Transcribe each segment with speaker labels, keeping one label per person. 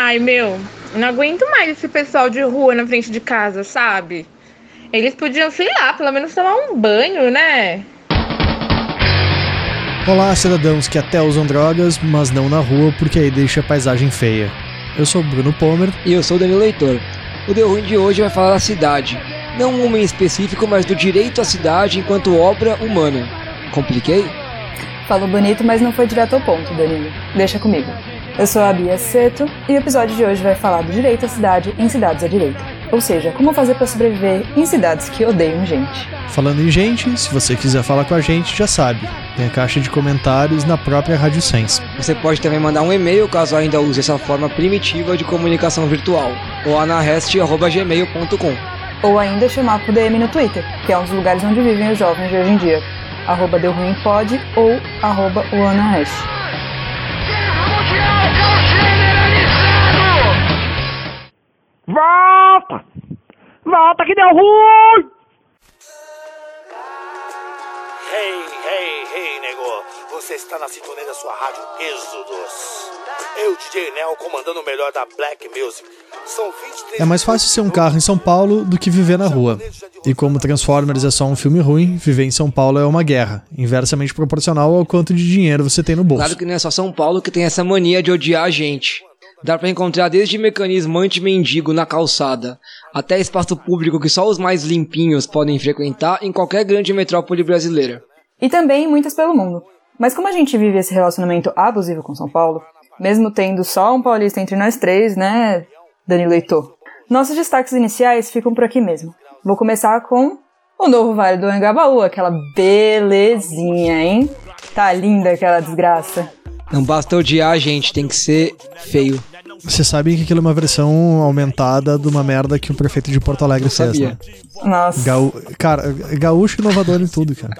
Speaker 1: Ai, meu, não aguento mais esse pessoal de rua na frente de casa, sabe? Eles podiam, sei lá, pelo menos tomar um banho, né?
Speaker 2: Olá, cidadãos que até usam drogas, mas não na rua porque aí deixa a paisagem feia. Eu sou Bruno Pomer.
Speaker 3: E eu sou Danilo Leitor. O Deu Ruim de hoje vai falar da cidade. Não um em específico, mas do direito à cidade enquanto obra humana. Compliquei?
Speaker 4: Falou bonito, mas não foi direto ao ponto, Danilo. Deixa comigo. Eu sou a Bia Seto e o episódio de hoje vai falar do direito à cidade em cidades à direita. Ou seja, como fazer para sobreviver em cidades que odeiam gente.
Speaker 2: Falando em gente, se você quiser falar com a gente, já sabe. Tem a caixa de comentários na própria Rádio Sense.
Speaker 3: Você pode também mandar um e-mail caso ainda use essa forma primitiva de comunicação virtual, ou anarrest.gmail.com.
Speaker 4: Ou ainda chamar pro DM no Twitter, que é um dos lugares onde vivem os jovens de hoje em dia. Arroba Deu Ruim Pod ou arroba o Anarrest.
Speaker 5: Volta! Volta que deu ruim!
Speaker 6: Hey, hey, hey, nego! Você está na sintonia da sua rádio Êxodos. Eu, DJ Nel, comandando o melhor da Black Music. São 23
Speaker 2: É mais fácil ser um carro em São Paulo do que viver na rua. E como Transformers é só um filme ruim, viver em São Paulo é uma guerra, inversamente proporcional ao quanto de dinheiro você tem no bolso.
Speaker 3: Claro que não é só São Paulo que tem essa mania de odiar a gente. Dá pra encontrar desde mecanismo anti-mendigo na calçada, até espaço público que só os mais limpinhos podem frequentar em qualquer grande metrópole brasileira.
Speaker 4: E também muitas pelo mundo. Mas como a gente vive esse relacionamento abusivo com São Paulo, mesmo tendo só um paulista entre nós três, né, Danilo Leitor? Nossos destaques iniciais ficam por aqui mesmo. Vou começar com o novo Vale do Angabaú, aquela belezinha, hein? Tá linda aquela desgraça.
Speaker 3: Não basta odiar gente, tem que ser feio.
Speaker 2: Você sabe que aquilo é uma versão aumentada de uma merda que o prefeito de Porto Alegre fez,
Speaker 3: sabia.
Speaker 2: né?
Speaker 4: Nossa.
Speaker 2: Gaú... Cara, gaúcho inovador em tudo, cara.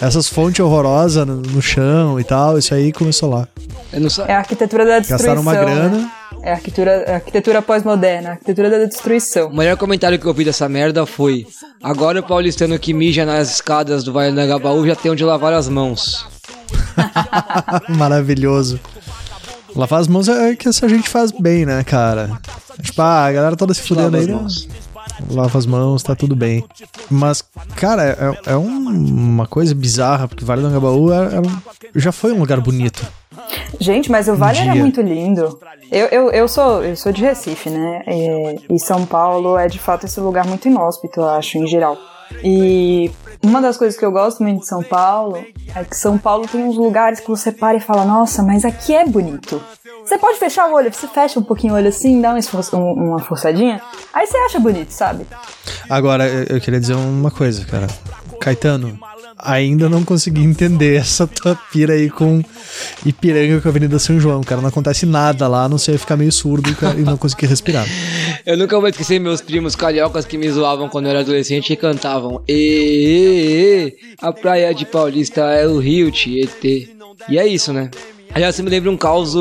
Speaker 2: Essas fontes horrorosas no, no chão e tal, isso aí começou lá.
Speaker 4: É a arquitetura da destruição.
Speaker 2: Gastaram uma
Speaker 4: né?
Speaker 2: grana.
Speaker 4: É a arquitetura, é a arquitetura pós-moderna, a arquitetura da destruição.
Speaker 3: O melhor comentário que eu vi dessa merda foi: Agora o paulistano que mija nas escadas do Vale do Angabaú já tem onde lavar as mãos.
Speaker 2: Maravilhoso. Lavar as mãos é que essa gente faz bem, né, cara? Tipo, ah, a galera toda se fudendo aí. né?
Speaker 3: mãos.
Speaker 2: Lava as mãos, tá tudo bem. Mas, cara, é, é um- uma coisa bizarra, porque Vale do Angabaú era- era um- já foi um lugar bonito.
Speaker 4: Gente, mas o Vale era
Speaker 2: dia.
Speaker 4: muito lindo. Eu, eu, eu, sou, eu sou de Recife, né? É, e São Paulo é de fato esse lugar muito inóspito, eu acho, em geral. E uma das coisas que eu gosto muito de São Paulo é que São Paulo tem uns lugares que você para e fala, nossa, mas aqui é bonito. Você pode fechar o olho, você fecha um pouquinho o olho assim, dá uma, esfor- um- uma forçadinha, aí você acha bonito, sabe?
Speaker 2: Agora, eu queria dizer uma coisa, cara. Caetano, ainda não consegui entender essa tua pira aí com Ipiranga com a Avenida São João, cara. Não acontece nada lá, não sei ficar meio surdo cara, e não conseguir respirar.
Speaker 3: Eu nunca vou esquecer meus primos cariocas que me zoavam quando eu era adolescente e cantavam "Ê, ê, ê, a praia de Paulista é o Rio Tietê. E é isso, né? Aliás, você me lembra um caos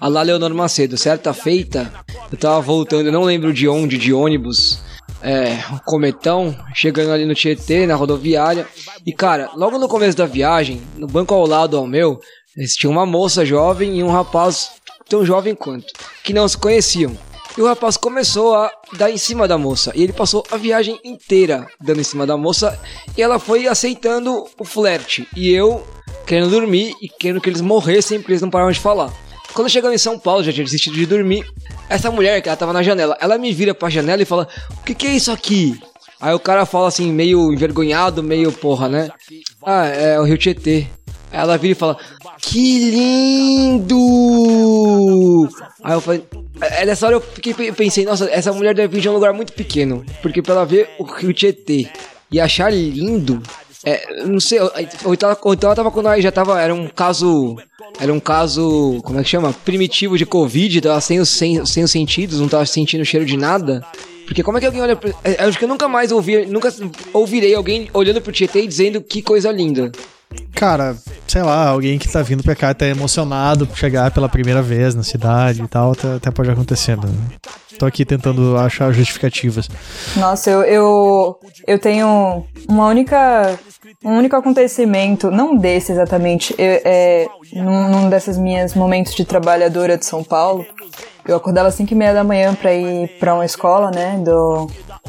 Speaker 3: a lá Leonor Macedo. Certa feita, eu tava voltando, eu não lembro de onde, de ônibus, é, um cometão, chegando ali no Tietê, na rodoviária. E cara, logo no começo da viagem, no banco ao lado ao meu, tinha uma moça jovem e um rapaz tão jovem quanto, que não se conheciam. E o rapaz começou a dar em cima da moça. E ele passou a viagem inteira dando em cima da moça. E ela foi aceitando o flerte. E eu querendo dormir e querendo que eles morressem porque eles não paravam de falar. Quando chegamos em São Paulo, já tinha desistido de dormir. Essa mulher que ela tava na janela, ela me vira pra janela e fala: O que, que é isso aqui? Aí o cara fala assim, meio envergonhado, meio porra, né? Ah, é o Rio Tietê. Aí ela vira e fala: Que lindo! Aí eu falei. é, Nessa hora eu fiquei, pensei, nossa, essa mulher deve vir de um lugar muito pequeno. Porque pra ela ver o Rio Tietê e achar lindo. É, não sei, ou então, ou então ela tava quando ela já tava. Era um caso. Era um caso. Como é que chama? Primitivo de Covid, tava sem os, sem, sem os sentidos, não tava sentindo cheiro de nada. Porque como é que alguém olha pra, é, Acho que eu nunca mais ouvi, nunca ouvirei alguém olhando pro Tietê e dizendo que coisa linda.
Speaker 2: Cara, sei lá, alguém que tá vindo pra cá tá emocionado por chegar pela primeira vez na cidade e tal, até, até pode acontecer, né? Tô aqui tentando achar justificativas.
Speaker 4: Nossa, eu, eu, eu tenho uma única. Um único acontecimento, não desse exatamente, eu- é, num, num desses minhas momentos de trabalhadora de São Paulo, eu acordava às 5 e meia da manhã pra ir pra uma escola, né, do,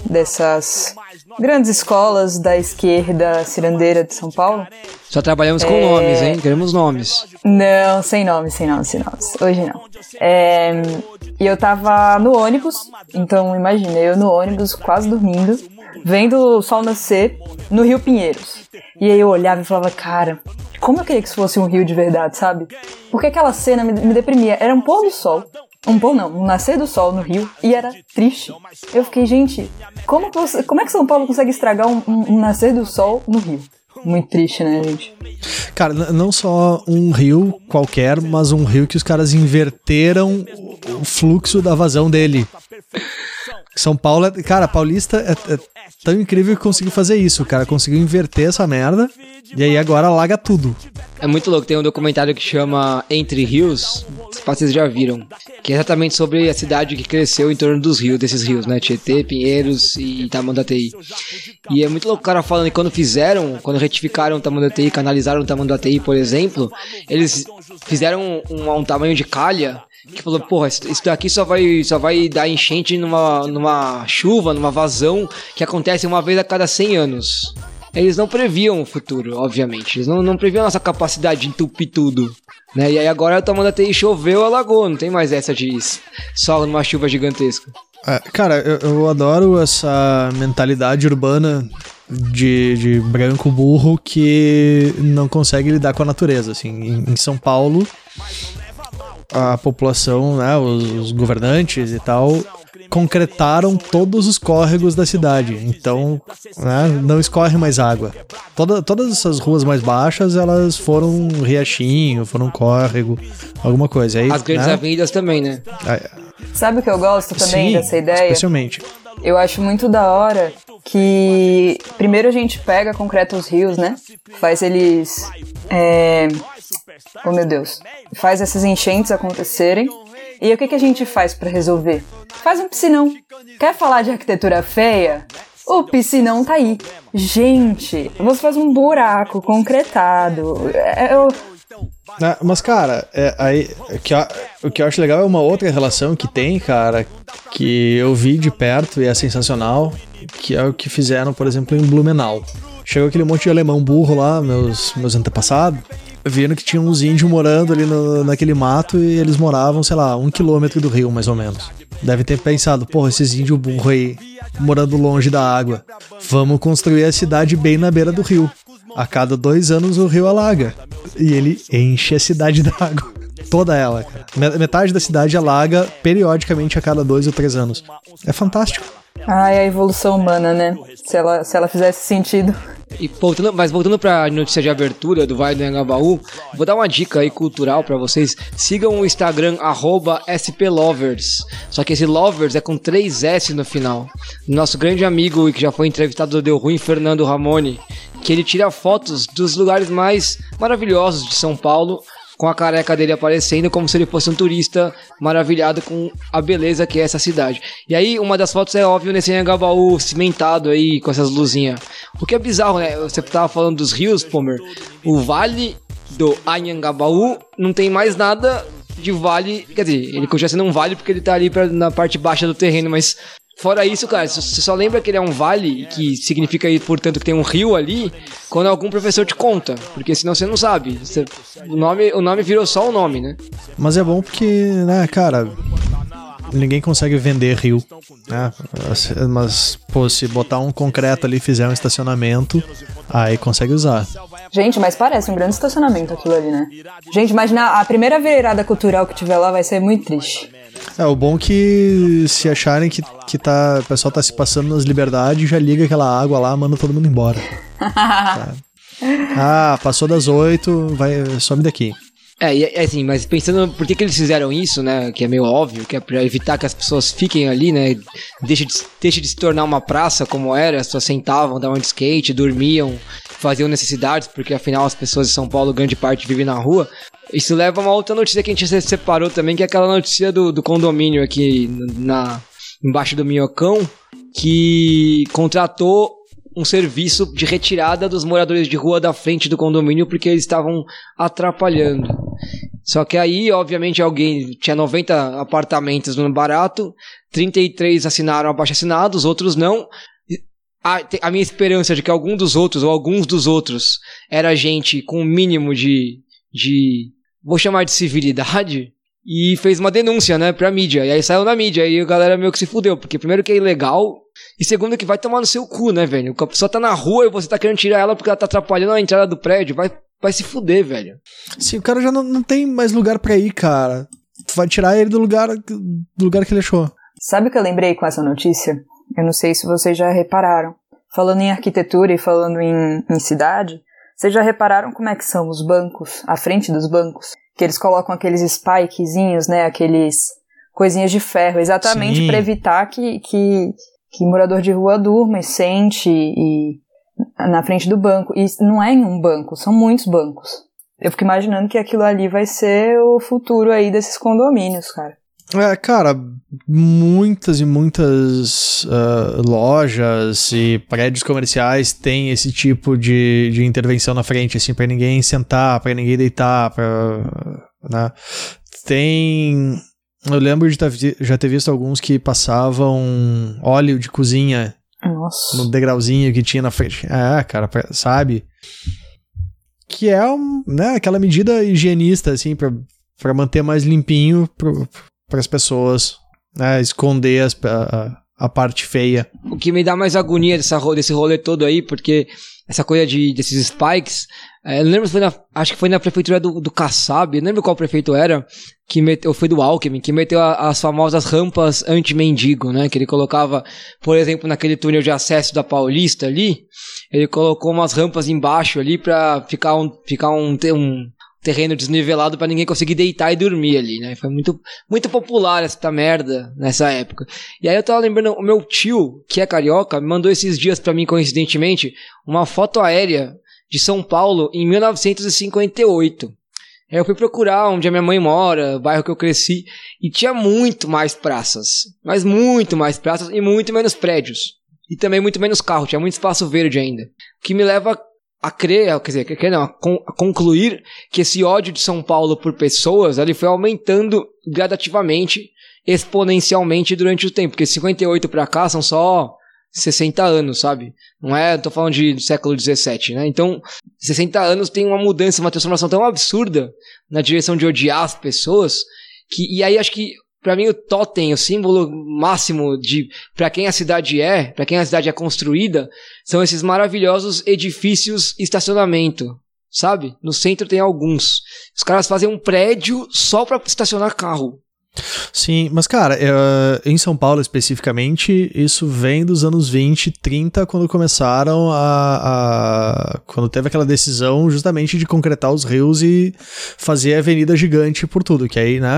Speaker 4: dessas grandes escolas da esquerda cirandeira de São Paulo.
Speaker 3: Só trabalhamos com
Speaker 4: É.
Speaker 3: nomes, hein? Queremos nomes.
Speaker 4: Não, sem nome, sem nome, sem nomes. Hoje não. É, e eu tava no ônibus, então imagina, eu no ônibus, quase dormindo, vendo o sol nascer no Rio Pinheiros. E aí eu olhava e falava, cara, como eu queria que isso fosse um rio de verdade, sabe? Porque aquela cena me, me deprimia. Era um pôr do sol. Um pôr não, um nascer do sol no rio e era triste. Eu fiquei, gente, como você- como é que São Paulo consegue estragar um- um- um nascer do sol no rio? Muito triste, né, gente?
Speaker 2: Cara, não só um rio qualquer, mas um rio que os caras inverteram o fluxo da vazão dele. São Paulo, é, cara, Paulista é, é tão incrível que conseguiu fazer isso. Cara conseguiu inverter essa merda e aí agora alaga tudo.
Speaker 3: É muito louco, tem um documentário que chama Entre Rios, vocês já viram, que é exatamente sobre a cidade que cresceu em torno dos rios, desses rios, né? Tietê, Pinheiros e Tamanduateí. E é muito louco o cara falando que quando fizeram, quando retificaram Tamanduateí, canalizaram Tamanduateí, por exemplo, eles fizeram um, um tamanho de calha que falou, porra, isso isso daqui só vai, só vai dar enchente numa, numa chuva, numa vazão que acontece uma vez a cada 100 anos. Eles não previam o futuro, obviamente. Eles não, não previam a nossa capacidade de entupir tudo. Né? E aí agora o Tamanduateí choveu, alagou. Não tem mais essa de sol numa chuva gigantesca.
Speaker 2: É, cara, eu, eu adoro essa mentalidade urbana de, de branco burro que não consegue lidar com a natureza. Assim, em, em São Paulo, a população, né, os, os governantes e tal, concretaram todos os córregos da cidade. Então, né, não escorre mais água. Toda, todas essas ruas mais baixas, elas foram um riachinho, foram um córrego, alguma coisa. Aí,
Speaker 3: As grandes
Speaker 2: né,
Speaker 3: avenidas também, né?
Speaker 2: é,
Speaker 4: Sabe o que eu gosto também
Speaker 2: sim,
Speaker 4: dessa ideia?
Speaker 2: especialmente.
Speaker 4: Eu acho muito da hora que primeiro a gente pega, concreta os rios, né? Faz eles. É... Oh meu Deus. Faz essas enchentes acontecerem. E o que, que a gente faz pra resolver? Faz um piscinão. Quer falar de arquitetura feia? O piscinão tá aí. Gente, você faz um buraco concretado. É, eu-
Speaker 2: Né, mas, cara, é, aí, o, que eu, o que eu acho legal é uma outra relação que tem, cara, que eu vi de perto e é sensacional, que é o que fizeram, por exemplo, em Blumenau. Chegou aquele monte de alemão burro lá, meus, meus antepassados, viram que tinha uns índios morando ali no- naquele mato e eles moravam, sei lá, um quilômetro do rio, mais ou menos. Devem ter pensado, porra, esses índios burros aí, morando longe da água. Vamos construir a cidade bem na beira do rio. A cada dois anos o rio alaga. E ele enche a cidade d'água. Toda ela, cara. Me- Metade da cidade alaga periodicamente a cada dois ou três anos. É fantástico.
Speaker 4: Ai, a evolução humana, né? Se ela, se ela fizesse sentido.
Speaker 3: E voltando, mas voltando pra notícia de abertura do Vale do Anhangabaú, vou dar uma dica aí cultural pra vocês. Sigam o Instagram arroba splovers. Só que esse lovers é com três S no final. Nosso grande amigo e que já foi entrevistado do Deu Ruim, Fernando Ramone, que ele tira fotos dos lugares mais maravilhosos de São Paulo com a careca dele aparecendo como se ele fosse um turista maravilhado com a beleza que é essa cidade. E aí, uma das fotos é óbvio nesse Anhangabaú cimentado aí, com essas luzinhas. O que é bizarro, né? Você tava falando dos rios, Pomer. O vale do Anhangabaú não tem mais nada de vale. Quer dizer, ele continua sendo um vale porque ele tá ali pra, na parte baixa do terreno, mas Fora isso, cara, você só lembra que ele é um vale, que significa, portanto, que tem um rio ali, quando algum professor te conta. Porque senão você não sabe. Você- o, nome, o nome virou só o nome, né?
Speaker 2: Mas é bom porque, né, cara, ninguém consegue vender rio, né? Mas, pô, se botar um concreto ali e fizer um estacionamento, aí consegue usar.
Speaker 4: Gente, mas parece um grande estacionamento aquilo ali, né? Gente, imagina a primeira virada cultural que tiver lá vai ser muito triste.
Speaker 2: É, o bom que se acharem que, que tá, o pessoal tá se passando nas liberdades, já liga aquela água lá, manda todo mundo embora. Tá. Ah, passou das oito, vai, some daqui.
Speaker 3: É, e é assim, mas pensando por que, que eles fizeram isso, né? Que é meio óbvio, que é pra evitar que as pessoas fiquem ali, né? Deixa de, deixa de se tornar uma praça como era, as pessoas sentavam, davam de skate, dormiam, faziam necessidades, porque afinal as pessoas de São Paulo, grande parte, vivem na rua. Isso leva a uma outra notícia que a gente se- separou também, que é aquela notícia do, do condomínio aqui na, embaixo do Minhocão, que contratou um serviço de retirada dos moradores de rua da frente do condomínio porque eles estavam atrapalhando. Só que aí, obviamente, alguém tinha 90 apartamentos no barato, 33 assinaram abaixo assinados, outros não. A, a minha esperança de que algum dos outros, ou alguns dos outros, era gente com o um mínimo de, de. Vou chamar de civilidade, e fez uma denúncia, né, pra mídia. E aí saiu na mídia, e a galera meio que se fudeu, porque primeiro que é ilegal, e segundo que vai tomar no seu cu, né, velho? A pessoa tá na rua e você tá querendo tirar ela porque ela tá atrapalhando a entrada do prédio, vai, vai se fuder, velho.
Speaker 2: Sim, o cara já não, não tem mais lugar pra ir, cara. Tu vai tirar ele do lugar, do lugar que ele achou.
Speaker 4: Sabe o que eu lembrei com essa notícia? Eu não sei se vocês já repararam. Falando em arquitetura e falando em, em cidade, vocês já repararam como é que são os bancos, à frente dos bancos? Que eles colocam aqueles spikezinhos, né? Aqueles coisinhas de ferro, exatamente para evitar que, que, que morador de rua durma e sente e na frente do banco. E não é em um banco, são muitos bancos. Eu fico imaginando que aquilo ali vai ser o futuro aí desses condomínios, cara.
Speaker 2: É, cara, muitas e muitas uh, lojas e prédios comerciais têm esse tipo de, de intervenção na frente, assim, para ninguém sentar, para ninguém deitar, pra, né? Tem. Eu lembro de já ter visto alguns que passavam óleo de cozinha
Speaker 4: Nossa.
Speaker 2: no degrauzinho que tinha na frente. É, cara, sabe? Que é um, né, aquela medida higienista, assim, pra, pra manter mais limpinho pro, para as pessoas né, esconder as, a, a, parte feia.
Speaker 3: O que me dá mais agonia dessa, desse rolê todo aí, porque essa coisa de, desses spikes, é, eu lembro se foi na, acho que foi na prefeitura do, do Kassab, não lembro qual prefeito era, que meteu, foi do Alckmin, que meteu a, as famosas rampas anti-mendigo, né, que ele colocava, por exemplo, naquele túnel de acesso da Paulista ali, ele colocou umas rampas embaixo ali pra ficar um, ficar um, um terreno desnivelado para ninguém conseguir deitar e dormir ali, né? Foi muito, muito popular essa merda nessa época. E aí eu tava lembrando, o meu tio, que é carioca, me mandou esses dias para mim, coincidentemente, uma foto aérea de São Paulo em 1958. Aí eu fui procurar onde a minha mãe mora, bairro que eu cresci, e tinha muito mais praças. Mas muito mais praças e muito menos prédios. E também muito menos carro, tinha muito espaço verde ainda. O que me leva a crer, quer dizer, quer não, a, concluir que esse ódio de São Paulo por pessoas, ele foi aumentando gradativamente, exponencialmente durante o tempo, porque 58 para cá são só 60 anos, sabe? Não é, tô falando de século 17, né? Então, 60 anos tem uma mudança, uma transformação tão absurda na direção de odiar as pessoas, que e aí acho que para mim o totem, o símbolo máximo de para quem a cidade é, para quem a cidade é construída, são esses maravilhosos edifícios estacionamento, sabe? No centro tem alguns. Os caras fazem um prédio só para estacionar carro.
Speaker 2: Sim, mas cara, é, em São Paulo especificamente, isso vem dos anos 20, 30, quando começaram a, a, quando teve aquela decisão justamente de concretar os rios e fazer a avenida gigante por tudo, que aí, né,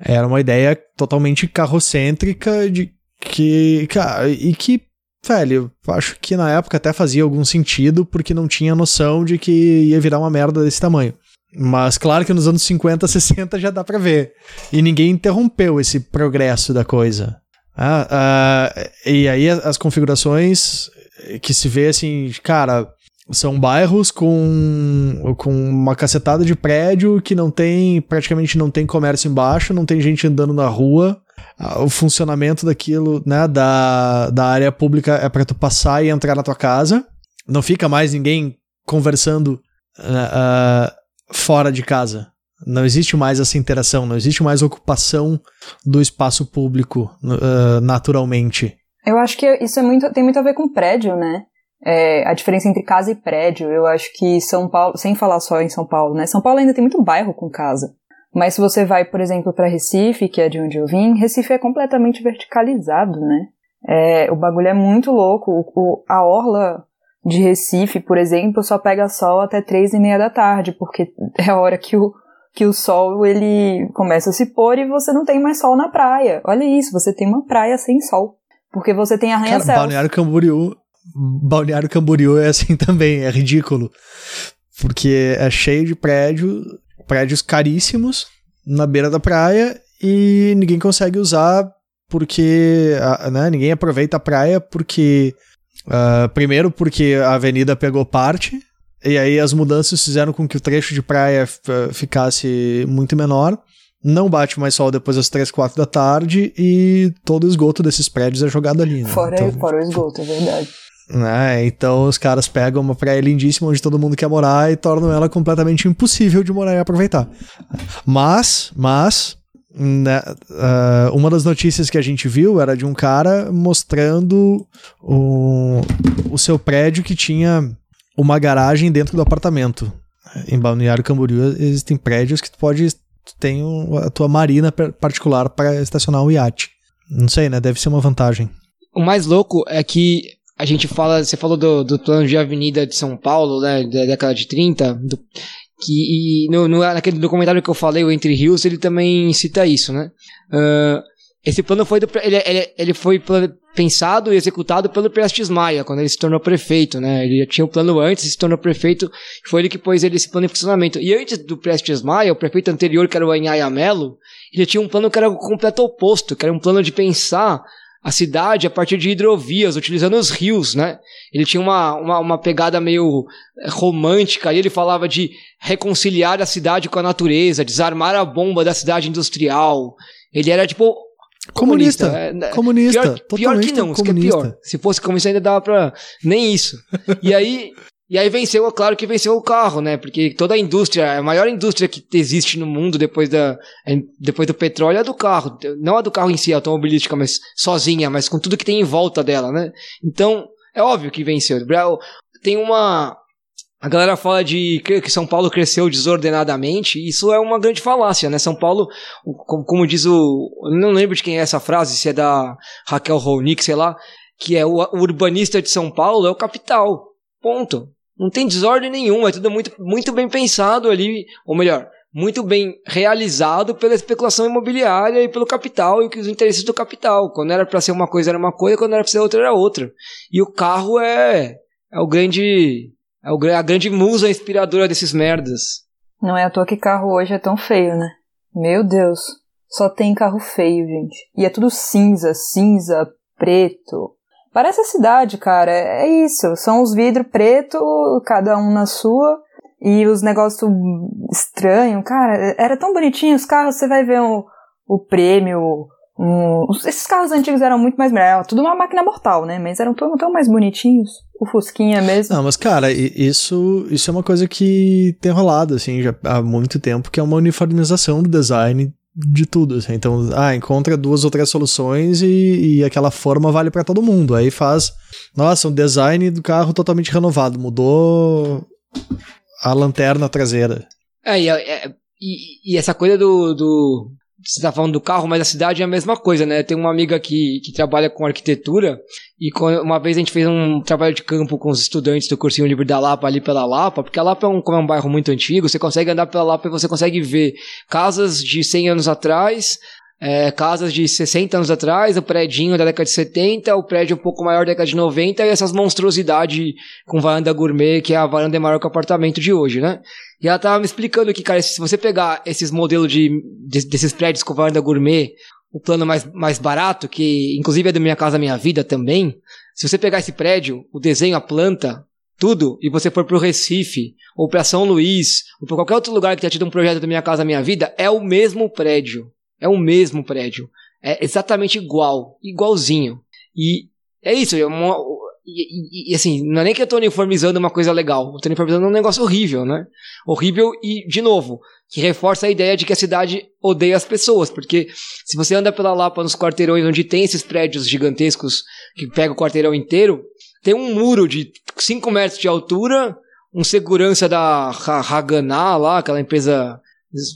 Speaker 2: era uma ideia totalmente carrocêntrica de que, cara, e que, velho, acho que na época até fazia algum sentido porque não tinha noção de que ia virar uma merda desse tamanho. Mas claro que nos anos 50, 60 já dá pra ver. E ninguém interrompeu esse progresso da coisa. Ah, ah, e aí as configurações que se vê assim, cara, são bairros com, com uma cacetada de prédio que não tem, praticamente não tem comércio embaixo, não tem gente andando na rua. Ah, o funcionamento daquilo, né, da, da área pública é para tu passar e entrar na tua casa. Não fica mais ninguém conversando uh, fora de casa. Não existe mais essa interação, não existe mais ocupação do espaço público uh, naturalmente.
Speaker 4: Eu acho que isso é muito, tem muito a ver com prédio, né? É, a diferença entre casa e prédio. Eu acho que São Paulo, sem falar só em São Paulo, né? São Paulo ainda tem muito bairro com casa. Mas se você vai, por exemplo, para Recife, que é de onde eu vim, Recife é completamente verticalizado, né? É, o bagulho é muito louco. O, a orla de Recife, por exemplo, só pega sol até três e meia da tarde, porque é a hora que o, que o sol ele começa a se pôr e você não tem mais sol na praia. Olha isso, você tem uma praia sem sol. Porque você tem arranha-céus.
Speaker 2: Balneário Camboriú Balneário Camboriú é assim também, é ridículo. Porque é cheio de prédio, prédios caríssimos na beira da praia e ninguém consegue usar porque né, ninguém aproveita a praia porque. ah, primeiro, porque a avenida pegou parte, e aí as mudanças fizeram com que o trecho de praia ficasse muito menor. Não bate mais sol depois das 3, 4 da tarde e todo o esgoto desses prédios é jogado ali. Né?
Speaker 4: Fora,
Speaker 2: então,
Speaker 4: fora o esgoto, é verdade.
Speaker 2: Né, então os caras pegam uma praia lindíssima onde todo mundo quer morar e tornam ela completamente impossível de morar e aproveitar. Mas, mas, né, ah, uma das notícias que a gente viu era de um cara mostrando o, o seu prédio que tinha uma garagem dentro do apartamento. Em Balneário Camboriú existem prédios que tu pode tu tem a tua marina particular para estacionar um iate. Não sei, né? Deve ser uma vantagem.
Speaker 3: O mais louco é que a gente fala, você falou do, do plano de avenida de São Paulo, né, da década de 30, do- que e no, no, naquele documentário que eu falei, o Entre Rios, ele também cita isso, né? Ah, esse plano foi, do, ele, ele, ele foi pensado e executado pelo Prestes Maia, quando ele se tornou prefeito, né? Ele já tinha o plano antes, se tornou prefeito, foi ele que pôs ele esse plano em funcionamento. E antes do Prestes Maia, o prefeito anterior, que era o Anhaya Mello, ele tinha um plano que era o completo oposto, que era um plano de pensar a cidade a partir de hidrovias, utilizando os rios, né? Ele tinha uma, uma, uma pegada meio eh, romântica, e ele falava de reconciliar a cidade com a natureza, desarmar a bomba da cidade industrial. Ele era tipo.
Speaker 2: Comunista.
Speaker 3: é, né?
Speaker 2: Comunista.
Speaker 3: Pior, pior que não, isso que é
Speaker 2: comunista.
Speaker 3: pior. Se fosse comunista ainda dava pra. Nem isso. E aí. E aí venceu, é claro que venceu o carro, né? Porque toda a indústria, a maior indústria que existe no mundo depois, da, depois do petróleo é a do carro. Não a do carro em si, a automobilística, mas sozinha, mas com tudo que tem em volta dela, né? Então, é óbvio que venceu. Tem uma. A galera fala de que São Paulo cresceu desordenadamente, isso é uma grande falácia, né? São Paulo, como, diz o. Não lembro de quem é essa frase, se é da Raquel Ronick, sei lá, que é o urbanista de São Paulo é o capital. Ponto. Não tem desordem nenhuma, é tudo muito, muito bem pensado ali, ou melhor, muito bem realizado pela especulação imobiliária e pelo capital e os interesses do capital. Quando era para ser uma coisa era uma coisa, quando era para ser outra era outra. E o carro é é o grande é o, a grande musa inspiradora desses merdas.
Speaker 4: Não é à toa que carro hoje é tão feio, né? Meu Deus. Só tem carro feio, gente. E é tudo cinza, cinza, preto. Parece a cidade, cara. É é isso. São os vidros preto, cada um na sua. E os negócios estranhos. Cara, era tão bonitinho. Os carros, você vai ver o, o prêmio. um- esses carros antigos eram muito mais. Era tudo uma máquina mortal, né? Mas eram tão, tão mais bonitinhos. O Fusquinha mesmo.
Speaker 2: Não, mas cara, isso, isso é uma coisa que tem rolado, assim, já há muito tempo, que é uma uniformização do design de tudo, assim. Então, ah, encontra duas ou três soluções e, e aquela forma vale pra todo mundo. Aí faz, nossa, um design do carro totalmente renovado, mudou a lanterna traseira.
Speaker 3: É, e, é- e- e essa coisa do, do. Você tá falando do carro, mas a cidade é a mesma coisa, né? Tem uma amiga que, que trabalha com arquitetura e uma vez a gente fez um trabalho de campo com os estudantes do cursinho livre da Lapa ali pela Lapa, porque a Lapa é um, como é um bairro muito antigo, você consegue andar pela Lapa e você consegue ver casas de 100 anos atrás, é, casas de 60 anos atrás, o prédinho da década de 70, o prédio um pouco maior da década de 90 e essas monstruosidades com varanda gourmet, que é a varanda é maior que o apartamento de hoje, né? E ela tava me explicando que, cara, se você pegar esses modelos de, de- desses prédios com varanda gourmet, o plano mais, mais barato, que inclusive é da Minha Casa Minha Vida também, se você pegar esse prédio, o desenho, a planta, tudo, e você for pro Recife, ou pra São Luís, ou pra qualquer outro lugar que tenha tido um projeto da Minha Casa Minha Vida, é o mesmo prédio. É o mesmo prédio. É exatamente igual. Igualzinho. E é isso. É uma, e, e- e, assim, não é nem que eu tô uniformizando uma coisa legal. Eu tô uniformizando um negócio horrível, né? Horrível e, de novo, que reforça a ideia de que a cidade odeia as pessoas. Porque se você anda pela Lapa nos quarteirões onde tem esses prédios gigantescos que pega o quarteirão inteiro, tem um muro de 5 metros de altura, um segurança da Ha- Haganah lá, aquela empresa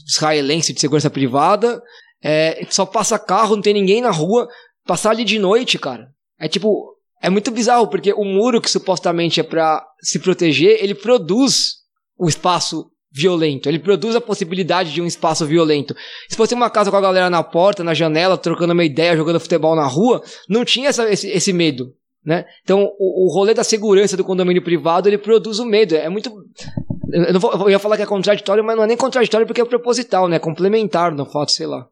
Speaker 3: israelense de segurança privada, é, só passa carro, não tem ninguém na rua, passar ali de noite, cara. É tipo, é muito bizarro, porque o muro que supostamente é pra se proteger, ele produz o espaço violento, ele produz a possibilidade de um espaço violento. Se fosse uma casa com a galera na porta, na janela, trocando uma ideia, jogando futebol na rua, não tinha essa- esse, esse medo. Né? Então, o, o rolê da segurança do condomínio privado, ele produz o medo. É muito. Eu, vou- eu ia falar que é contraditório, mas não é nem contraditório porque é proposital, né? Complementar no fato, sei lá.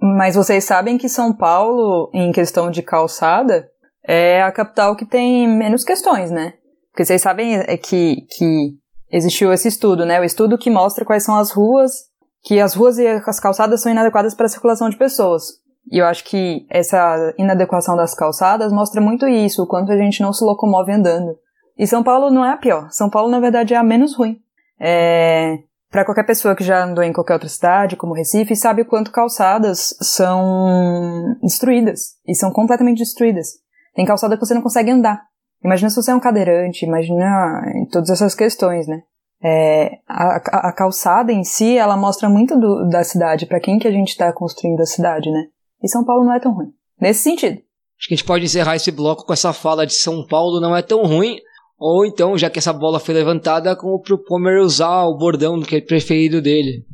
Speaker 4: Mas vocês sabem que São Paulo, em questão de calçada, é a capital que tem menos questões, né? Porque vocês sabem é que, que existiu esse estudo, né? O estudo que mostra quais são as ruas, que as ruas e as calçadas são inadequadas para a circulação de pessoas. E eu acho que essa inadequação das calçadas mostra muito isso, o quanto a gente não se locomove andando. E São Paulo não é a pior. São Paulo, na verdade, é a menos ruim. É, para qualquer pessoa que já andou em qualquer outra cidade, como Recife, sabe o quanto calçadas são destruídas. E são completamente destruídas. Tem calçada que você não consegue andar. Imagina se você é um cadeirante, imagina todas essas questões, né? É, a, a, calçada em si, ela mostra muito do, da cidade, para quem que a gente está construindo a cidade, né? E São Paulo não é tão ruim. Nesse sentido.
Speaker 3: Acho que a gente pode encerrar esse bloco com essa fala de São Paulo não é tão ruim, ou então, já que essa bola foi levantada, como pro Pomer usar o bordão que é preferido dele.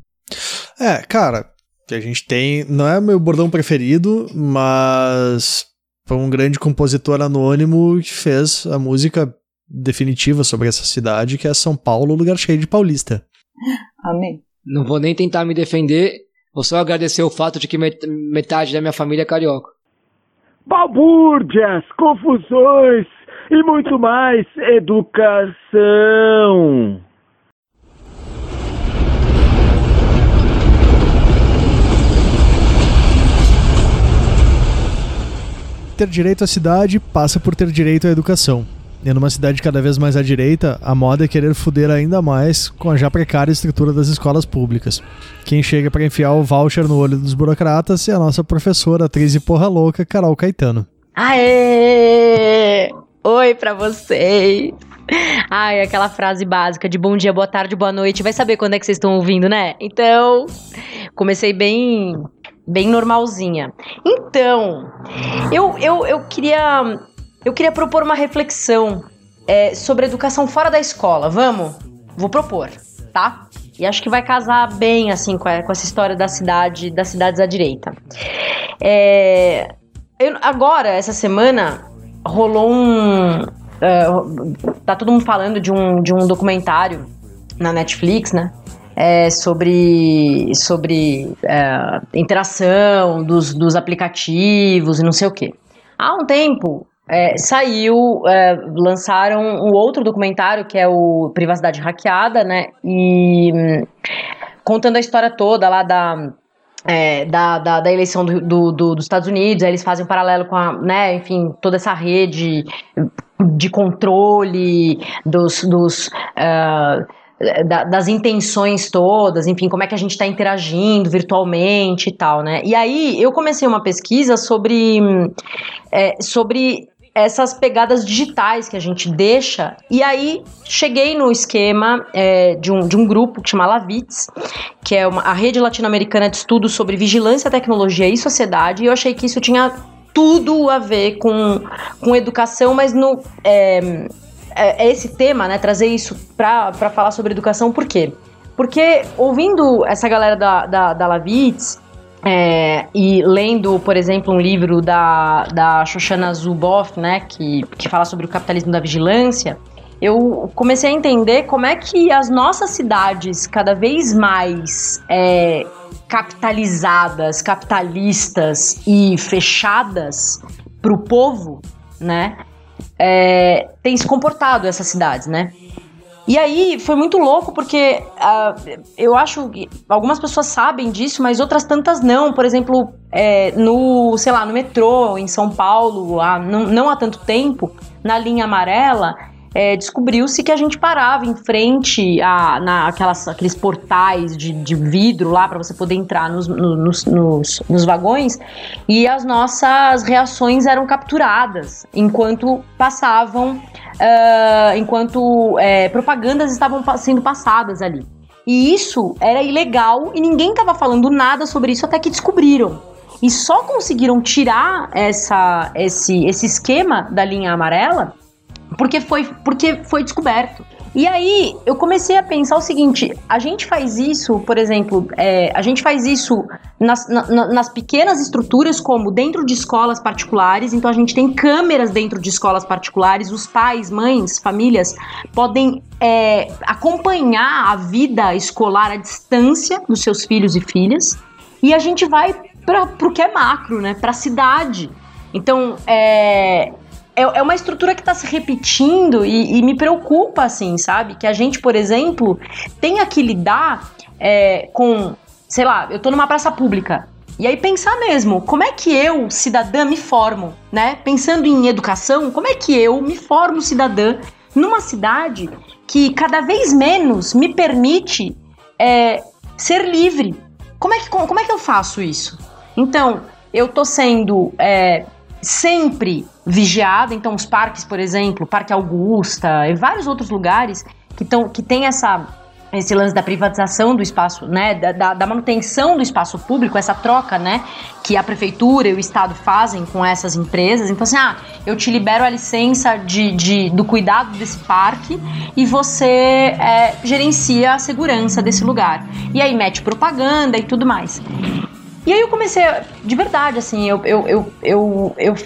Speaker 2: É, cara, que a gente tem. Não é meu bordão preferido, mas foi um grande compositor anônimo que fez a música definitiva sobre essa cidade, que é São Paulo, lugar cheio de paulista.
Speaker 4: Amém.
Speaker 3: Não vou nem tentar me defender, vou só agradecer o fato de que metade da minha família é carioca.
Speaker 5: Balbúrdias, confusões, e muito mais educação.
Speaker 2: Ter direito à cidade passa por ter direito à educação. E numa cidade cada vez mais à direita, a moda é querer foder ainda mais com a já precária estrutura das escolas públicas. Quem chega para enfiar o voucher no olho dos burocratas é a nossa professora, atriz e porra louca, Carol Caetano.
Speaker 7: Aê! Oi para vocês. Ai, aquela frase básica de bom dia, boa tarde, boa noite. Vai saber quando é que vocês estão ouvindo, né? Então, comecei bem bem normalzinha. Então, eu, eu, eu queria eu queria propor uma reflexão é, sobre educação fora da escola. Vamos? Vou propor, tá? E acho que vai casar bem assim com, a, com essa história da cidade, das cidades à direita. É, eu, agora, essa semana, rolou um. Uh, tá todo mundo falando de um, de um documentário na Netflix, né? É, sobre sobre é, interação dos, dos aplicativos e não sei o que. Há um tempo é, saiu, é, lançaram um outro documentário que é o Privacidade Hackeada, né? E hum, contando a história toda lá da é, da, da, da, eleição do, do, do, dos Estados Unidos, aí eles fazem um paralelo com a, né, enfim, toda essa rede de controle dos, dos uh, da, das intenções todas, enfim, como é que a gente está interagindo virtualmente e tal, né? E aí eu comecei uma pesquisa sobre, é, sobre essas pegadas digitais que a gente deixa. E aí cheguei no esquema é, de, um, de um grupo que chama Lavits, que é uma, a rede latino-americana de estudos sobre vigilância, tecnologia e sociedade. E eu achei que isso tinha tudo a ver com, com educação, mas no. É, é, esse tema, né? Trazer isso para falar sobre educação, por quê? Porque ouvindo essa galera da, da, da Lavitz, é, e lendo, por exemplo, um livro da, da Shoshana Zuboff, né, que, que fala sobre o capitalismo da vigilância, eu comecei a entender como é que as nossas cidades, cada vez mais é, capitalizadas, capitalistas e fechadas para o povo, né, é, têm se comportado essas cidades, né? E aí foi muito louco porque uh, eu acho que algumas pessoas sabem disso, mas outras tantas não. Por exemplo, é, no, sei lá, no metrô em São Paulo, há, não, não há tanto tempo, na linha amarela, é, descobriu-se que a gente parava em frente a na, aquelas, aqueles portais de, de vidro lá para você poder entrar nos, nos, nos, nos, vagões e as nossas reações eram capturadas enquanto passavam, uh, enquanto é, propagandas estavam sendo passadas ali. E isso era ilegal e ninguém estava falando nada sobre isso até que descobriram. E só conseguiram tirar essa, esse, esse esquema da linha amarela porque foi, porque foi descoberto. E aí eu comecei a pensar o seguinte: a gente faz isso, por exemplo, é, a gente faz isso nas, na, nas pequenas estruturas, como dentro de escolas particulares, então a gente tem câmeras dentro de escolas particulares, os pais, mães, famílias podem é, acompanhar a vida escolar à distância dos seus filhos e filhas, e a gente vai para o que é macro, né? Para a cidade. Então, é, é, é uma estrutura que está se repetindo e, e, me preocupa, assim, sabe? Que a gente, por exemplo, tenha que lidar é, com, sei lá, eu tô numa praça pública. E aí pensar mesmo, como é que eu, cidadã, me formo, né? Pensando em educação, como é que eu me formo cidadã numa cidade que cada vez menos me permite é, ser livre? Como é, que, como é que eu faço isso? Então, eu tô sendo é, sempre vigiada. Então, os parques, por exemplo, Parque Augusta e vários outros lugares que, tão, que tem essa esse lance da privatização do espaço, né, da, da, manutenção do espaço público, essa troca, né, que a prefeitura e o estado fazem com essas empresas. Então, assim, ah, eu te libero a licença de, de do cuidado desse parque e você é, gerencia a segurança desse lugar. E aí mete propaganda e tudo mais. E aí eu comecei, de verdade, assim, eu, eu, eu, eu, eu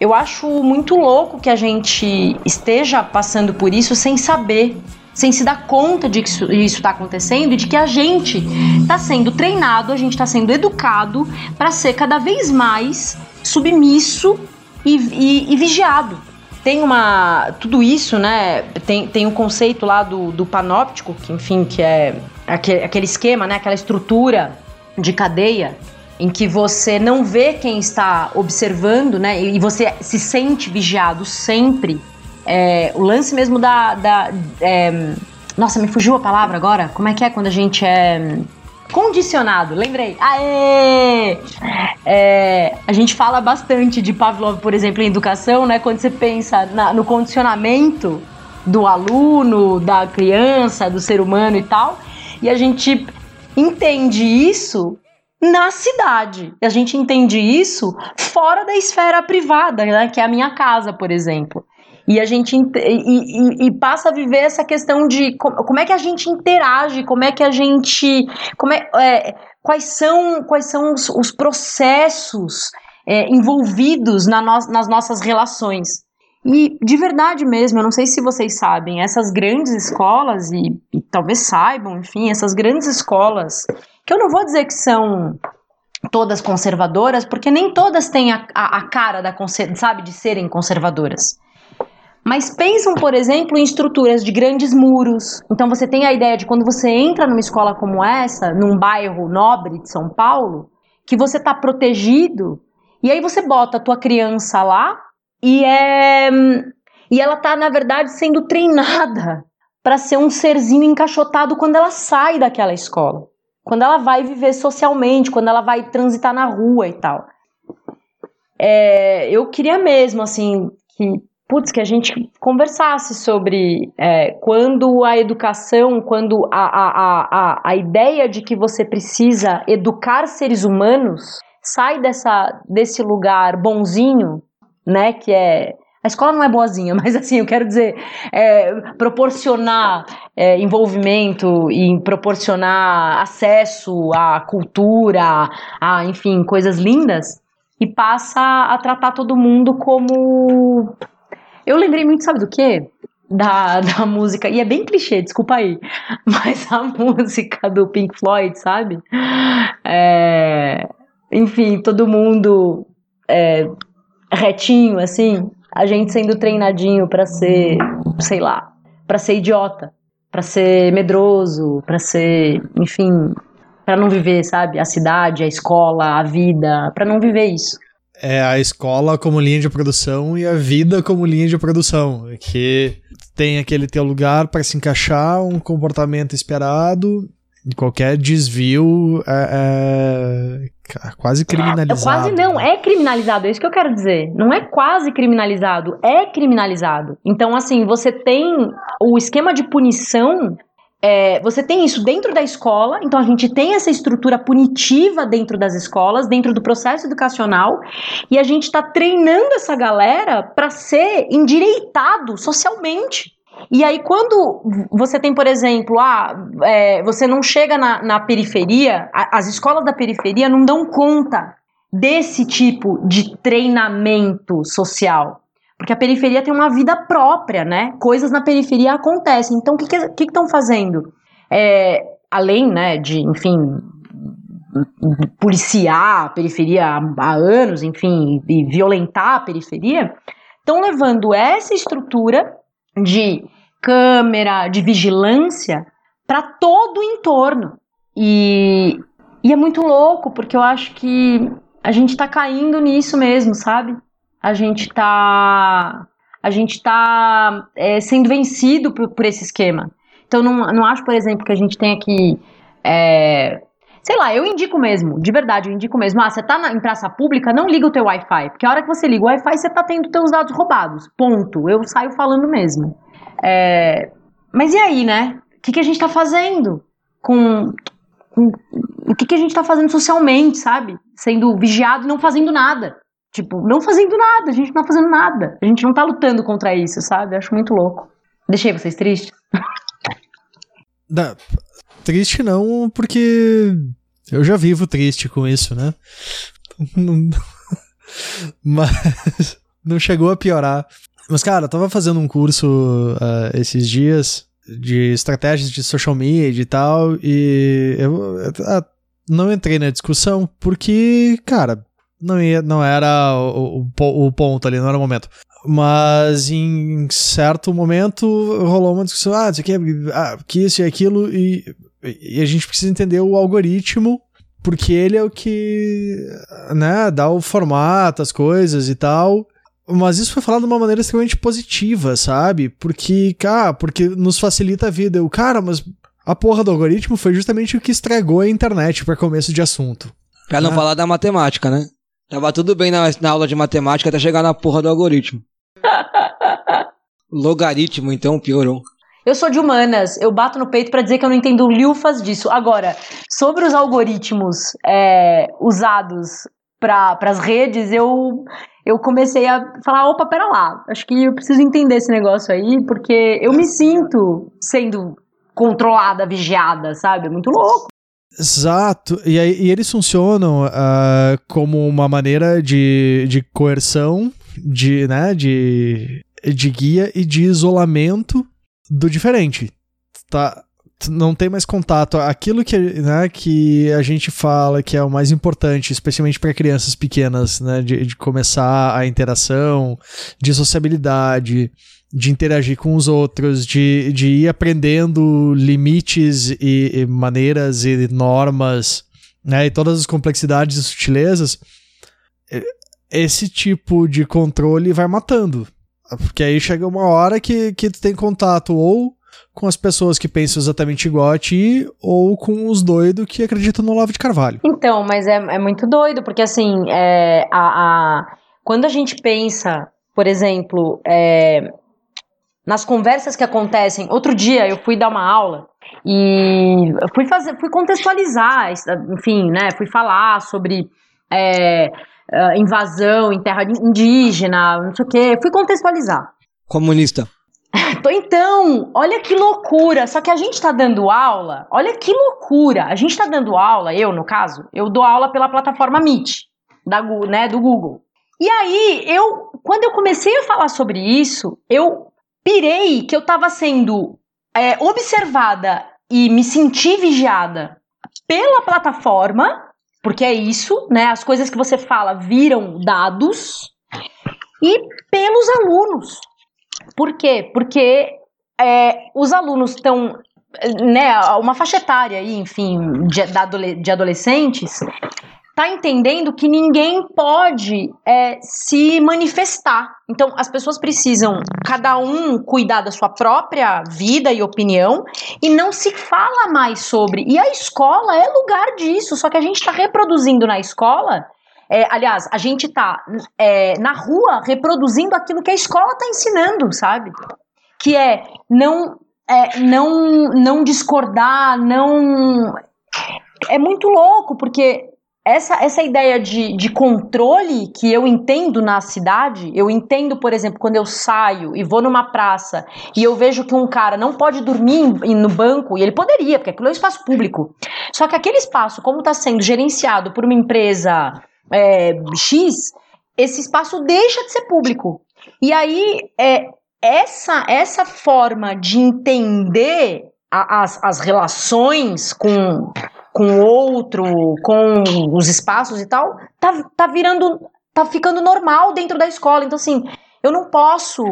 Speaker 7: eu acho muito louco que a gente esteja passando por isso sem saber, sem se dar conta de que isso está acontecendo e de que a gente está sendo treinado, a gente está sendo educado para ser cada vez mais submisso e, e, e, vigiado. Tem uma. Tudo isso, né? Tem, tem um conceito lá do, do panóptico, que enfim, que é aquele, aquele esquema, né? Aquela estrutura de cadeia em que você não vê quem está observando, né? E você se sente vigiado sempre. É, o lance mesmo da. da é, nossa, me fugiu a palavra agora. Como é que é quando a gente é. Condicionado, lembrei. Aê! É, a gente fala bastante de Pavlov, por exemplo, em educação, né? Quando você pensa na, no condicionamento do aluno, da criança, do ser humano e tal. E a gente entende isso na cidade. E a gente entende isso fora da esfera privada, né, que é a minha casa, por exemplo. E a gente e, e, e, passa a viver essa questão de como, é que a gente interage, como é que a gente. Como é, é quais são, quais são os, os processos é, envolvidos na no, nas nossas relações. E de verdade mesmo, eu não sei se vocês sabem, essas grandes escolas, e, e talvez saibam, enfim, essas grandes escolas que eu não vou dizer que são todas conservadoras, porque nem todas têm a, a, a cara da sabe de serem conservadoras. Mas pensam, por exemplo, em estruturas de grandes muros. Então você tem a ideia de quando você entra numa escola como essa, num bairro nobre de São Paulo, que você está protegido, e aí você bota a tua criança lá e é e ela está na verdade sendo treinada para ser um serzinho encaixotado quando ela sai daquela escola quando ela vai viver socialmente, quando ela vai transitar na rua e tal. É, eu queria mesmo, assim, que, putz, que a gente conversasse sobre é, quando a educação, quando a, a, a, a ideia de que você precisa educar seres humanos sai dessa, desse lugar bonzinho, né, que é a escola não é boazinha, mas assim, eu quero dizer, é, proporcionar é, envolvimento e proporcionar acesso à cultura, a, enfim, coisas lindas, e passa a tratar todo mundo como. Eu lembrei muito, sabe do quê? Da, da música, e é bem clichê, desculpa aí, mas a música do Pink Floyd, sabe? É, enfim, todo mundo é, retinho, assim, a gente sendo treinadinho para ser, sei lá, para ser idiota, para ser medroso, para ser, enfim, para não viver, sabe, a cidade, a escola, a vida, para não viver isso.
Speaker 2: É a escola como linha de produção e a vida como linha de produção, que tem aquele teu lugar para se encaixar, um comportamento esperado qualquer desvio é, é, quase criminalizado.
Speaker 7: Quase não, é criminalizado, é isso que eu quero dizer. Não é quase criminalizado, é criminalizado. Então, assim, você tem o esquema de punição. É, você tem isso dentro da escola, então a gente tem essa estrutura punitiva dentro das escolas, dentro do processo educacional, e a gente está treinando essa galera para ser endireitado socialmente. E aí, quando você tem, por exemplo, ah, é, você não chega na, na periferia, a, as escolas da periferia não dão conta desse tipo de treinamento social. Porque a periferia tem uma vida própria, né? Coisas na periferia acontecem. Então, o que estão que, que fazendo? É, além, né, de, enfim, policiar a periferia há anos, enfim, e violentar a periferia, estão levando essa estrutura de câmera, de vigilância para todo o entorno. E, e é muito louco, porque eu acho que a gente tá caindo nisso mesmo, sabe? A gente tá. A gente tá é, sendo vencido por, por, esse esquema. Então, não, não acho, por exemplo, que a gente tenha que. É, sei lá, eu indico mesmo, de verdade, eu indico mesmo. Ah, você tá na, em praça pública, não liga o teu Wi-Fi. Porque a hora que você liga o Wi-Fi, você tá tendo teus dados roubados. Ponto. Eu saio falando mesmo. É, mas e aí, né? O que, que a gente tá fazendo com, o que, que a gente tá fazendo socialmente, sabe? Sendo vigiado e não fazendo nada. Tipo, não fazendo nada, a gente não tá fazendo nada. A gente não tá lutando contra isso, sabe? Acho muito louco. Deixei vocês tristes?
Speaker 2: Não, triste não, porque eu já vivo triste com isso, né? Mas não chegou a piorar. Mas, cara, eu tava fazendo um curso uh, esses dias de estratégias de social media e tal, e eu, eu não entrei na discussão porque, cara, não, ia, não era o, o, o, ponto ali, não era o momento. Mas em certo momento rolou uma discussão, ah, isso aqui é ah, que isso e aquilo, e, e a gente precisa entender o algoritmo, porque ele é o que né, dá o formato, as coisas e tal. Mas isso foi falado de uma maneira extremamente positiva, sabe? Porque, cara, porque nos facilita a vida. O cara, mas a porra do algoritmo foi justamente o que estragou a internet para começo de assunto.
Speaker 3: Pra não ah. falar da matemática, né? Tava tudo bem na, na aula de matemática até chegar na porra do algoritmo. Logaritmo, então, piorou.
Speaker 7: Eu sou de humanas, eu bato no peito para dizer que eu não entendo lufas disso. Agora, sobre os algoritmos é, usados para as redes, eu, eu comecei a falar: opa, pera lá, acho que eu preciso entender esse negócio aí, porque eu me sinto sendo controlada, vigiada, sabe? É muito louco.
Speaker 2: Exato. E, aí, e eles funcionam uh, como uma maneira de, de coerção, de, né, de, de guia e de isolamento do diferente. Tá, não tem mais contato. Aquilo que, né, que a gente fala que é o mais importante, especialmente para crianças pequenas, né, de, de começar a interação, de sociabilidade, de interagir com os outros, de, de ir aprendendo limites e, e maneiras e normas, né, e todas as complexidades e sutilezas, esse tipo de controle vai matando. Porque aí chega uma hora que, que tu tem contato ou com as pessoas que pensam exatamente igual a ti ou com os doidos que acreditam no Olavo de Carvalho.
Speaker 7: Então, mas é, é muito doido, porque assim, é, a, a, quando a gente pensa, por exemplo, é, nas conversas que acontecem. Outro dia eu fui dar uma aula e fui fazer, fui contextualizar, enfim, né? Fui falar sobre é, invasão em terra indígena, não sei o quê. Fui contextualizar.
Speaker 3: Comunista.
Speaker 7: Então, olha que loucura. Só que a gente tá dando aula, olha que loucura. A gente tá dando aula, eu no caso, eu dou aula pela plataforma Meet, da, né, do Google. E aí, eu, quando eu comecei a falar sobre isso, eu pirei que eu estava sendo é, observada e me senti vigiada pela plataforma, porque é isso, né? As coisas que você fala viram dados e pelos alunos. Por quê? Porque é, os alunos estão, né, uma faixa etária aí, enfim, de, de adolescentes, tá entendendo que ninguém pode é, se manifestar. Então, as pessoas precisam, cada um, cuidar da sua própria vida e opinião e não se fala mais sobre. E a escola é lugar disso, só que a gente está reproduzindo na escola. É, aliás, a gente está é, na rua reproduzindo aquilo que a escola está ensinando, sabe? Que é não, é, não, não discordar, não. É muito louco, porque essa, essa ideia de, de controle que eu entendo na cidade, eu entendo, por exemplo, quando eu saio e vou numa praça e eu vejo que um cara não pode dormir no banco, e ele poderia, porque aquilo é um espaço público. Só que aquele espaço, como está sendo gerenciado por uma empresa é, X, esse espaço deixa de ser público. E aí, é, essa, essa forma de entender a, as, as relações com com outro, com os espaços e tal, tá, tá virando, tá ficando normal dentro da escola. Então, assim, eu não posso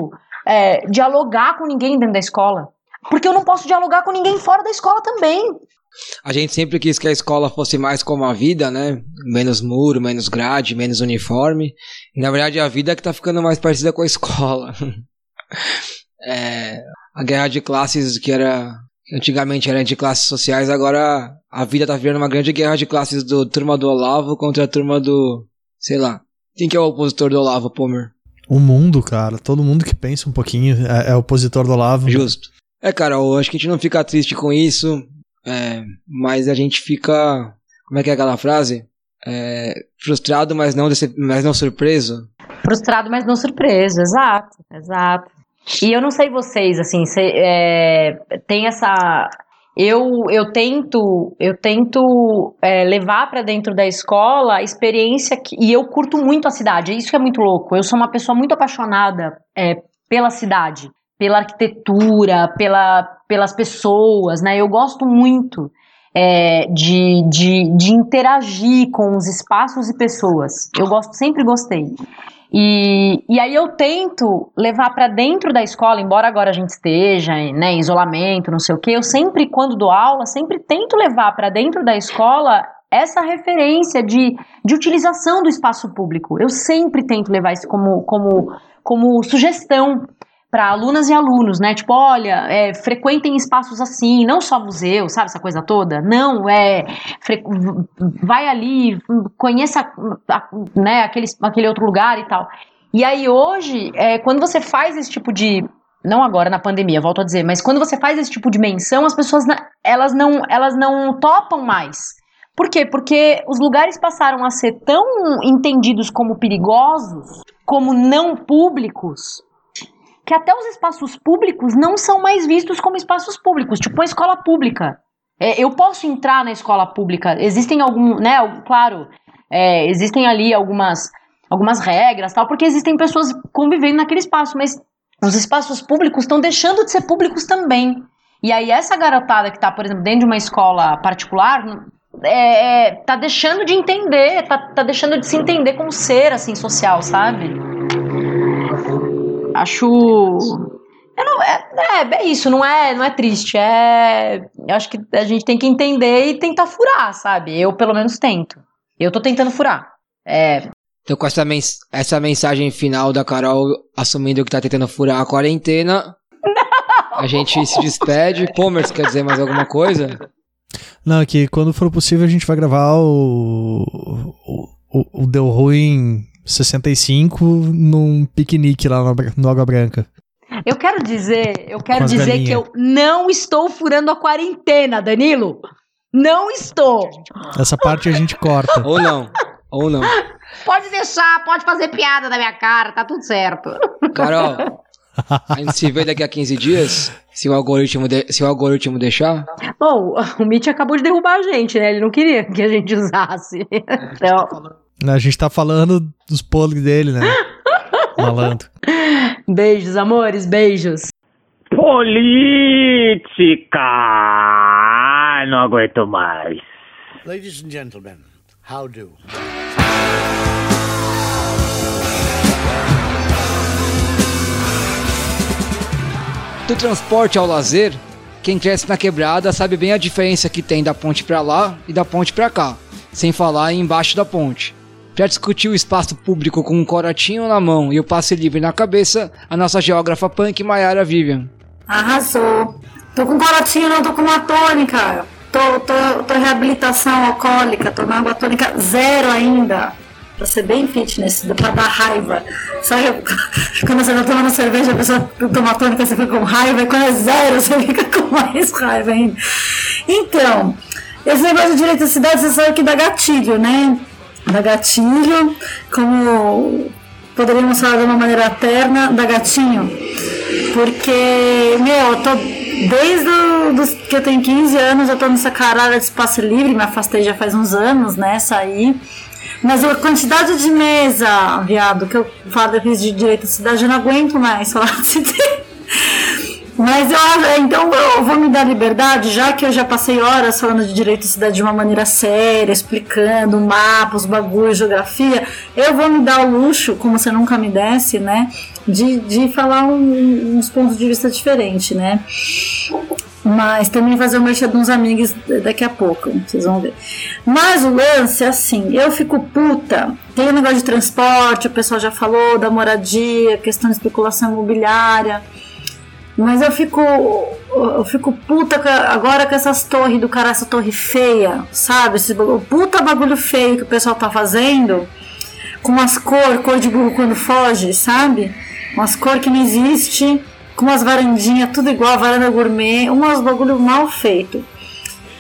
Speaker 7: é, dialogar com ninguém dentro da escola. Porque eu não posso dialogar com ninguém fora da escola também.
Speaker 3: A gente sempre quis que a escola fosse mais como a vida, né? Menos muro, menos grade, menos uniforme. Na verdade, a vida é que tá ficando mais parecida com a escola. é, a guerra de classes que era antigamente era de classes sociais, agora a vida tá virando uma grande guerra de classes do turma do Olavo contra a turma do, sei lá. Quem que é o opositor do Olavo, Pomer?
Speaker 2: O mundo, cara, todo mundo que pensa um pouquinho é, é opositor do Olavo.
Speaker 3: Justo. É, cara, eu acho que a gente não fica triste com isso, é, mas a gente fica, como é que é aquela frase? É, frustrado, mas não, mas não surpreso.
Speaker 7: Frustrado, mas não surpreso, exato, exato. E eu não sei vocês, assim, cê, é, tem essa. Eu, eu tento eu tento é, levar para dentro da escola a experiência que, e eu curto muito a cidade. Isso que é muito louco. Eu sou uma pessoa muito apaixonada é, pela cidade, pela arquitetura, pela, pelas pessoas, né? Eu gosto muito é, de, de, de interagir com os espaços e pessoas. Eu gosto, sempre gostei. E, e aí eu tento levar para dentro da escola, embora agora a gente esteja né, em isolamento, não sei o que, eu sempre, quando dou aula, sempre tento levar para dentro da escola essa referência de, de utilização do espaço público. Eu sempre tento levar isso como, como, como sugestão para alunas e alunos, né? Tipo, olha, é, frequentem espaços assim, não só museu, sabe essa coisa toda? Não, é vai ali, conheça né, aquele, aquele outro lugar e tal. E aí hoje, é, quando você faz esse tipo de não agora na pandemia, volto a dizer, mas quando você faz esse tipo de menção, as pessoas elas não elas não topam mais. Por quê? Porque os lugares passaram a ser tão entendidos como perigosos, como não públicos, que até os espaços públicos não são mais vistos como espaços públicos, tipo uma escola pública. É, eu posso entrar na escola pública, existem algum, né, claro, é, existem ali algumas, algumas regras, tal, porque existem pessoas convivendo naquele espaço, mas os espaços públicos estão deixando de ser públicos também. E aí essa garotada que está, por exemplo, dentro de uma escola particular, é, é, tá deixando de entender, tá, tá deixando de se entender como ser, assim, social, sabe? Acho. Eu não, é, é, é, isso, não é, não é triste. É, eu acho que a gente tem que entender e tentar furar, sabe? Eu, pelo menos, tento. Eu tô tentando furar. É.
Speaker 3: Então, com essa, mens essa mensagem final da Carol assumindo que tá tentando furar a quarentena, a gente se despede. Pomers, quer dizer mais alguma coisa?
Speaker 2: Não, é que quando for possível a gente vai gravar o. O, o Deu Ruim 65 num piquenique lá no Água Branca.
Speaker 7: Eu quero dizer, eu quero dizer galinhas. que eu não estou furando a quarentena, Danilo. Não estou.
Speaker 2: Essa parte a gente corta.
Speaker 3: Ou não. Ou não.
Speaker 7: Pode deixar, pode fazer piada na minha cara, tá tudo certo.
Speaker 3: Carol, a gente se vê daqui a 15 dias, se o algoritmo, de, se o algoritmo deixar.
Speaker 7: Bom, o Mitch acabou de derrubar a gente, né? Ele não queria que a gente usasse. Então...
Speaker 2: A gente tá falando dos podres dele, né? Malandro.
Speaker 7: Beijos, amores, beijos.
Speaker 5: Política! Não aguento mais.
Speaker 6: Ladies and gentlemen, how do?
Speaker 3: Do transporte ao lazer, quem cresce na quebrada sabe bem a diferença que tem da ponte para lá e da ponte para cá, sem falar embaixo da ponte. Para discutir o espaço público com um corotinho na mão e o passe livre na cabeça, a nossa geógrafa punk Mayara Vivian.
Speaker 8: Arrasou. Tô com corotinho, não tô com uma tônica. Tô, tô, tô reabilitação alcoólica, tô na água tônica zero ainda. Pra ser bem fitness, pra dar raiva. Sabe quando você tá tomando cerveja, a pessoa toma tônica, você fica com raiva, e quando é zero, você fica com mais raiva ainda. Então, esse negócio de direito à cidade, você sabe que dá gatilho, né? Da gatilho, como poderíamos falar de uma maneira terna, da gatinho. Porque, meu, eu tô desde o, que eu tenho 15 anos, eu tô nessa caralho de espaço livre, me afastei já faz uns anos, né, saí. Mas a quantidade de mesa, viado, que eu falo de direito à cidade, eu não aguento mais falar de Mas eu então eu vou me dar liberdade, já que eu já passei horas falando de direito de cidade de uma maneira séria, explicando mapas, bagulho, geografia, eu vou me dar o luxo, como você nunca me desse, né? De, de falar um, uns pontos de vista diferentes, né? Mas também fazer o merchan de uns amigos daqui a pouco, vocês vão ver. Mas o lance é assim, eu fico puta. Tem o negócio de transporte, o pessoal já falou da moradia, questão de especulação imobiliária. Mas eu fico. Eu fico puta agora com essas torres do cara, essa torre feia, sabe? Esse puta bagulho feio que o pessoal tá fazendo. Com umas cor, cor de burro quando foge, sabe? Umas cor que não existe, com umas varandinhas, tudo igual, varanda gourmet, umas bagulho mal feito.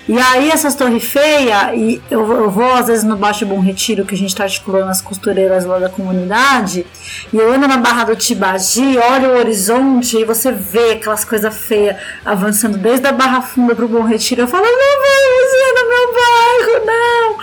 Speaker 8: E aí essas torres feias, e eu, eu, vou às vezes no Baixo Bom Retiro, que a gente está articulando as costureiras lá da comunidade, e eu ando na Barra do Tibagi, olho o horizonte e você vê aquelas coisas feias avançando desde a Barra Funda pro Bom Retiro. Eu falo, não vai você no meu bairro, não!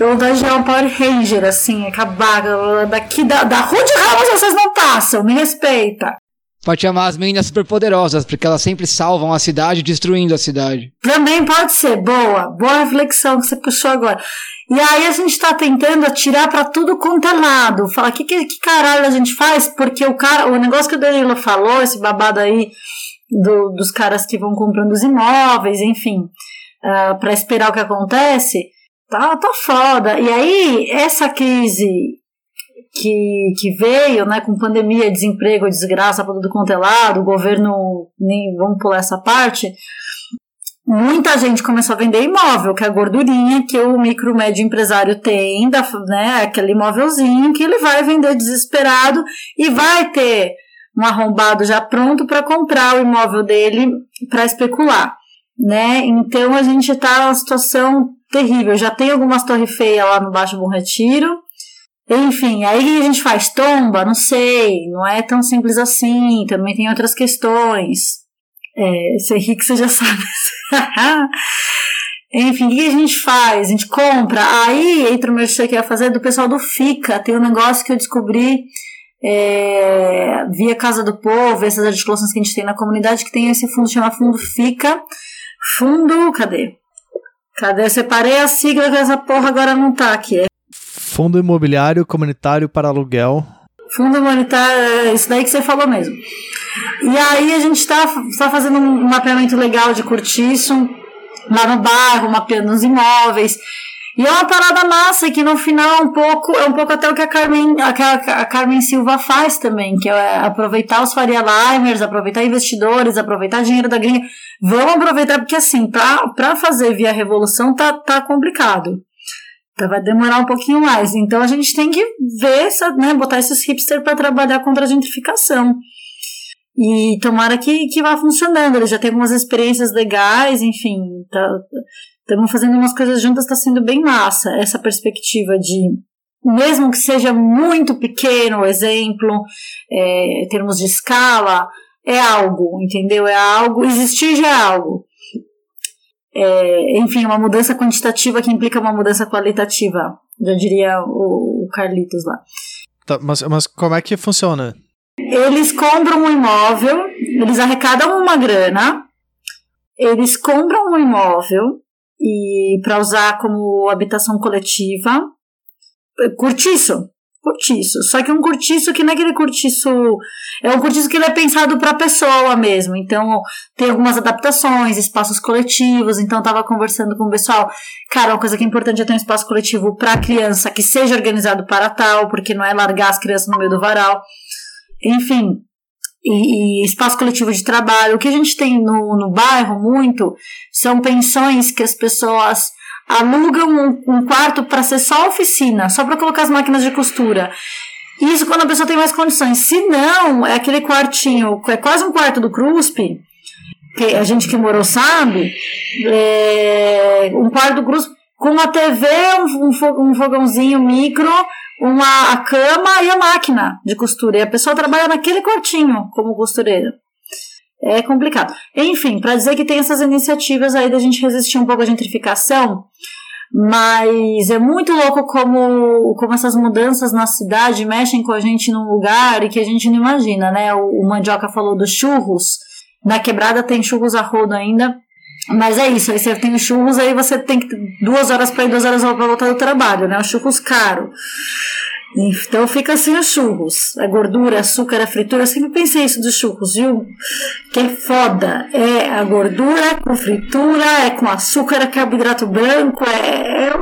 Speaker 8: Eu vontade de um Power Ranger, assim, acabar daqui da, da Rua de Ramos vocês não passam, me respeita.
Speaker 3: Pode chamar as meninas superpoderosas, porque elas sempre salvam a cidade, destruindo a cidade.
Speaker 8: Também pode ser, boa. Boa reflexão que você puxou agora. E aí a gente tá tentando atirar para tudo quanto é lado. Que, que, que caralho a gente faz? Porque o cara, o negócio que o Danilo falou, esse babado aí do, dos caras que vão comprando os imóveis, enfim, uh, ah, para esperar o que acontece, tá, tá foda. E aí, essa crise que, que veio, né, com pandemia, desemprego, desgraça tudo quanto é lado, o governo, nem vamos pular essa parte, muita gente começou a vender imóvel, que é a gordurinha que o micro médio empresário tem, da, né, aquele imóvelzinho que ele vai vender desesperado e vai ter um arrombado já pronto para comprar o imóvel dele para especular, né? Então a gente está numa situação terrível. Já tem algumas torres feias lá no Baixo Bom Retiro, enfim, aí a gente faz tomba, não sei, não é tão simples assim, também tem outras questões. É, ser rico você já sabe. Enfim, o que a gente faz? A gente compra. Aí entra o meu que ia fazer do pessoal do FICA. Tem um negócio que eu descobri é, via Casa do Povo, essas articulações que a gente tem na comunidade, que tem esse fundo chamado Fundo FICA. Fundo, cadê? Cadê? Eu separei a sigla que essa porra agora não tá aqui. É
Speaker 2: Fundo Imobiliário Comunitário para Aluguel.
Speaker 8: Fundo Imobiliário, é isso daí que você falou mesmo. E aí a gente está tá fazendo um mapeamento legal de curtiço lá no bairro, mapeando os imóveis. E é uma parada massa que no final é um pouco, é um pouco até o que a Carmen, a, a Carmen Silva faz também, que é aproveitar os Faria Limers, aproveitar investidores, aproveitar dinheiro da gringa. Vamos aproveitar, porque assim, para fazer via revolução tá, tá complicado. Então vai demorar um pouquinho mais. Então a gente tem que ver, né, botar esses hipsters para trabalhar contra a gentrificação. E tomara que, que vá funcionando. Ele já tem algumas experiências legais, enfim. Estamos tá, fazendo umas coisas juntas, está sendo bem massa. Essa perspectiva de, mesmo que seja muito pequeno o exemplo, é, em termos de escala, é algo, entendeu? É algo, existir já é algo é, enfim, uma mudança quantitativa que implica uma mudança qualitativa, já diria o, o Carlitos lá.
Speaker 2: Tá, mas, mas como é que funciona?
Speaker 8: Eles compram um imóvel, eles arrecadam uma grana, eles compram um imóvel e para usar como habitação coletiva, curtiço, cortiço. Só que um cortiço que não é aquele cortiço. É um cortiço que ele é pensado para a pessoa mesmo. Então, tem algumas adaptações, espaços coletivos. Então, eu tava conversando com o pessoal. Cara, uma coisa que é importante é ter um espaço coletivo para criança que seja organizado para tal, porque não é largar as crianças no meio do varal. Enfim. E, e espaço coletivo de trabalho. O que a gente tem no, no bairro muito são pensões que as pessoas alugam um, um quarto para ser só oficina, só para colocar as máquinas de costura. Isso quando a pessoa tem mais condições. Se não, é aquele quartinho, é quase um quarto do CRUSP, que a gente que morou sabe, é um quarto do CRUSP com uma TV, um, um fogãozinho micro, uma a cama e a máquina de costura. E a pessoa trabalha naquele quartinho como costureira é complicado. Enfim, para dizer que tem essas iniciativas aí da gente resistir um pouco à gentrificação, mas é muito louco como, como essas mudanças na cidade mexem com a gente num lugar e que a gente não imagina, né? O, o Mandioca falou dos churros. Na quebrada tem churros a rodo ainda. Mas é isso, aí você tem os churros, aí você tem que duas horas para ir, duas horas para voltar do trabalho, né? Os churros caro. Então fica assim os churros. A gordura, açúcar, a fritura. Eu sempre pensei isso dos churros, viu? Que é foda. É a gordura com fritura, é com açúcar, é carboidrato branco, é. é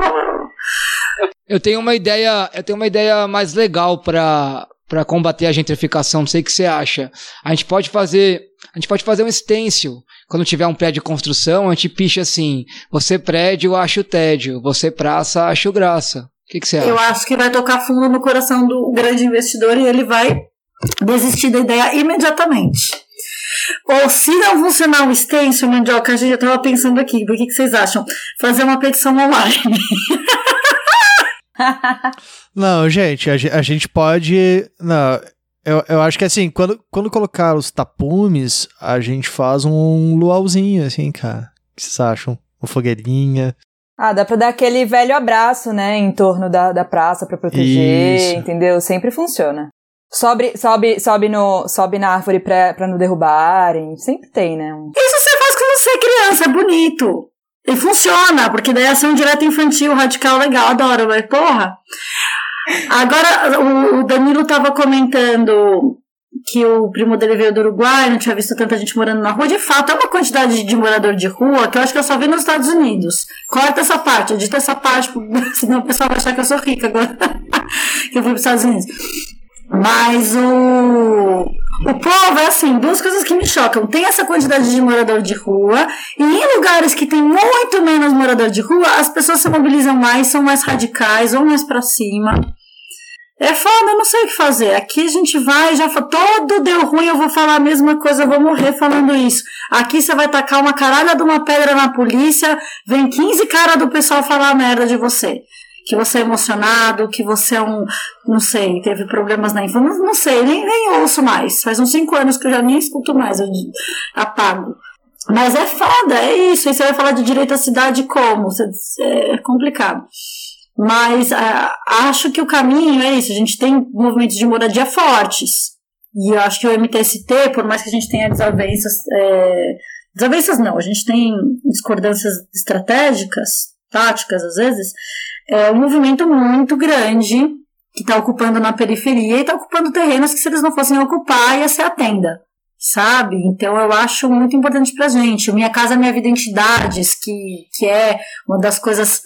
Speaker 3: Eu tenho uma ideia, eu tenho uma ideia mais legal para para combater a gentrificação, não sei o que você acha. A gente pode fazer, a gente pode fazer um stencil. Quando tiver um prédio de construção, a gente picha assim: você prédio, acho tédio, você praça, acho graça. O que, que você acha?
Speaker 8: Eu acho que vai tocar fundo no coração do grande investidor e ele vai desistir da ideia imediatamente. Ou se não funcionar o stencil, mandioca, a gente já estava pensando aqui, o que, que vocês acham? Fazer uma petição online.
Speaker 2: Não, gente, a, a gente pode. Não, eu, eu acho que assim, quando, quando colocar os tapumes, a gente faz um luauzinho, assim, cara. O que vocês acham? Uma fogueirinha.
Speaker 4: Ah, dá pra dar aquele velho abraço, né, em torno da, da praça pra proteger,
Speaker 2: Isso.
Speaker 4: entendeu? Sempre funciona. Sobe, sobe, sobe, no, sobe na árvore pra, pra não derrubarem. Sempre tem, né? um-
Speaker 8: Isso você faz quando você é criança, é bonito. E funciona, porque daí é ação direta infantil, radical, legal, adoro, mas porra. Agora, o Danilo tava comentando que o primo dele veio do Uruguai, não tinha visto tanta gente morando na rua. De fato, é uma quantidade de morador de rua que eu acho que eu só vi nos Estados Unidos. Corta essa parte, edita essa parte, senão o pessoal vai achar que eu sou rica agora. que eu fui para os Estados Unidos. Mas o, o povo é assim, duas coisas que me chocam. Tem essa quantidade de morador de rua, e em lugares que tem muito menos morador de rua, as pessoas se mobilizam mais, são mais radicais, ou mais pra cima. É foda, eu não sei o que fazer. Aqui a gente vai, já todo deu ruim, eu vou falar a mesma coisa, eu vou morrer falando isso. Aqui você vai tacar uma caralha de uma pedra na polícia, vem 15 caras do pessoal falar merda de você que você é emocionado, que você é um, não sei, teve problemas na infância, não, sei, nem, nem ouço mais. Faz uns cinco anos que eu já nem escuto mais, eu apago. Mas é foda, é isso. E você vai falar de direito à cidade como? É complicado. Mas ah, acho que o caminho é isso. A gente tem movimentos de moradia fortes. E eu acho que o MTST, por mais que a gente tenha desavenças, é, desavenças não, a gente tem discordâncias estratégicas, táticas às vezes, é um movimento muito grande que está ocupando na periferia e está ocupando terrenos que se eles não fossem ocupar ia ser a tenda, sabe? Então eu acho muito importante pra gente. Minha Casa Minha Vida Entidades, que, que é uma das coisas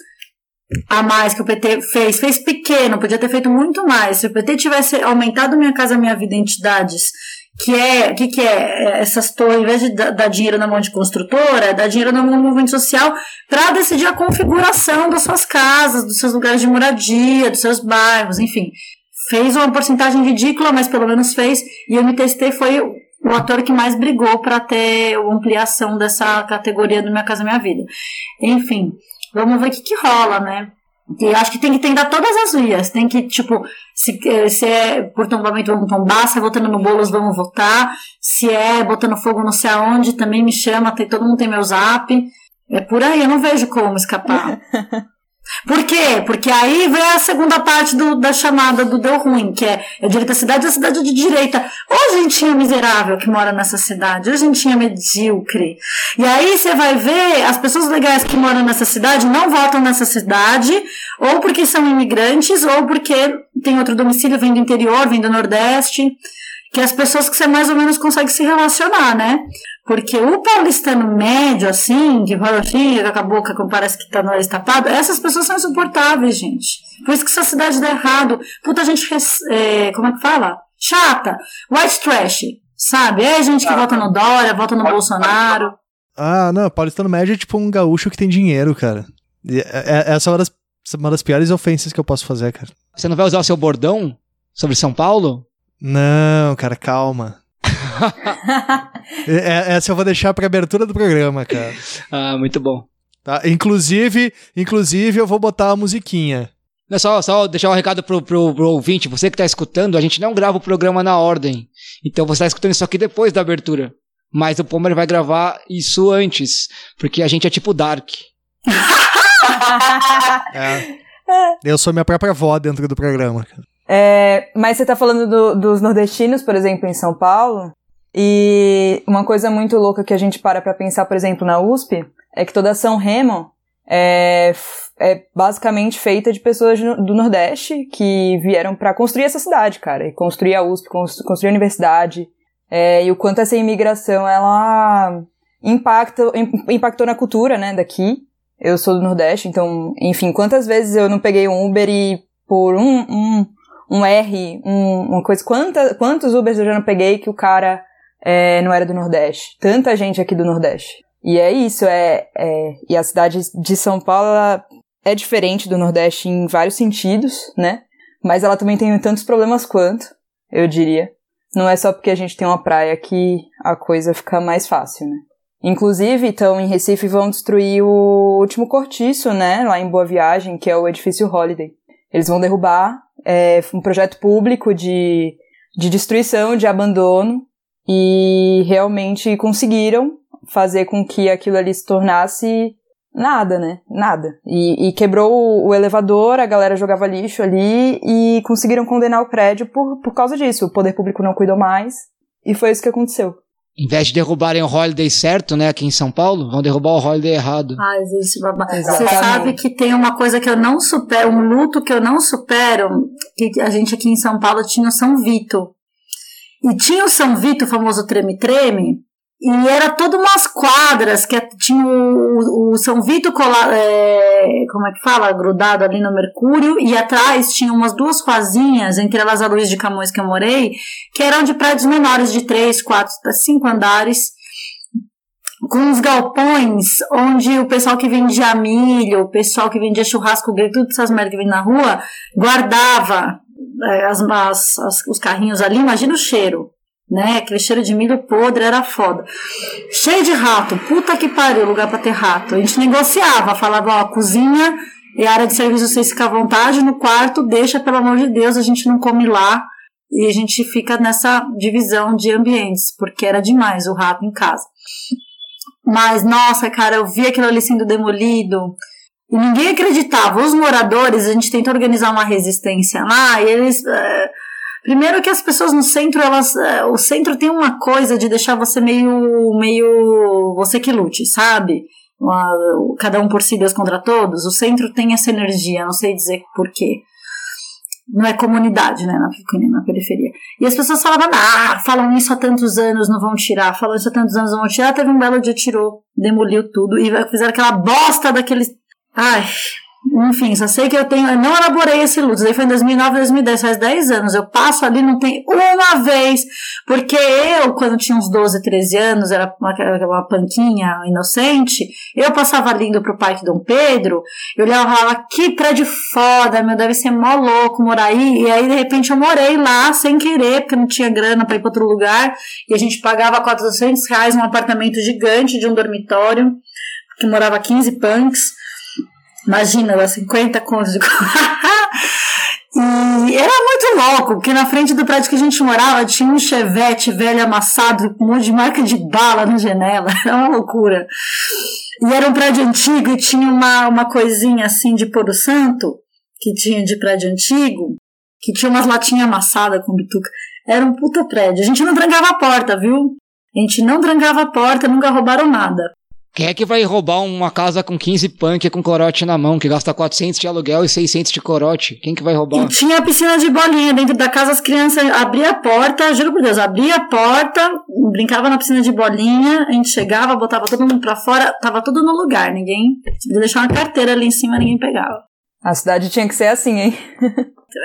Speaker 8: a mais que o PT fez, fez pequeno, podia ter feito muito mais. Se o PT tivesse aumentado Minha Casa Minha Vida Entidades, que é, que, que é? Essas torres, ao invés de dar dinheiro na mão de construtora, é dar dinheiro na mão do movimento social para decidir a configuração das suas casas, dos seus lugares de moradia, dos seus bairros, enfim. Fez uma porcentagem ridícula, mas pelo menos fez, e o MTST foi o ator que mais brigou para ter a ampliação dessa categoria do Minha Casa Minha Vida. Enfim, vamos ver o que, que rola, né? E acho que tem que tentar todas as vias. Tem que, tipo, se, eh, se é por tombamento, vamos tombar. Se é votando no Boulos, vamos votar. Se é botando fogo não sei aonde, também me chama. Tem, todo mundo tem meu zap. É por aí, eu não vejo como escapar. Por quê? Porque aí vem a segunda parte do- da chamada do Deu Ruim, que é a direita cidade e a cidade de direita. Ou gentinha miserável que mora nessa cidade, ou gentinha medíocre. E aí você vai ver as pessoas legais que moram nessa cidade não votam nessa cidade, ou porque são imigrantes, ou porque tem outro domicílio, vem do interior, vem do Nordeste. Que é as pessoas que você mais ou menos consegue se relacionar, né? Porque o paulistano médio, assim, que fala assim, com a boca que parece que tá no nariz tapado, essas pessoas são insuportáveis, gente. Por isso que essa cidade dá errado. Puta gente, res- é, como é que fala? Chata. White trash, sabe? É gente que vota no Dória, vota no Bolsonaro.
Speaker 2: Ah, não, paulistano médio é tipo um gaúcho que tem dinheiro, cara. É- é- essa é uma das, uma das piores ofensas que eu posso fazer, cara.
Speaker 3: Você não vai usar o seu bordão sobre São Paulo?
Speaker 2: Não, cara, calma. É- essa eu vou deixar pra abertura do programa, cara.
Speaker 3: Ah, muito bom.
Speaker 2: Tá? Inclusive, inclusive, eu vou botar a musiquinha.
Speaker 3: Não, só, só deixar um recado pro, pro, pro ouvinte, você que tá escutando, a gente não grava o programa na ordem. Então você tá escutando isso aqui depois da abertura. Mas o Pomer vai gravar isso antes, porque a gente é tipo Dark.
Speaker 2: É. Eu sou minha própria avó dentro do programa, cara.
Speaker 4: É, mas você tá falando do- dos nordestinos, por exemplo, em São Paulo. E uma coisa muito louca que a gente para pra pensar, por exemplo, na USP, é que toda São Remo é, é basicamente feita de pessoas do Nordeste que vieram para construir essa cidade, cara, e construir a USP, construir a universidade, é, e o quanto essa imigração ela impacta, impactou na cultura, né, daqui. Eu sou do Nordeste, então, enfim, quantas vezes eu não peguei um Uber e por um, um, um R, um, uma coisa, quanta, quantos Ubers eu já não peguei que o cara é, não era do Nordeste? Tanta gente aqui do Nordeste. E é isso, é, é e a cidade de São Paulo é diferente do Nordeste em vários sentidos, né? Mas ela também tem tantos problemas quanto, eu diria. Não é só porque a gente tem uma praia que a coisa fica mais fácil, né? Inclusive, então, em Recife vão destruir o último cortiço, né, lá em Boa Viagem, que é o edifício Holiday. Eles vão derrubar é, um projeto público de, de destruição, de abandono, e realmente conseguiram fazer com que aquilo ali se tornasse nada, né? Nada. E, e quebrou o, elevador, a galera jogava lixo ali e conseguiram condenar o prédio por, por causa disso. O poder público não cuidou mais e foi isso que aconteceu.
Speaker 3: Em vez de derrubarem o Holiday certo, né, aqui em São Paulo, vão derrubar o Holiday errado.
Speaker 8: Ah, existe babado. Você sabe que tem uma coisa que eu não supero, um luto que eu não supero, que a gente aqui em São Paulo tinha o São Vito. E tinha o São Vito, o famoso treme-treme, e era todas umas quadras que tinha o, o São Vito colado, é, como é que fala? Grudado ali no Mercúrio, e atrás tinha umas duas casinhas, entre elas a Luiz de Camões que eu morei, que eram de prédios menores, de três, quatro, cinco andares, com uns galpões onde o pessoal que vendia milho, o pessoal que vendia churrasco grego, tudo essas merdas que vem na rua, guardava é, as, as, as, os carrinhos ali, imagina o cheiro né? Aquele cheiro de milho podre era foda. Cheio de rato, puta que pariu, lugar pra ter rato. A gente negociava, falava, ó, cozinha e área de serviço vocês ficam à vontade, no quarto deixa, pelo amor de Deus, a gente não come lá. E a gente fica nessa divisão de ambientes, porque era demais o rato em casa. Mas, nossa, cara, eu vi aquilo ali sendo demolido. E ninguém acreditava. Os moradores, a gente tentou organizar uma resistência lá, e eles. Uh, Primeiro que as pessoas no centro, elas, é, o centro tem uma coisa de deixar você meio, meio, você que lute, sabe? Uma, cada um por si, Deus contra todos. O centro tem essa energia, não sei dizer porquê. Não é comunidade, né, na, na periferia. E as pessoas falavam, ah, falam isso há tantos anos, não vão tirar, falam isso há tantos anos, não vão tirar. Teve um belo dia, tirou, demoliu tudo e fizeram aquela bosta daqueles. Ai, enfim, só sei que eu tenho. Eu não elaborei esse luto. Daí foi em 2009, 2010, faz 10 anos. Eu passo ali, não tem uma vez. Porque eu, quando tinha uns 12, 13 anos, era uma, uma panquinha inocente. Eu passava lindo pro Parque Dom Pedro. Eu olhava e falava: que prédio foda, meu, deve ser mó louco morar aí. E aí, de repente, eu morei lá sem querer, porque não tinha grana para ir para outro lugar. E a gente pagava 400 reais num apartamento gigante de um dormitório, que morava 15 punks. Imagina, lá 50 contos de. e era muito louco, porque na frente do prédio que a gente morava tinha um chevette velho amassado com um monte de marca de bala na janela. Era uma loucura. E era um prédio antigo e tinha uma, uma coisinha assim de pôr santo, que tinha de prédio antigo, que tinha umas latinhas amassadas com bituca. Era um puta prédio. A gente não trancava a porta, viu? A gente não trancava a porta, nunca roubaram nada.
Speaker 3: Quem é que vai roubar uma casa com 15 punk com corote na mão, que gasta 400 de aluguel e 600 de corote? Quem que vai roubar?
Speaker 8: E tinha piscina de bolinha dentro da casa, as crianças abriam a porta, juro por Deus, abria a porta, brincava na piscina de bolinha, a gente chegava, botava todo mundo pra fora, tava tudo no lugar, ninguém. Podia deixar uma carteira ali em cima, ninguém pegava.
Speaker 4: A cidade tinha que ser assim, hein?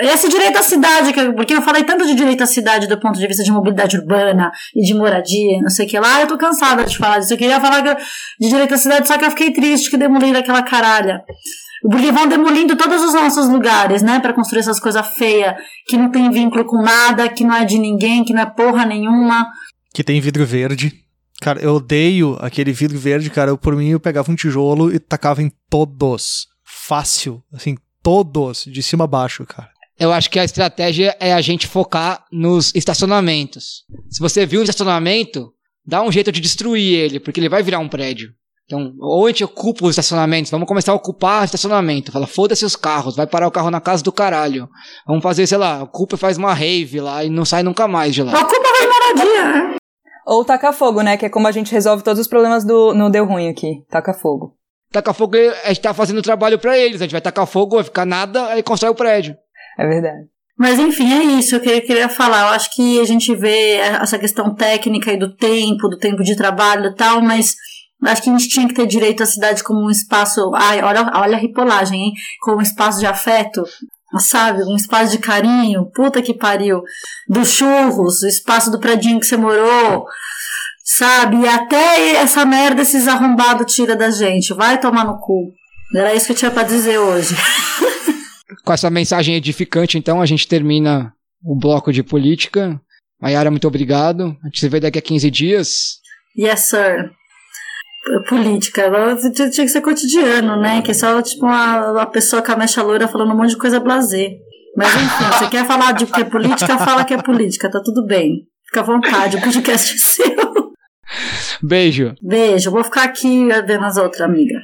Speaker 8: Esse direito à cidade, porque eu falei tanto de direito à cidade do ponto de vista de mobilidade urbana e de moradia, não sei o que lá, eu tô cansada de falar disso. Eu queria falar de direito à cidade, só que eu fiquei triste que demoliram aquela caralha. Porque vão demolindo todos os nossos lugares, né, para construir essas coisas feias, que não tem vínculo com nada, que não é de ninguém, que não é porra nenhuma.
Speaker 2: Que tem vidro verde. Cara, eu odeio aquele vidro verde, cara. Eu, por mim, eu pegava um tijolo e tacava em todos. Fácil. Assim, todos, de cima a baixo, cara.
Speaker 3: Eu acho que a estratégia é a gente focar nos estacionamentos. Se você viu um estacionamento, dá um jeito de destruir ele, porque ele vai virar um prédio. Então, ou a gente ocupa os estacionamentos, vamos começar a ocupar o estacionamento. Fala, foda-se os carros, vai parar o carro na casa do caralho. Vamos fazer, sei lá, ocupa e faz uma rave lá e não sai nunca mais de lá.
Speaker 8: Ocupa faz moradia, né?
Speaker 4: Ou taca fogo, né? Que é como a gente resolve todos os problemas do no Deu Ruim aqui. Taca fogo.
Speaker 3: Taca fogo, a gente tá fazendo trabalho pra eles. A gente vai tacar fogo, vai ficar nada, aí constrói o prédio.
Speaker 4: É verdade.
Speaker 8: Mas enfim, é isso que eu queria falar. Eu acho que a gente vê essa questão técnica e do tempo, do tempo de trabalho e tal, mas acho que a gente tinha que ter direito à cidade como um espaço. Ai, olha, olha a ripolagem, hein? Como um espaço de afeto, sabe? Um espaço de carinho. Puta que pariu. Dos churros, o espaço do predinho que você morou. Sabe? E até essa merda esses arrombados tira da gente. Vai tomar no cu. Era isso que eu tinha pra dizer hoje.
Speaker 3: Com essa mensagem edificante, então, a gente termina o bloco de política. Mayara, muito obrigado. A gente se vê daqui a 15 dias.
Speaker 8: Yes, sir. Política. Tinha que ser cotidiano, né? Que é só, tipo, uma, uma pessoa com a mecha loira falando um monte de coisa blazer. Mas enfim, você quer falar de que é política, fala que é política, tá tudo bem. Fica à vontade, o podcast é seu.
Speaker 3: Beijo.
Speaker 8: Beijo, vou ficar aqui vendo as outras amigas.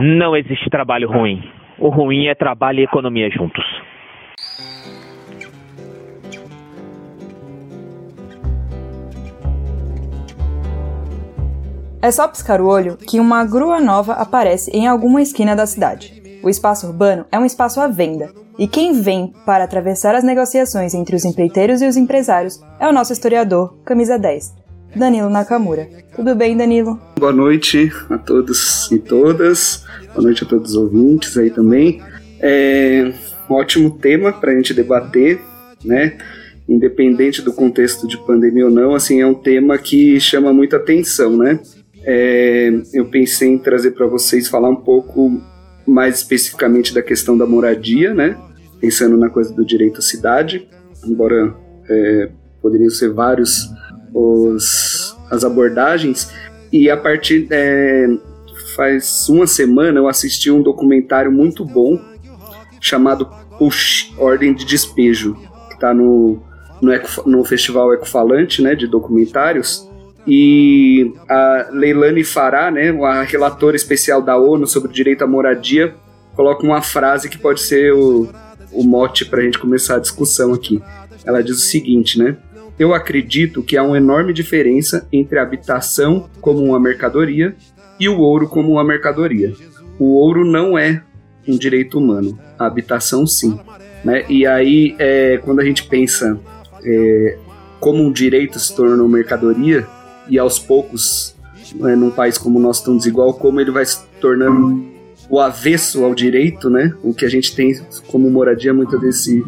Speaker 5: Não existe trabalho ruim. O ruim é trabalho e economia juntos.
Speaker 4: É só piscar o olho que uma grua nova aparece em alguma esquina da cidade. O espaço urbano é um espaço à venda, e quem vem para atravessar as negociações entre os empreiteiros e os empresários é o nosso historiador, camisa 10, Danilo Nakamura. Tudo bem, Danilo?
Speaker 9: Boa noite a todos e todas. Boa noite a todos os ouvintes aí também. É um ótimo tema para a gente debater, né? Independente do contexto de pandemia ou não, assim, é um tema que chama muita atenção, né? É, eu pensei em trazer para vocês falar um pouco mais especificamente da questão da moradia, né? Pensando na coisa do direito à cidade, embora é, poderiam ser vários os, as abordagens. E a partir é, faz uma semana eu assisti um documentário muito bom chamado Push Ordem de Despejo, que está no, no, no Festival Ecofalante, né, de documentários. E a Leilani Fará, né, a relatora especial da ONU sobre o direito à moradia, coloca uma frase que pode ser o, o mote para a gente começar a discussão aqui. Ela diz o seguinte, né? Eu acredito que há uma enorme diferença entre a habitação como uma mercadoria e o ouro como uma mercadoria. O ouro não é um direito humano, a habitação sim. Né? E aí, é, quando a gente pensa é, como um direito se tornou mercadoria, e aos poucos, né, num país como o nosso tão desigual, como ele vai se tornando o avesso ao direito, né? O que a gente tem como moradia muitas vezes se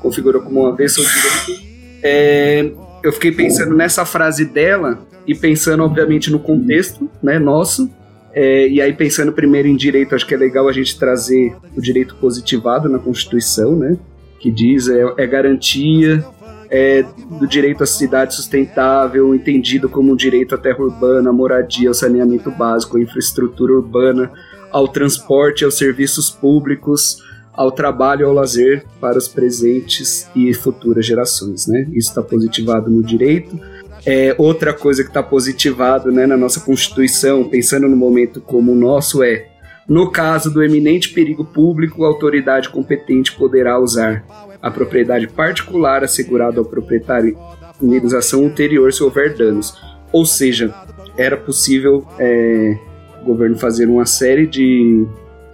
Speaker 9: configurou como um avesso ao direito. É, eu fiquei pensando nessa frase dela e pensando, obviamente, no contexto né, nosso. É, e aí, pensando primeiro em direito, acho que é legal a gente trazer o direito positivado na Constituição, né? Que diz é, é garantia é, do direito à cidade sustentável, entendido como um direito à terra urbana, à moradia, ao saneamento básico, à infraestrutura urbana, ao transporte, aos serviços públicos, ao trabalho e ao lazer para os presentes e futuras gerações, né? Isso está positivado no direito. É, outra coisa que está positivado né, na nossa Constituição, pensando no momento como o nosso, é no caso do eminente perigo público, a autoridade competente poderá usar a propriedade particular assegurada ao proprietário em indenização ulterior se houver danos. Ou seja, era possível é, o governo fazer uma série de,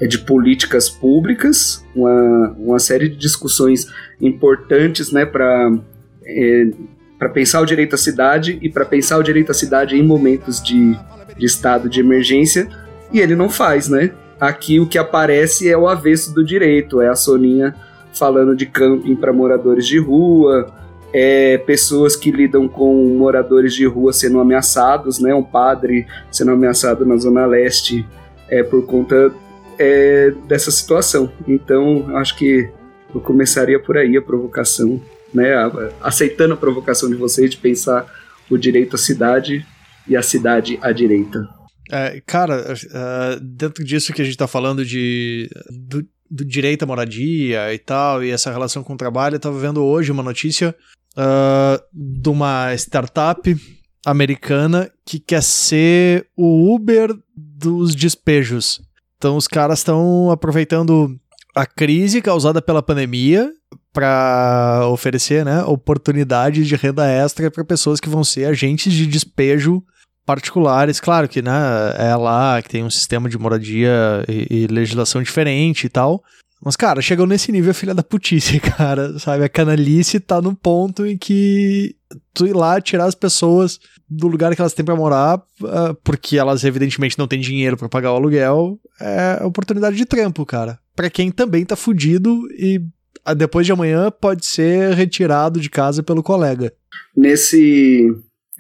Speaker 9: de políticas públicas, uma, uma série de discussões importantes né, para é, pensar o direito à cidade e para pensar o direito à cidade em momentos de, de estado de emergência, e ele não faz, né? Aqui o que aparece é o avesso do direito, é a Soninha falando de camping para moradores de rua, é, pessoas que lidam com moradores de rua sendo ameaçados, né? Um padre sendo ameaçado na Zona Leste é, por conta é, dessa situação. Então, acho que eu começaria por aí a provocação, né? Aceitando a provocação de vocês de pensar o direito à cidade e a cidade à direita.
Speaker 2: É, cara, uh, dentro disso que a gente tá falando de, do, do, direito à moradia e tal, e essa relação com o trabalho, eu tava vendo hoje uma notícia uh, de uma startup americana que quer ser o Uber dos despejos. Então os caras estão aproveitando a crise causada pela pandemia para oferecer né, oportunidade de renda extra para pessoas que vão ser agentes de despejo particulares. Claro que né, é lá que tem um sistema de moradia e, e legislação diferente e tal. Mas, cara, chegou nesse nível filha da putice, cara, sabe? A canalice tá no ponto em que tu ir lá tirar as pessoas do lugar que elas têm para morar, uh, porque elas evidentemente não têm dinheiro para pagar o aluguel, é oportunidade de trampo, cara. Para quem também tá fudido e uh, depois de amanhã pode ser retirado de casa pelo colega.
Speaker 9: Nesse.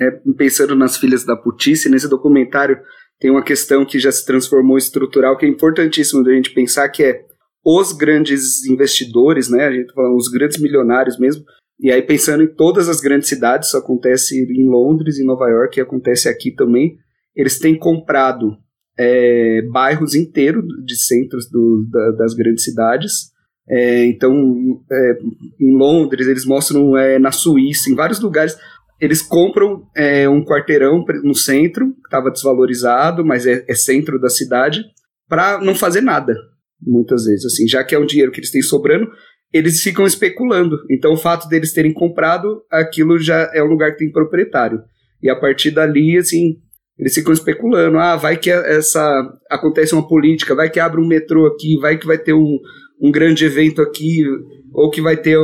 Speaker 9: É, pensando nas filhas da putice, nesse documentário tem uma questão que já se transformou estrutural, que é importantíssimo da gente pensar, que é os grandes investidores, né? A gente tá falando os grandes milionários mesmo. E aí pensando em todas as grandes cidades, isso acontece em Londres, em Nova York, e acontece aqui também. Eles têm comprado é, bairros inteiros de centros do, da, das grandes cidades. É, então, é, em Londres, eles mostram é, na Suíça, em vários lugares, eles compram é, um quarteirão no centro, que estava desvalorizado, mas é, é centro da cidade, para não fazer nada muitas vezes, assim, já que é um dinheiro que eles têm sobrando, eles ficam especulando. Então, o fato deles terem comprado, aquilo já é um lugar que tem proprietário. E a partir dali, assim, eles ficam especulando. Ah, vai que essa acontece uma política, vai que abre um metrô aqui, vai que vai ter um, um grande evento aqui, ou que vai ter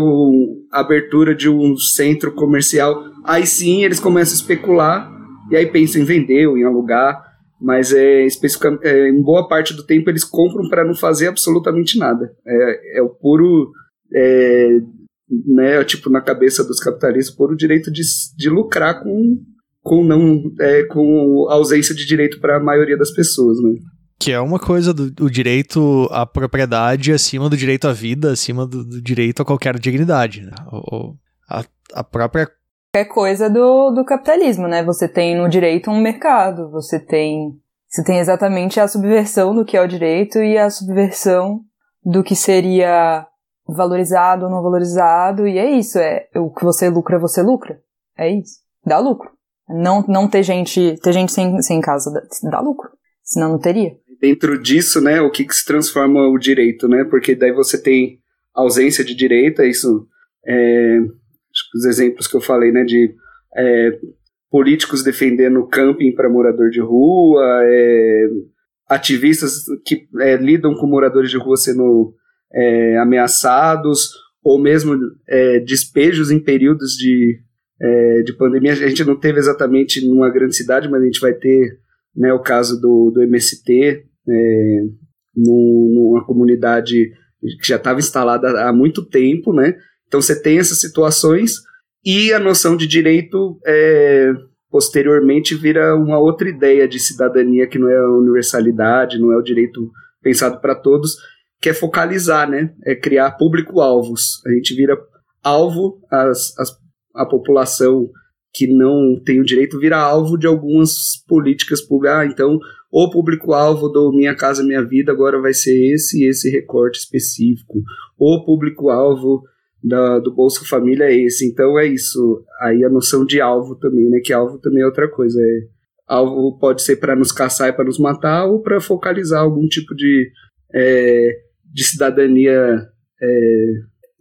Speaker 9: a abertura de um centro comercial. Aí sim, eles começam a especular e aí pensam em vender ou em alugar mas é, especificamente, é, em boa parte do tempo eles compram para não fazer absolutamente nada. É, é o puro, é, né, tipo, na cabeça dos capitalistas, puro direito de, de lucrar com, com, não, é, com ausência de direito para a maioria das pessoas, né?
Speaker 2: Que é uma coisa do, do, direito à propriedade acima do direito à vida, acima do, do direito a qualquer dignidade. Né? O, a, a própria
Speaker 4: é coisa do, do capitalismo, né? Você tem no direito um mercado, você tem, você tem exatamente a subversão do que é o direito e a subversão do que seria valorizado ou não valorizado, e é isso, é o que você lucra, você lucra. É isso. Dá lucro. Não, não ter gente, ter gente sem, sem casa dá, dá lucro. Senão não teria.
Speaker 9: Dentro disso, né, o que, que se transforma o direito, né? Porque daí você tem ausência de direito, é isso é, os exemplos que eu falei, né, de é, políticos defendendo camping para morador de rua, é, ativistas que é, lidam com moradores de rua sendo é, ameaçados, ou mesmo é, despejos em períodos de, é, de pandemia. A gente não teve exatamente numa grande cidade, mas a gente vai ter né, o caso do, do MST, numa comunidade que já estava instalada há muito tempo, né? Então você tem essas situações e a noção de direito é, posteriormente vira uma outra ideia de cidadania que não é a universalidade, não é o direito pensado para todos, que é focalizar, né? É criar público-alvos. A gente vira alvo, as, as, a população que não tem o direito vira alvo de algumas políticas públicas. Ah, então o público-alvo do Minha Casa Minha Vida agora vai ser esse esse recorte específico. O público-alvo da, do Bolsa Família é esse. Então é isso. Aí a noção de alvo também, né? Que alvo também é outra coisa. É, alvo pode ser para nos caçar e para nos matar ou para focalizar algum tipo de, é, de cidadania, é,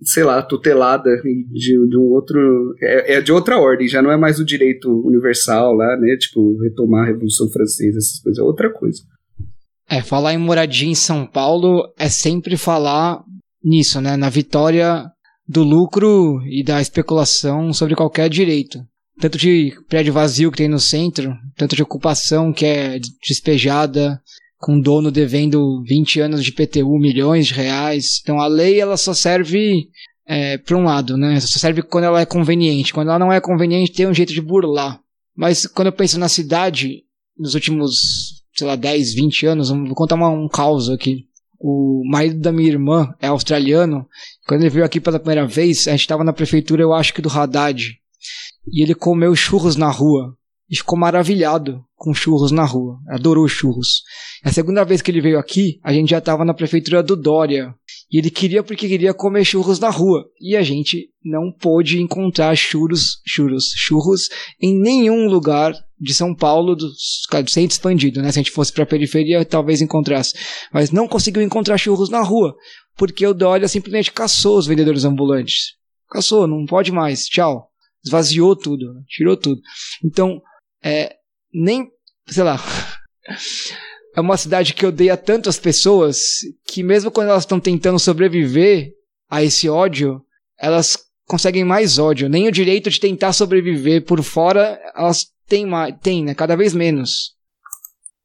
Speaker 9: sei lá, tutelada de, de um outro. É, é, de outra ordem, já não é mais o direito universal lá, né? Tipo, retomar a Revolução Francesa, essas coisas, é outra coisa.
Speaker 3: É, falar em moradia em São Paulo é sempre falar nisso, né? Na vitória do lucro e da especulação sobre qualquer direito. Tanto de prédio vazio que tem no centro, tanto de ocupação que é despejada, com dono devendo 20 anos de PTU, milhões de reais. Então a lei ela só serve é, para um lado, né? Só serve quando ela é conveniente. Quando ela não é conveniente, tem um jeito de burlar. Mas quando eu penso na cidade, nos últimos, sei lá, 10, 20 anos, vou contar uma, um caos aqui o marido da minha irmã é australiano. Quando ele veio aqui pela primeira vez, a gente estava na prefeitura, eu acho que do Haddad. E ele comeu churros na rua. E ficou maravilhado com churros na rua. Adorou churros. A segunda vez que ele veio aqui, a gente já estava na prefeitura do Dória. E ele queria porque queria comer churros na rua. E a gente não pôde encontrar churros, churros, churros em nenhum lugar de São Paulo, do, do centro expandido, né? Se a gente fosse pra periferia, talvez encontrasse. Mas não conseguiu encontrar churros na rua, porque o Dória simplesmente caçou os vendedores ambulantes. Caçou, não pode mais, tchau. Esvaziou tudo, tirou tudo. Então, é, nem, sei lá, é uma cidade que odeia tanto as pessoas que mesmo quando elas estão tentando sobreviver a esse ódio, elas conseguem mais ódio. Nem o direito de tentar sobreviver por fora elas têm, mais, têm né? Cada vez menos.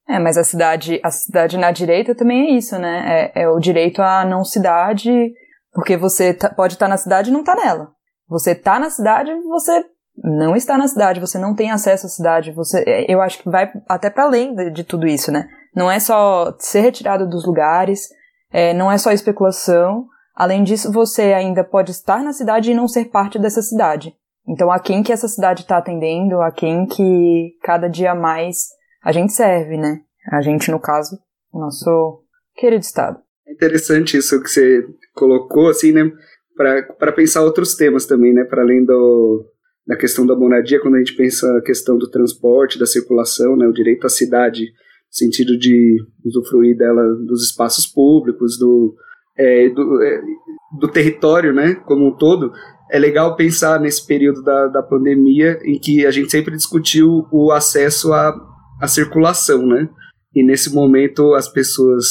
Speaker 4: É, mas a cidade, a cidade na direita também é isso, né? É, é o direito à não cidade, porque você tá, pode estar tá na cidade e não tá nela. Você tá na cidade, você não está na cidade, você não tem acesso à cidade, você, é, eu acho que vai até para além de, de, tudo isso, né? Não é só ser retirado dos lugares, é, não é só especulação. Além disso, você ainda pode estar na cidade e não ser parte dessa cidade. Então, a quem que essa cidade está atendendo, a quem que cada dia mais a gente serve, né? A gente, no caso, o nosso querido Estado.
Speaker 9: É interessante isso que você colocou, assim, né? Para pensar outros temas também, né? Para além do, da questão da moradia, quando a gente pensa a questão do transporte, da circulação, né? O direito à cidade, no sentido de usufruir dela, dos espaços públicos, do, é, do, é, do território, né? Como um todo é legal pensar nesse período da, da pandemia em que a gente sempre discutiu o acesso à, à circulação, né? E nesse momento as pessoas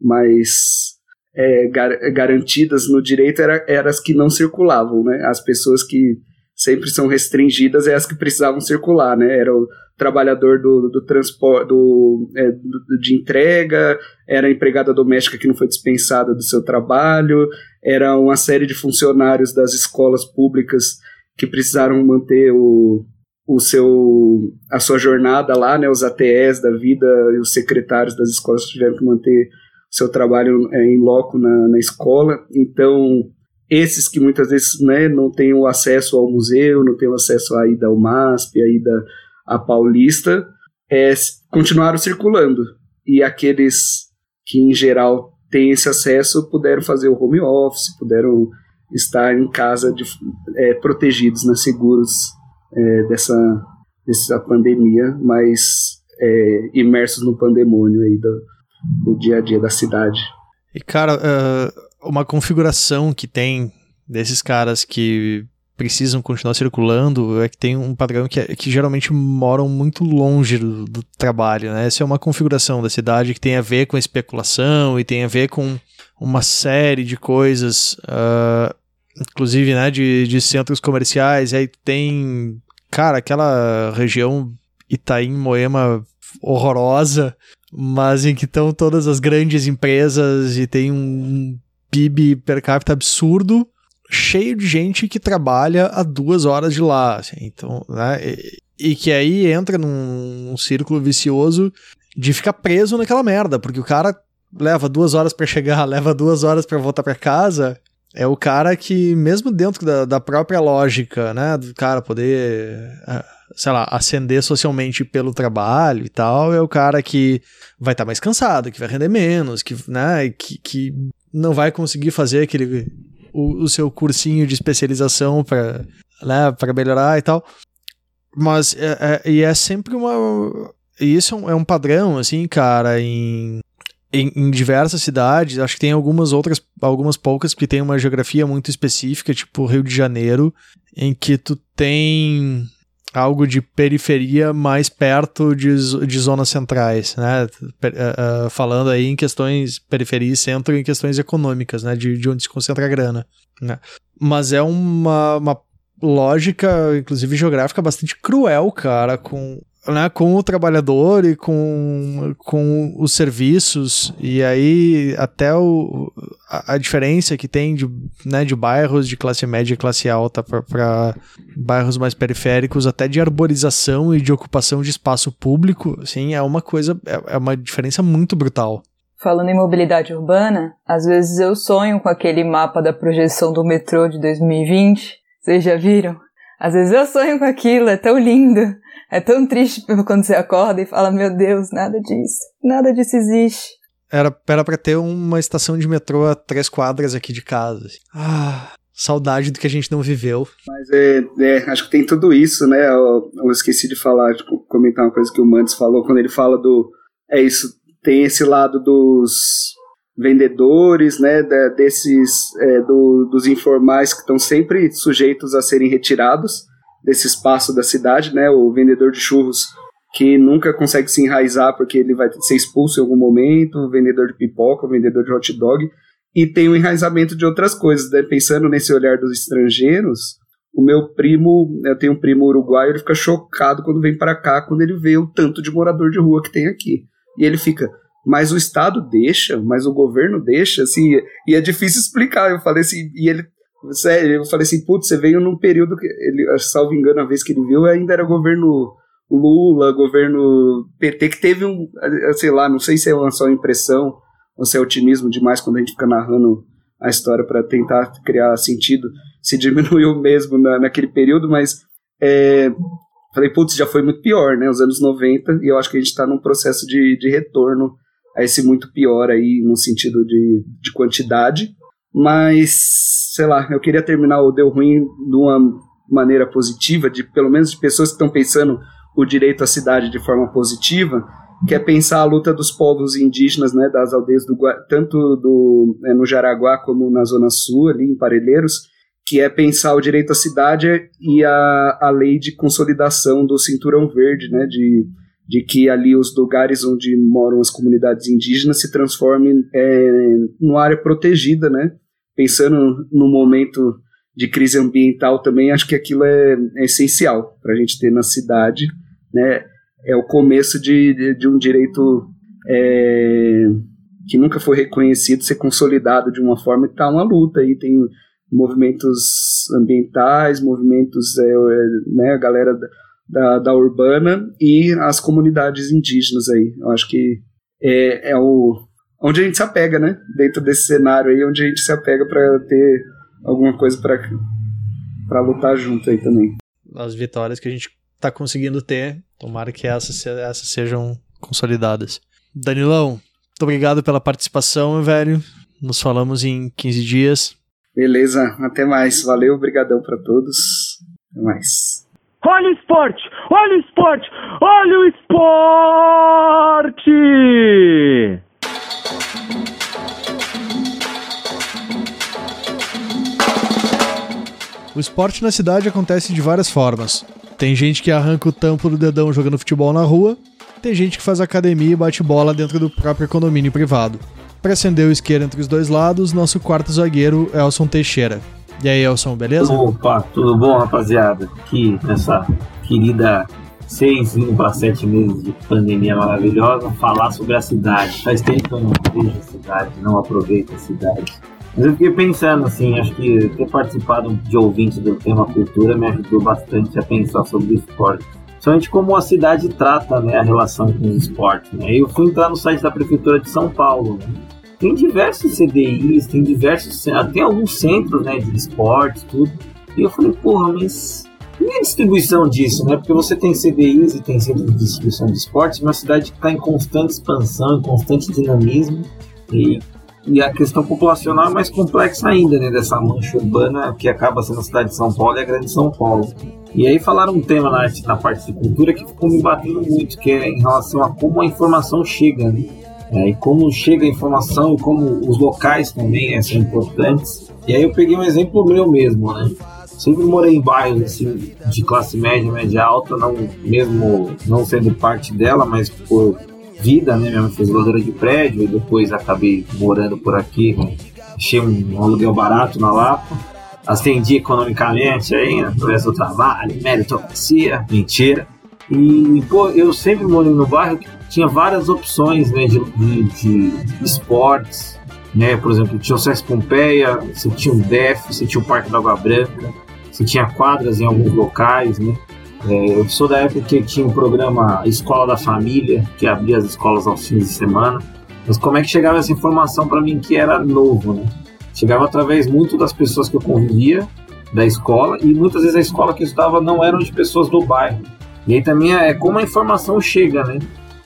Speaker 9: mais é, gar garantidas no direito eram era as que não circulavam, né? As pessoas que sempre são restringidas é as que precisavam circular, né? Era o trabalhador do, do transporte, do, é, do, de entrega, era empregada doméstica que não foi dispensada do seu trabalho, era uma série de funcionários das escolas públicas que precisaram manter o, o seu, a sua jornada lá, né, os ATEs da vida e os secretários das escolas tiveram que manter seu trabalho é, em loco na, na escola. Então, esses que muitas vezes né, não têm o acesso ao museu, não têm o acesso à ida ao MASP, à ida à Paulista, é, continuaram circulando. E aqueles que, em geral, têm esse acesso puderam fazer o home office, puderam estar em casa de, é, protegidos, né, seguros é, dessa, dessa pandemia, mas é, imersos no pandemônio aí do, do, dia a dia da cidade.
Speaker 2: E cara, uh, uma configuração que tem desses caras que precisam continuar circulando é que tem um padrão que, é, que geralmente moram muito longe do, do, trabalho, né? Essa é uma configuração da cidade que tem a ver com especulação e tem a ver com uma série de coisas, uh, inclusive, né, de, de centros comerciais, aí tem, cara, aquela região Itaim, Moema horrorosa, mas em que estão todas as grandes empresas e tem um PIB per capita absurdo, cheio de gente que trabalha a duas horas de lá, assim, então, né, e, e, que aí entra num, num círculo vicioso de ficar preso naquela merda, porque o cara leva duas horas para chegar, leva duas horas para voltar para casa, é o cara que, mesmo dentro da, da própria lógica, né, do cara poder, ah, sei lá, ascender socialmente pelo trabalho e tal, é o cara que vai estar tá mais cansado, que vai render menos, que, né, que, que não vai conseguir fazer aquele o, o seu cursinho de especialização para né, melhorar e tal. Mas é, é, e é sempre uma. Isso é um, é um padrão, assim, cara, em, em, em, diversas cidades. Acho que tem algumas outras, algumas poucas que tem uma geografia muito específica, tipo Rio de Janeiro, em que tu tem algo de periferia mais perto de, de zonas centrais, né? Uh, uh, falando aí em questões periferia e centro, em questões econômicas, né? De, de onde se concentra a grana, né? Mas é uma, uma lógica, inclusive geográfica, bastante cruel, cara, com né, com o trabalhador e com, com os serviços, e aí até o, a, a diferença que tem de, né, de bairros de classe média e classe alta para bairros mais periféricos, até de arborização e de ocupação de espaço público, assim, é uma coisa, é, é uma diferença muito brutal.
Speaker 4: Falando em mobilidade urbana, às vezes eu sonho com aquele mapa da projeção do metrô de 2020. Vocês já viram? Às vezes eu sonho com aquilo, é tão lindo. É tão triste quando você acorda e fala, meu Deus, nada disso, nada disso existe.
Speaker 2: Era, pra ter uma estação de metrô a três quadras aqui de casa. Ah, Saudade do que a gente não viveu.
Speaker 9: Mas é, é, acho que tem tudo isso, né? Eu, eu esqueci de falar, de comentar uma coisa que o Mantes falou quando ele fala do. É isso, tem esse lado dos vendedores, né? Da, desses é, do, dos informais que estão sempre sujeitos a serem retirados desse espaço da cidade, né? O vendedor de churros que nunca consegue se enraizar porque ele vai ser expulso em algum momento, o vendedor de pipoca, o vendedor de hot dog e tem o enraizamento de outras coisas. Né? Pensando nesse olhar dos estrangeiros, o meu primo, eu tenho um primo uruguaio, ele fica chocado quando vem para cá, quando ele vê o tanto de morador de rua que tem aqui. E ele fica, mas o Estado deixa, mas o governo deixa, assim, e é difícil explicar. Eu falei assim, e ele, sério, eu falei assim, putz, você veio num período que, ele, salvo engano, a vez que ele viu, ainda era governo Lula, governo PT, que teve um, sei lá, não sei se é uma só impressão, ou se é otimismo demais quando a gente fica narrando a história para tentar criar sentido, se diminuiu mesmo na, naquele período, mas é, falei, putz, já foi muito pior, né, os anos 90, e eu acho que a gente está num processo de, de retorno a esse muito pior aí, no sentido de, de quantidade, mas, sei lá, eu queria terminar o Deu Ruim de uma maneira positiva, de pelo menos de pessoas que estão pensando o direito à cidade de forma positiva, que é pensar a luta dos povos indígenas, né, das aldeias do tanto do é, no Jaraguá como na zona sul ali em Parelheiros, que é pensar o direito à cidade e a, a lei de consolidação do cinturão verde, né, de, de que ali os lugares onde moram as comunidades indígenas se transformem é, numa área protegida, né, pensando no momento de crise ambiental também, acho que aquilo é, é essencial para a gente ter na cidade, né, é o começo de, de, de um direito é, que nunca foi reconhecido ser consolidado de uma forma que está uma luta aí tem movimentos ambientais movimentos é, é, né a galera da, da, urbana e as comunidades indígenas aí eu acho que é, é o onde a gente se apega né dentro desse cenário aí onde a gente se apega para ter alguma coisa para lutar junto aí também
Speaker 2: as vitórias que a gente está conseguindo ter Tomara que essas, essas sejam consolidadas. Danilão, muito obrigado pela participação, velho. Nos falamos em 15 dias.
Speaker 9: Beleza, até mais. Valeu, obrigadão para todos. Até mais.
Speaker 10: Olha o esporte! Olha o esporte! Olha o esporte!
Speaker 2: O esporte na cidade acontece de várias formas. Tem gente que arranca o tampo do dedão jogando futebol na rua, tem gente que faz academia e bate bola dentro do próprio condomínio privado. Para acender o isqueiro entre os dois lados, nosso quarto zagueiro, Elson Teixeira. E aí, Elson, beleza?
Speaker 11: Opa, tudo bom, rapaziada? Aqui nessa querida seis, indo para sete meses de pandemia maravilhosa, falar sobre a cidade. Faz tempo que eu não vejo a cidade, não aproveito a cidade. Mas eu fiquei pensando, assim, acho que ter participado de ouvintes do tema cultura me ajudou bastante a pensar sobre esporte. Principalmente como a cidade trata né, a relação com o esporte. Né? Eu fui entrar no site da Prefeitura de São Paulo. Né? Tem diversos CDIs, tem diversos. Tem alguns centros né, de esportes, tudo. E eu falei, porra, mas e a distribuição disso, né? Porque você tem CDIs e tem centros de distribuição de esportes, uma cidade que está em constante expansão, em constante dinamismo. E e a questão populacional é mais complexa ainda, né? Dessa mancha urbana que acaba sendo a cidade de São Paulo e a grande São Paulo. E aí falaram um tema na, na parte de cultura que ficou me batendo muito, que é em relação a como a informação chega, né? É, e como chega a informação e como os locais também né, são importantes. E aí eu peguei um exemplo meu mesmo, né? Sempre morei em bairros assim, de classe média, média alta, não mesmo não sendo parte dela, mas por vida, né? Minha mãe fez de prédio e depois acabei morando por aqui. Né? Achei um, aluguel barato na Lapa. Ascendi economicamente aí, através do trabalho, meritocracia, mentira. E, pô, eu sempre morei no bairro que tinha várias opções, né, de, de, de esportes, né? Por exemplo, tinha o Sesc Pompeia, você tinha o DEF, você tinha o Parque da Água Branca, você tinha quadras em alguns locais, né? É, eu sou da época que tinha um programa Escola da Família, que abria as escolas aos fins de semana. Mas como é que chegava essa informação para mim que era novo, né? Chegava através muito das pessoas que eu convivia da escola e muitas vezes a escola que eu estudava não eram de pessoas do bairro. E aí também é como a informação chega, né?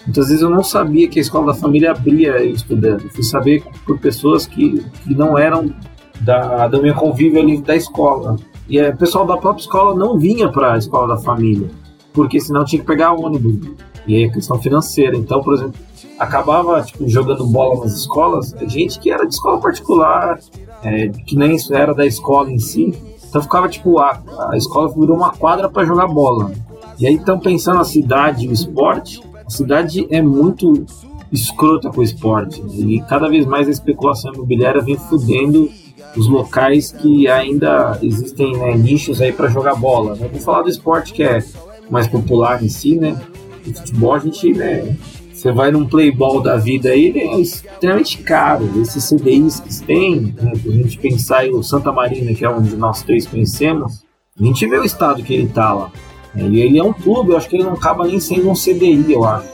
Speaker 11: Muitas vezes eu não sabia que a escola da família abria estudando. Eu fui saber por pessoas que, que não eram da, do meu convívio ali da escola. E é, o pessoal da própria escola não vinha para a escola da família, porque senão tinha que pegar ônibus. E aí, questão financeira. Então, por exemplo, acabava tipo, jogando bola nas escolas, gente que era de escola particular, é, que nem era da escola em si. Então ficava tipo, a, a escola virou uma quadra para jogar bola. E aí, então, pensando na cidade e o esporte, a cidade é muito escrota com o esporte. Né? E cada vez mais a especulação imobiliária vem fudendo os locais que ainda existem né, nichos aí para jogar bola. Né? Falar do esporte que é mais popular em si, né? O futebol a gente, né? Você vai num playball da vida aí, ele é extremamente caro. Esses CDIs que tem, né, a gente pensar em o Santa Marina, que é um de nós três conhecemos, a gente vê o estado que ele tá lá. E ele é um clube, eu acho que ele não acaba nem sendo um CDI, eu acho.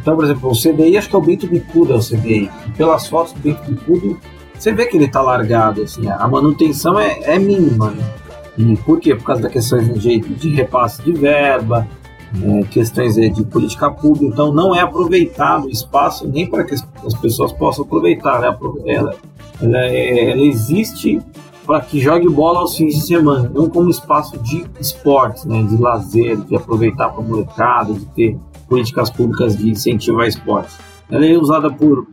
Speaker 11: Então, por exemplo, o CDI, acho que é o Bento Bicudo, é o CDI. Pelas fotos do Bento Bicudo, você vê que ele tá largado, assim, a manutenção é, é mínima. Né? E por quê? Por causa da questão de, de repasse de verba, é, questões é, de política pública, então não é aproveitado o espaço nem para que as pessoas possam aproveitar. Né? Ela, ela, é, ela existe para que jogue bola aos fins de semana, não como espaço de esportes, né? de lazer, de aproveitar para a molecada, de ter políticas públicas de incentivar esporte. Ela é usada por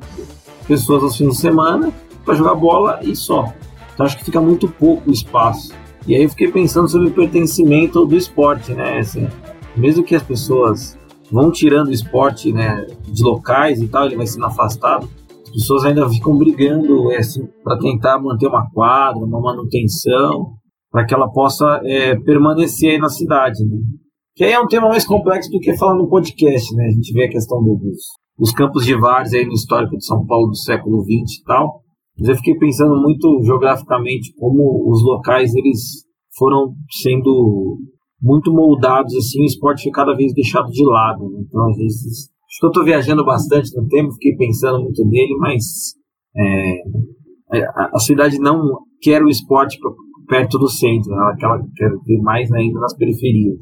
Speaker 11: pessoas aos fins de semana para jogar bola e só. Então acho que fica muito pouco espaço. E aí eu fiquei pensando sobre o pertencimento do esporte, né? Assim, mesmo que as pessoas vão tirando o esporte né, de locais e tal, ele vai sendo afastado, as pessoas ainda ficam brigando é, assim, para tentar manter uma quadra, uma manutenção, para que ela possa é, permanecer aí na cidade. Né? Que aí é um tema mais complexo do que falar no podcast, né? A gente vê a questão do, dos, dos campos de várzea aí no histórico de São Paulo do século XX e tal. Mas eu fiquei pensando muito geograficamente como os locais eles foram sendo muito moldados assim, o esporte foi cada vez deixado de lado. Né? Então, às vezes, acho que eu estou viajando bastante no tempo, fiquei pensando muito nele, mas é, a, a, cidade não quer o esporte perto do centro, ela, ela quer ter mais ainda nas periferias.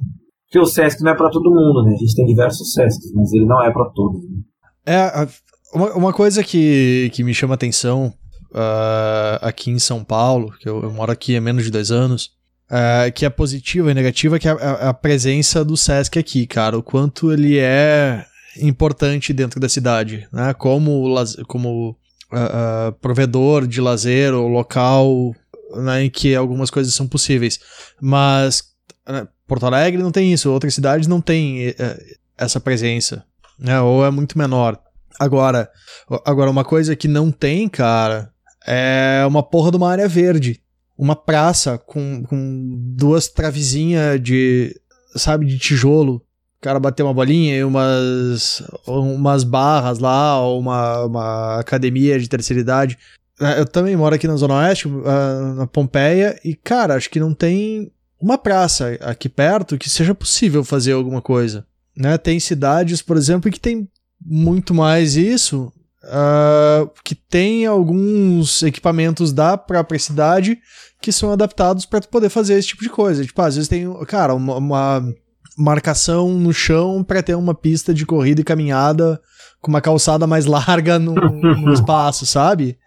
Speaker 11: Porque o Sesc não é para todo mundo, né? A gente tem diversos Sescs, mas ele não é para todos. Né?
Speaker 2: É, uma, uma coisa que, que me chama atenção uh, aqui em São Paulo, que eu, eu, moro aqui há menos de dois anos, uh, que é positiva e negativa, que é a, a, presença do Sesc aqui, cara. O quanto ele é importante dentro da cidade, né? Como, como uh, provedor de lazer ou local né, em que algumas coisas são possíveis. Mas né, Porto Alegre não tem isso, outras cidades não têm é, essa presença, né? Ou é muito menor. Agora, agora uma coisa que não tem, cara, é uma porra de uma área verde. Uma praça com, com duas travezinhas de, sabe, de tijolo. Cara bater uma bolinha e umas, umas barras lá, ou uma, uma academia de terceira idade. É, eu também moro aqui na Zona Oeste, na Pompeia, e, cara, acho que não tem uma praça aqui perto que seja possível fazer alguma coisa. Né? Tem cidades, por exemplo, que tem muito mais isso, uh, que tem alguns equipamentos da própria cidade que são adaptados para poder fazer esse tipo de coisa. Tipo, às vezes tem, cara, uma, uma marcação no chão para ter uma pista de corrida e caminhada com uma calçada mais larga no, no espaço, sabe?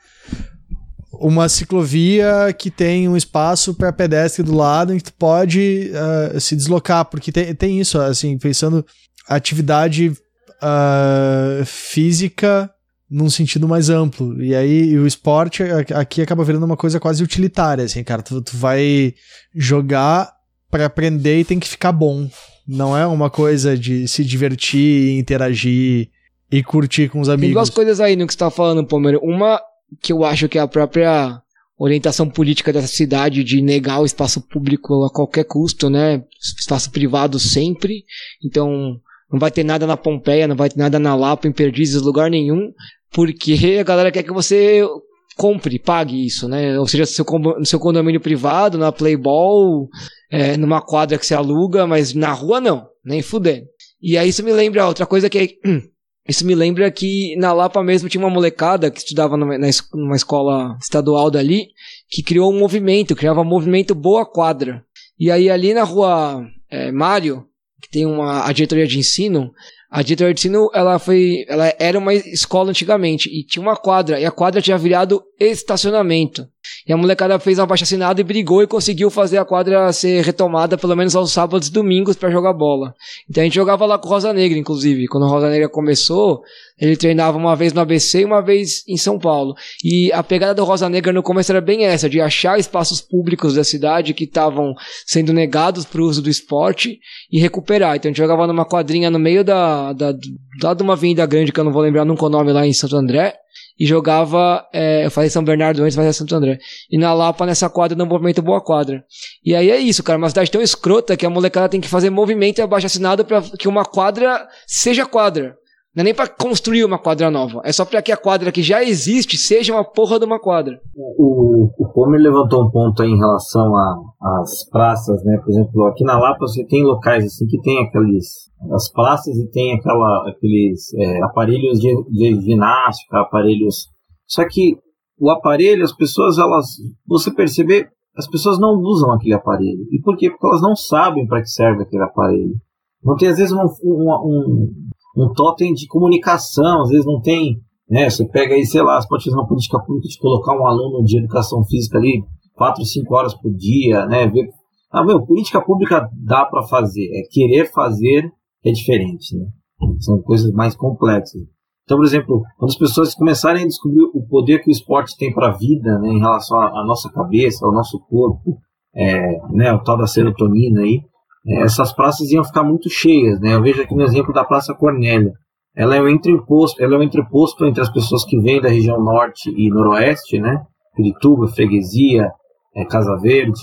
Speaker 2: uma ciclovia que tem um espaço para pedestre do lado em que tu pode uh, se deslocar, porque tem, tem isso, assim, pensando atividade uh, física num sentido mais amplo. E aí o esporte aqui acaba virando uma coisa quase utilitária, assim, cara. Tu, tu vai jogar para aprender e tem que ficar bom. Não é uma coisa de se divertir, interagir e curtir com os amigos. Tem
Speaker 3: duas coisas aí no que você tá falando, Palmeira. Uma que eu acho que é a própria orientação política dessa cidade de negar o espaço público a qualquer custo, né? Espaço privado sempre. Então, não vai ter nada na Pompeia, não vai ter nada na Lapa, em Perdizes, lugar nenhum, porque a galera quer que você compre, pague isso, né? Ou seja, no seu condomínio privado, na Playball, é, numa quadra que você aluga, mas na rua não, nem fudendo. E aí isso me lembra outra coisa que é Isso me lembra que na Lapa mesmo tinha uma molecada que estudava numa, numa escola estadual dali, que criou um movimento, criava um movimento Boa Quadra. E aí ali na rua é, Mário, que tem uma a diretoria de ensino, A Dieter Artino, ela foi, ela era uma escola antigamente e tinha uma quadra, e a quadra tinha virado estacionamento. E a molecada fez um abaixo assinado e brigou e conseguiu fazer a quadra ser retomada pelo menos aos sábados e domingos para jogar bola. Então a gente jogava lá com o Rosa Negra, inclusive. Quando o Rosa Negra começou, ele treinava uma vez no ABC e uma vez em São Paulo. E a pegada do Rosa Negra no começo era bem essa, de achar espaços públicos da cidade que estavam sendo negados para o uso do esporte e recuperar. Então a gente jogava numa quadrinha no meio da, da, lá de uma avenida grande que eu não vou lembrar nunca o nome lá em Santo André e jogava, é, eu falei São Bernardo antes, mas é Santo André. E na Lapa, nessa quadra, no movimento Boa Quadra. E aí é isso, cara, uma cidade tão escrota que a molecada tem que fazer movimento e abaixo assinado para que uma quadra seja quadra. Não é nem para construir uma quadra nova, é só para que a quadra que já existe seja uma porra de uma quadra.
Speaker 11: O, o Pomer levantou um ponto aí em relação às praças, né? Por exemplo, aqui na Lapa você tem locais assim que tem aqueles as praças e tem aquela, aqueles é, aparelhos de, de ginástica, aparelhos. Só que o aparelho, as pessoas, elas, você perceber, as pessoas não usam aquele aparelho. E por quê? Porque elas não sabem para que serve aquele aparelho. Não tem, às vezes, um, um, um, um totem de comunicação, às vezes não tem. Né, você pega aí, sei lá, você pode fazer uma política pública de colocar um aluno de educação física ali 4, 5 horas por dia, né? Ver, ah, meu, política pública dá para fazer, é querer fazer é diferente, né? São coisas mais complexas. Então, por exemplo, quando as pessoas começarem a descobrir o poder que o esporte tem para a vida, né, em relação à nossa cabeça, ao nosso corpo, é, né, o tal da serotonina aí, essas praças iam ficar muito cheias, né? Eu vejo aqui no exemplo da Praça Cornélia. Ela é um entreposto, ela é um entreposto entre as pessoas que vêm da região norte e noroeste, né? Pirituba, Freguesia, é, Casa Verde.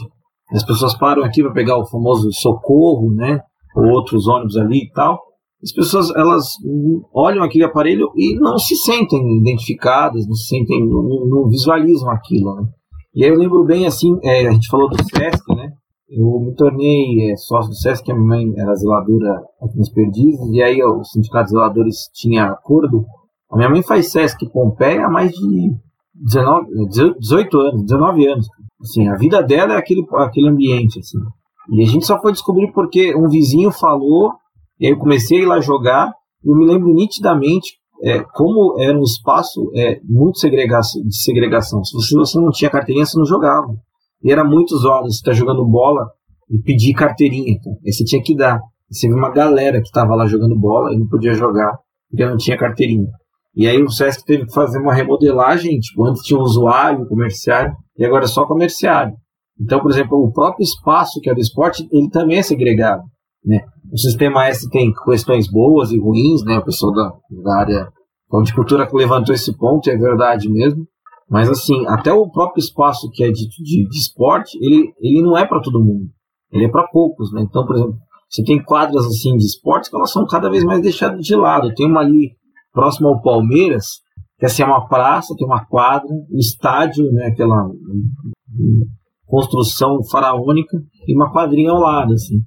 Speaker 11: As pessoas param aqui para pegar o famoso socorro, né? ou outros ônibus ali e tal, as pessoas elas olham aquele aparelho e não se sentem identificadas, não se sentem, não, não visualizam aquilo, né? E aí eu lembro bem assim, é, a gente falou do Sesc, né? Eu me tornei é, sócio do Sesc, a minha mãe era zeladora aqui nos Perdizes, e aí o sindicato de zeladores tinha acordo. A minha mãe faz Sesc Pompeia há mais de 19, 18 anos, 19 anos. Assim, a vida dela é aquele, aquele ambiente, assim. E a gente só foi descobrir porque um vizinho falou, e aí eu comecei a ir lá jogar, e eu me lembro nitidamente é, como era um espaço é, muito segregação, de segregação. Se você, você não tinha carteirinha, você não jogava. E era muitos olhos, está jogando bola e pedir carteirinha. Então. Aí você tinha que dar. E você viu uma galera que estava lá jogando bola e não podia jogar porque não tinha carteirinha. E aí o Sesc teve que fazer uma remodelagem, tipo, antes tinha um usuário, comerciário, e agora é só comerciário. Então, por exemplo, o próprio espaço que é do esporte, ele também é segregado. Né? O sistema S tem questões boas e ruins, né? O pessoal da, da área de cultura levantou esse ponto, é verdade mesmo. Mas, assim, até o próprio espaço que é de, de, de esporte, ele, ele não é para todo mundo. Ele é para poucos, né? Então, por exemplo, você tem quadras, assim, de esportes que elas são cada vez mais deixadas de lado. Tem uma ali próxima ao Palmeiras, que assim, é uma praça, tem uma quadra, um estádio, né? Aquela construção faraônica e uma quadrinha ao lado, assim.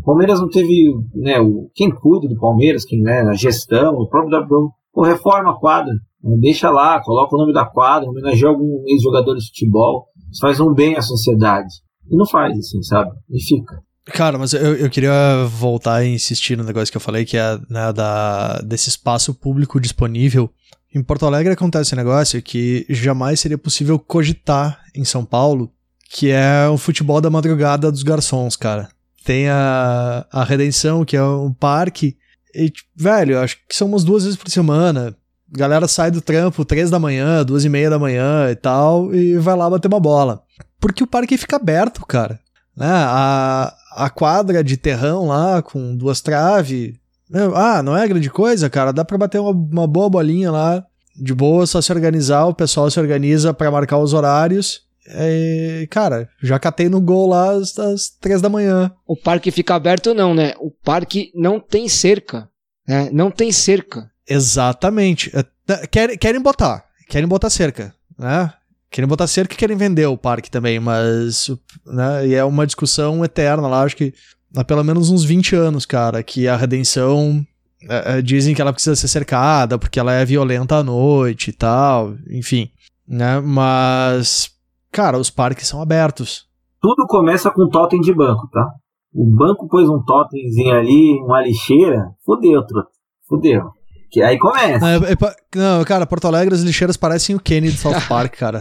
Speaker 11: O Palmeiras não teve, né, o, quem cuida do Palmeiras, quem, né, a gestão, o próprio WBO, pô, reforma a quadra, né, deixa lá, coloca o nome da quadra, homenageia algum ex-jogador de futebol, isso faz um bem à sociedade. E não faz, assim, sabe? E fica.
Speaker 2: Cara, mas eu, eu queria voltar e insistir no negócio que eu falei, que é né, da, desse espaço público disponível. Em Porto Alegre acontece um negócio que jamais seria possível cogitar em São Paulo, que é o futebol da madrugada dos garçons, cara. Tem a, a Redenção, que é um parque. E, tipo, velho, acho que são umas duas vezes por semana. A galera sai do trampo três da manhã, duas e meia da manhã e tal, e vai lá bater uma bola. Porque o parque fica aberto, cara. Né? A, a quadra de terrão lá, com duas traves. Ah, não é grande coisa, cara. Dá pra bater uma, uma boa bolinha lá. De boa, só se organizar, o pessoal se organiza para marcar os horários é, cara, já catei no gol lá às, às três da manhã.
Speaker 3: O parque fica aberto não, né? O parque não tem cerca. Né? Não tem cerca.
Speaker 2: Exatamente. É, querem, querem botar. Querem botar cerca. Né? Querem botar cerca e querem vender o parque também, mas né, e é uma discussão eterna lá, acho que há pelo menos uns 20 anos, cara, que a redenção é, é, dizem que ela precisa ser cercada porque ela é violenta à noite e tal, enfim, né? Mas Cara, os parques são abertos.
Speaker 11: Tudo começa com totem de banco, tá? O banco pôs um totemzinho ali, uma lixeira, fodeu, fudeu. Que aí começa.
Speaker 2: Não, é- é não, cara, Porto Alegre, as lixeiras parecem o Kenny de South Park, cara.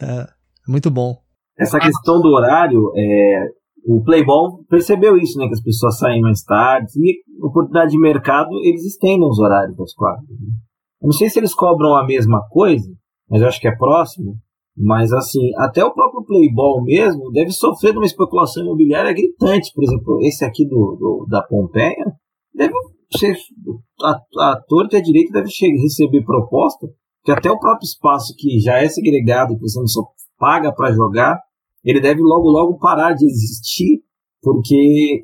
Speaker 2: É, é muito bom.
Speaker 11: Essa questão do horário, é, o Playboy percebeu isso, né? Que as pessoas saem mais tarde. E oportunidade de mercado, eles estendem os horários das quadras. né? Eu não sei se eles cobram a mesma coisa, mas eu acho que é próximo. Mas assim, até o próprio Playboy mesmo deve sofrer de uma especulação imobiliária gritante. Por exemplo, esse aqui do, do- da Pompeia deve ser. A, a torta e a direita deve che- receber proposta que até o próprio espaço que já é segregado, que você não só paga para jogar, ele deve logo logo parar de existir, porque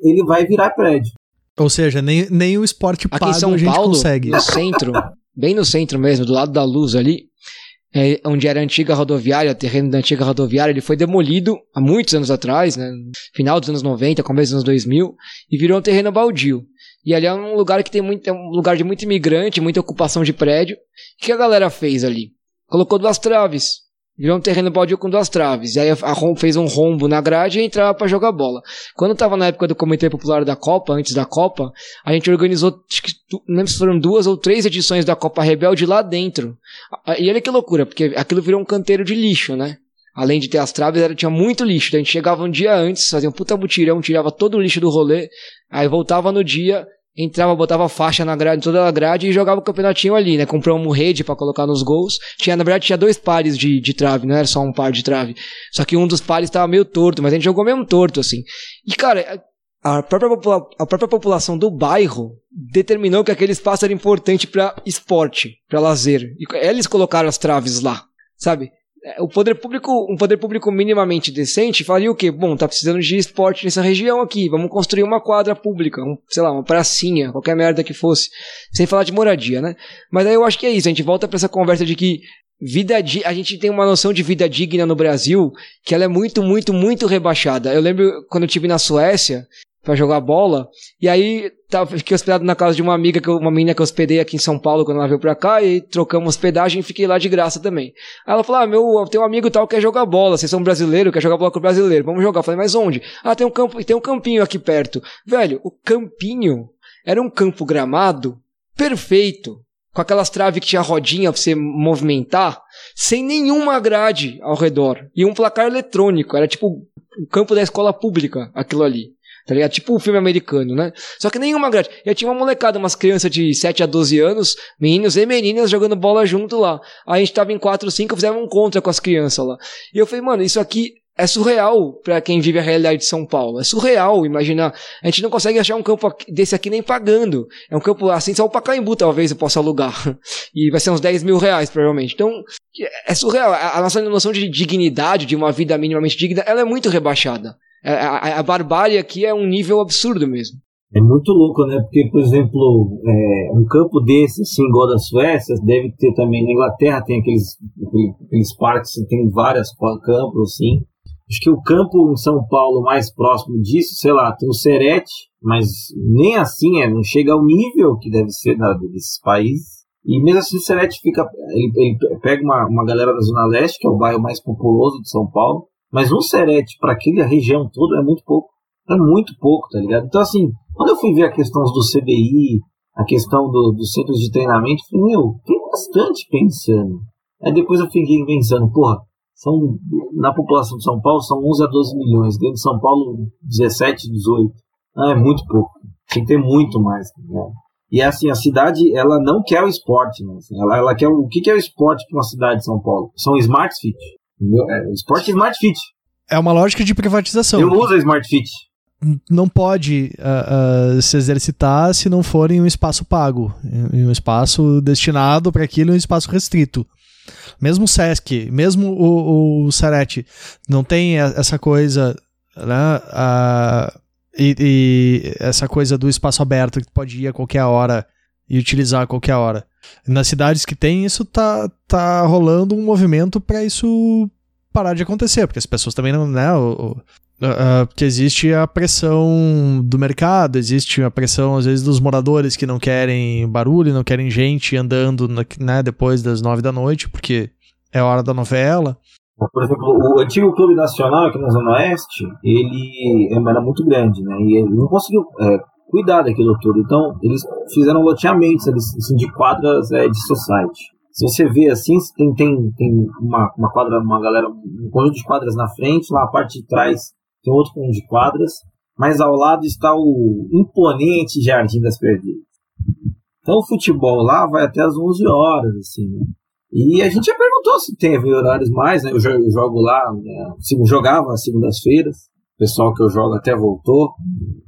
Speaker 11: ele vai virar prédio.
Speaker 2: Ou seja, nem, nem o esporte
Speaker 3: Aqui
Speaker 2: pago
Speaker 3: em São
Speaker 2: a gente
Speaker 3: Paulo,
Speaker 2: consegue.
Speaker 3: no centro, bem no centro mesmo, do lado da luz ali, é, onde era a antiga rodoviária, o terreno da antiga rodoviária, ele foi demolido há muitos anos atrás, né, final dos anos 90, começo dos anos 2000, e virou um terreno baldio. E ali é um lugar que tem muito, é um lugar de muito imigrante, muita ocupação de prédio. O que a galera fez ali? Colocou duas traves. Virou um terreno baldio com duas traves. E aí a, rom- fez um rombo na grade e entrava pra jogar bola. Quando tava na época do Comitê Popular da Copa, antes da Copa, a gente organizou, não lembro se foram duas ou três edições da Copa Rebelde lá dentro. E olha que loucura, porque aquilo virou um canteiro de lixo, né? Além de ter as traves, era, tinha muito lixo. Daí A gente chegava um dia antes, fazia um puta mutirão, tirava todo o lixo do rolê, aí voltava no dia, entrava, botava faixa na grade, toda a grade e jogava o campeonatinho ali, né? Compramos rede pra colocar nos gols. Tinha, na verdade, tinha dois pares de, de trave, não era só um par de trave. Só que um dos pares tava meio torto, mas a gente jogou mesmo torto, assim. E, cara, a própria, a própria população do bairro determinou que aquele espaço era importante pra esporte, pra lazer. E eles colocaram as traves lá, sabe? É, O poder público, um poder público minimamente decente faria o quê? Bom, tá precisando de esporte nessa região aqui, vamos construir uma quadra pública, um, sei lá, uma pracinha, qualquer merda que fosse, sem falar de moradia, né? Mas aí eu acho que é isso, a gente volta pra essa conversa de que vida a gente tem uma noção de vida digna no Brasil que ela é muito, muito, muito rebaixada. Eu lembro quando eu estive na Suécia pra jogar bola, e aí tava, fiquei hospedado na casa de uma amiga, que eu- uma menina que eu hospedei aqui em São Paulo quando ela veio pra cá, e trocamos hospedagem e fiquei lá de graça também. Aí ela falou: Ah, meu, tem um amigo tal que quer jogar bola, vocês são brasileiro, quer jogar bola com o brasileiro, vamos jogar. Eu falei, mas onde? Ah, tem um campo, tem um campinho aqui perto. Velho, o campinho era um campo gramado perfeito. Com aquelas traves que tinha rodinha pra você movimentar, sem nenhuma grade ao redor. E um placar eletrônico. Era tipo o campo da escola pública, aquilo ali. Tá ligado? Tipo um filme americano, né? Só que nenhuma grade. E aí tinha uma molecada, umas crianças de 7 a 12 anos, meninos e meninas jogando bola junto lá. Aí a gente tava em 4 ou 5, fizemos um contra com as crianças lá. E eu falei, mano, isso aqui é surreal pra quem vive a realidade de São Paulo. É surreal imaginar. A gente não consegue achar um campo desse aqui nem pagando. É um campo assim, só o Pacaembu talvez eu possa alugar. E vai ser uns 10 mil reais, provavelmente. Então, é surreal. A nossa noção de dignidade, de uma vida minimamente digna, ela é muito rebaixada. A, a- a barbárie aqui é um nível absurdo mesmo.
Speaker 11: É muito louco, né? Porque, por exemplo, é, um campo desse, assim, igual da Suécia, deve ter também. Na Inglaterra tem aqueles, aquele- aqueles parques, tem vários campos, assim. Acho que o campo em São Paulo mais próximo disso, sei lá, tem o Serete, mas nem assim, é, não chega ao nível que deve ser da, desses países. E mesmo assim o Serete fica. Ele, ele pega uma, uma galera da Zona Leste, que é o bairro mais populoso de São Paulo, mas um Serete para aquela região toda é muito pouco. É muito pouco, tá ligado? Então, assim, quando eu fui ver a questão do CBI, a questão do- dos centros de treinamento, eu falei, meu, tem bastante pensando. Aí depois eu fiquei pensando, porra, são, na população de São Paulo são 11 a 12 milhões, dentro de São Paulo 17, 18. Ah, é muito pouco. Tem que ter muito mais, tá ligado? E assim, a cidade, ela não quer o esporte, né? Assim, ela, ela quer o, o que, que é o esporte para uma cidade de São Paulo? São smart fit. É, o esporte é smart fit.
Speaker 2: É uma lógica de privatização.
Speaker 11: Eu uso a smart fit.
Speaker 2: não pode ah, ah, se exercitar se não for em um espaço pago, em um espaço destinado para aquilo, em um espaço restrito. Mesmo o Sesc, mesmo o, o Sarete, não tem essa coisa, né? ah, e, e essa coisa do espaço aberto que pode ir a qualquer hora e utilizar a qualquer hora. Nas cidades que tem isso, tá, tá rolando um movimento para isso parar de acontecer, porque as pessoas também não, né? o- o- ah, porque existe a pressão do mercado, existe a pressão, às vezes, dos moradores que não querem barulho, não querem gente andando né, depois das nove da noite, porque é hora da novela.
Speaker 11: Por exemplo, o antigo Clube Nacional aqui na Zona Oeste, ele era muito grande, né? E ele não conseguiu é, cuidar daquilo tudo. Então, eles fizeram loteamentos assim, de quadras é, de society. Se você vê assim, tem, tem, tem uma, uma quadra, uma galera, um conjunto de quadras na frente, lá a parte de trás tem outro conjunto de quadras, mas ao lado está o imponente Jardim das Perdidas. Então o futebol lá vai até as 11 horas, assim, né? E a gente já perguntou se teve horários mais, né? Eu jogo lá, né? jogava às segundas-feiras, pessoal que eu jogo até voltou,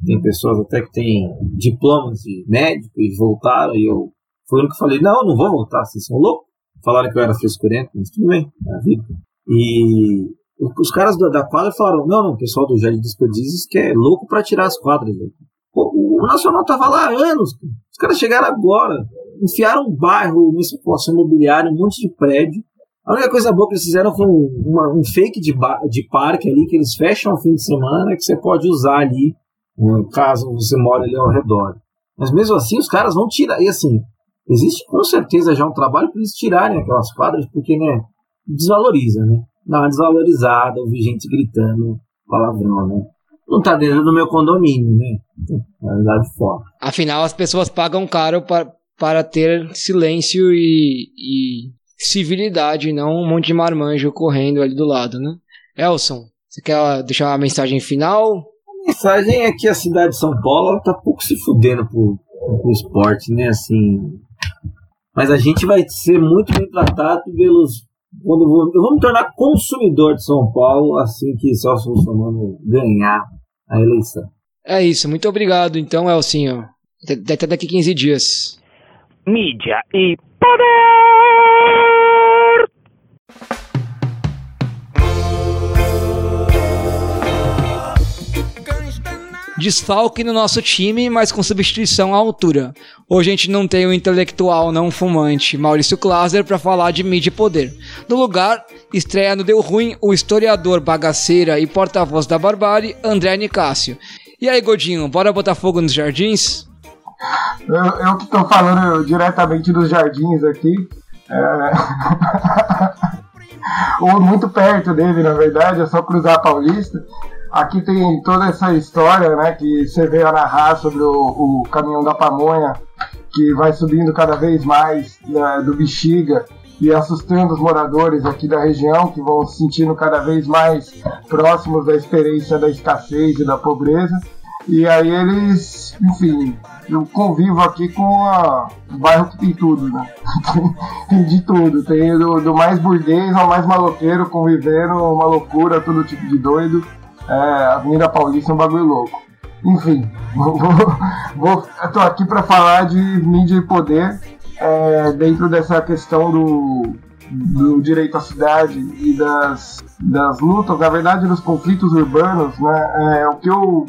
Speaker 11: tem pessoas até que têm diplomas de médico e voltaram, e eu foi o que falei, não, não vou voltar, vocês são loucos. Falaram que eu era frescurento, mas tudo bem, é a vida. E os caras da, quadra falaram, não, não, o pessoal do Jardim Desperdícios que é louco para tirar as quadras. O, o, Nacional tava lá há anos, os caras chegaram agora, enfiaram um bairro, uma situação imobiliária, um monte de prédio. A única coisa boa que eles fizeram foi um, uma, um fake de, de parque ali, que eles fecham ao fim de semana, que você pode usar ali, caso você mora ali ao redor. Mas mesmo assim, os caras vão tirar. E assim, Existe com certeza já um trabalho para eles tirarem aquelas quadras, porque, né, desvaloriza, né? Dá uma desvalorizada, ouvir gente gritando palavrão, né? Não tá dentro do meu condomínio, né? Na verdade, fora.
Speaker 3: Afinal, as pessoas pagam caro para, para ter silêncio e, e civilidade, não um monte de marmanjo correndo ali do lado, né? Elson, você quer deixar uma mensagem final?
Speaker 11: A mensagem é que a cidade de São Paulo tá pouco se fudendo pro, pro esporte, né? Assim, mas a gente vai ser muito bem tratado pelos. Quando vou, eu vou me tornar consumidor de São Paulo assim que Celso Russomano ganhar a eleição.
Speaker 3: É isso, muito obrigado então, Elcinho. Até daqui 15 dias.
Speaker 5: Mídia e poder!
Speaker 3: Desfalque no nosso time, mas com substituição à altura. Hoje a gente não tem o intelectual não fumante Maurício Klaser para falar de mídia e poder. No lugar, estreia no Deu Ruim o historiador bagaceira e porta-voz da barbárie, André Nicásio. E aí, Godinho, bora botar fogo nos jardins?
Speaker 12: Eu, eu que estou falando diretamente dos jardins aqui. É... Ou muito perto dele, na verdade, é só cruzar a Paulista. Aqui tem toda essa história, né, que você veio a narrar sobre o, o caminhão da pamonha, que vai subindo cada vez mais né, do bexiga e assustando os moradores aqui da região, que vão se sentindo cada vez mais próximos da experiência da escassez e da pobreza. E aí eles, enfim, eu convivo aqui com o bairro que tem tudo, né? tem de tudo, tem do, do mais burguês ao mais maloqueiro convivendo, uma loucura, todo tipo de doido. É, Avenida Paulista é um bagulho louco. Enfim, vou, vou, eu tô aqui para falar de mídia e poder é, dentro dessa questão do, do direito à cidade e das, das lutas, na verdade, dos conflitos urbanos. Né? É, o que eu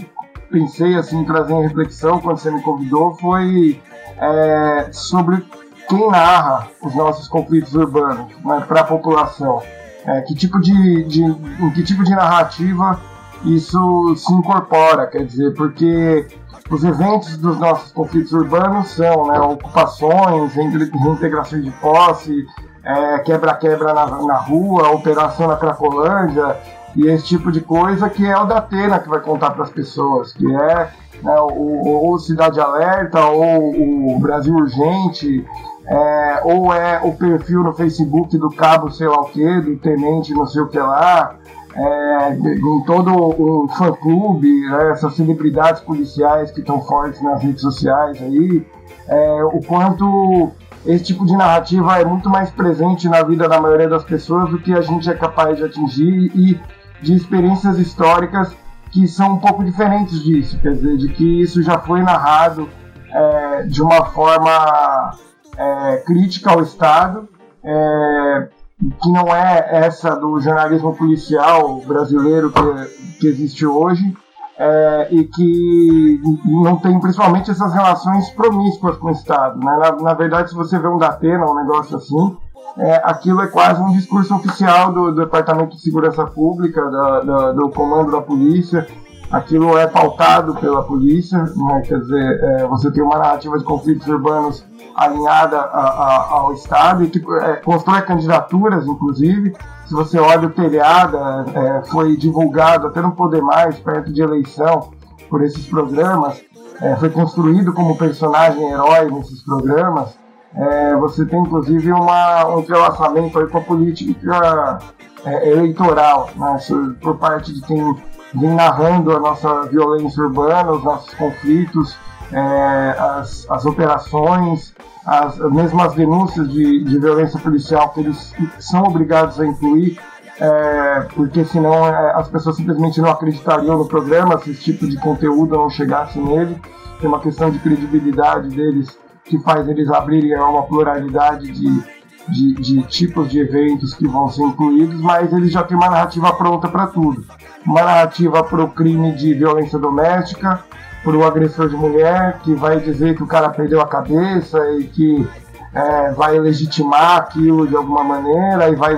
Speaker 12: pensei assim trazer em reflexão quando você me convidou foi é, sobre quem narra os nossos conflitos urbanos né, para a população. É, que tipo de, de, em que tipo de narrativa isso se incorpora, quer dizer, porque os eventos dos nossos conflitos urbanos são né, ocupações, reintegrações de posse, é, quebra-quebra é, na, na, rua, operação na Cracolândia e esse tipo de coisa que é o da Atena que vai contar para as pessoas, que é né, o, o, Cidade Alerta ou o Brasil Urgente, é, ou é o perfil no Facebook do cabo sei lá o que, do tenente não sei o que lá, é, em todo o fã-clube, né, essas celebridades policiais que estão fortes nas redes sociais aí, é, o quanto esse tipo de narrativa é muito mais presente na vida da maioria das pessoas do que a gente é capaz de atingir e de experiências históricas que são um pouco diferentes disso, quer dizer, de que isso já foi narrado é, de uma forma é, crítica ao Estado, é, que não é essa do jornalismo policial brasileiro que, que existe hoje, é, e que não tem principalmente essas relações promíscuas com o Estado. Né? Na, na, verdade, se você vê um Datena, um negócio assim, é, aquilo é quase um discurso oficial do, do Departamento de Segurança Pública, da, da, do comando da polícia. Aquilo é pautado pela polícia, né? quer dizer, é, você tem uma narrativa de conflitos urbanos alinhada a, a, ao Estado e que é, constrói candidaturas, inclusive. Se você olha o telhado, é, foi divulgado até não poder mais, perto de eleição, por esses programas. é, foi construído como personagem herói nesses programas, é, você tem inclusive uma, um entrelaçamento aí com a política é, eleitoral, né, por parte de quem vem narrando a nossa violência urbana, os nossos conflitos, é, as, as operações, as, mesmo as denúncias de, de violência policial que eles são obrigados a incluir, é, porque senão é, as pessoas simplesmente não acreditariam no programa se esse tipo de conteúdo não chegasse nele. Tem uma questão de credibilidade deles que faz eles abrirem a uma pluralidade de, de, de, tipos de eventos que vão ser incluídos, mas eles já têm uma narrativa pronta para tudo. Uma narrativa para o crime de violência doméstica, para o agressor de mulher, que vai dizer que o cara perdeu a cabeça e que é, vai legitimar aquilo de alguma maneira e vai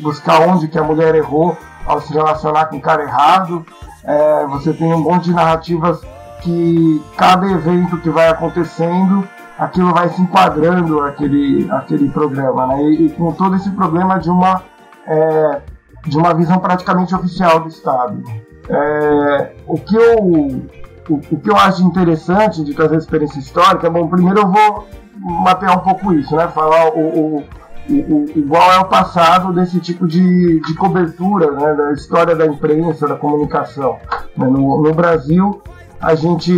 Speaker 12: buscar onde que a mulher errou ao se relacionar com o cara errado. É, você tem um monte de narrativas que cada evento que vai acontecendo, aquilo vai se enquadrando aquele, aquele programa, né? E, e com todo esse problema de uma é, de uma visão praticamente oficial do Estado. É, o que eu o, o, que eu acho interessante de trazer experiência histórica, bom, primeiro eu vou mapear um pouco isso, né? Falar o, o, o, igual é o passado desse tipo de, de cobertura, né? Da história da imprensa, da comunicação. Né? No, no Brasil, a gente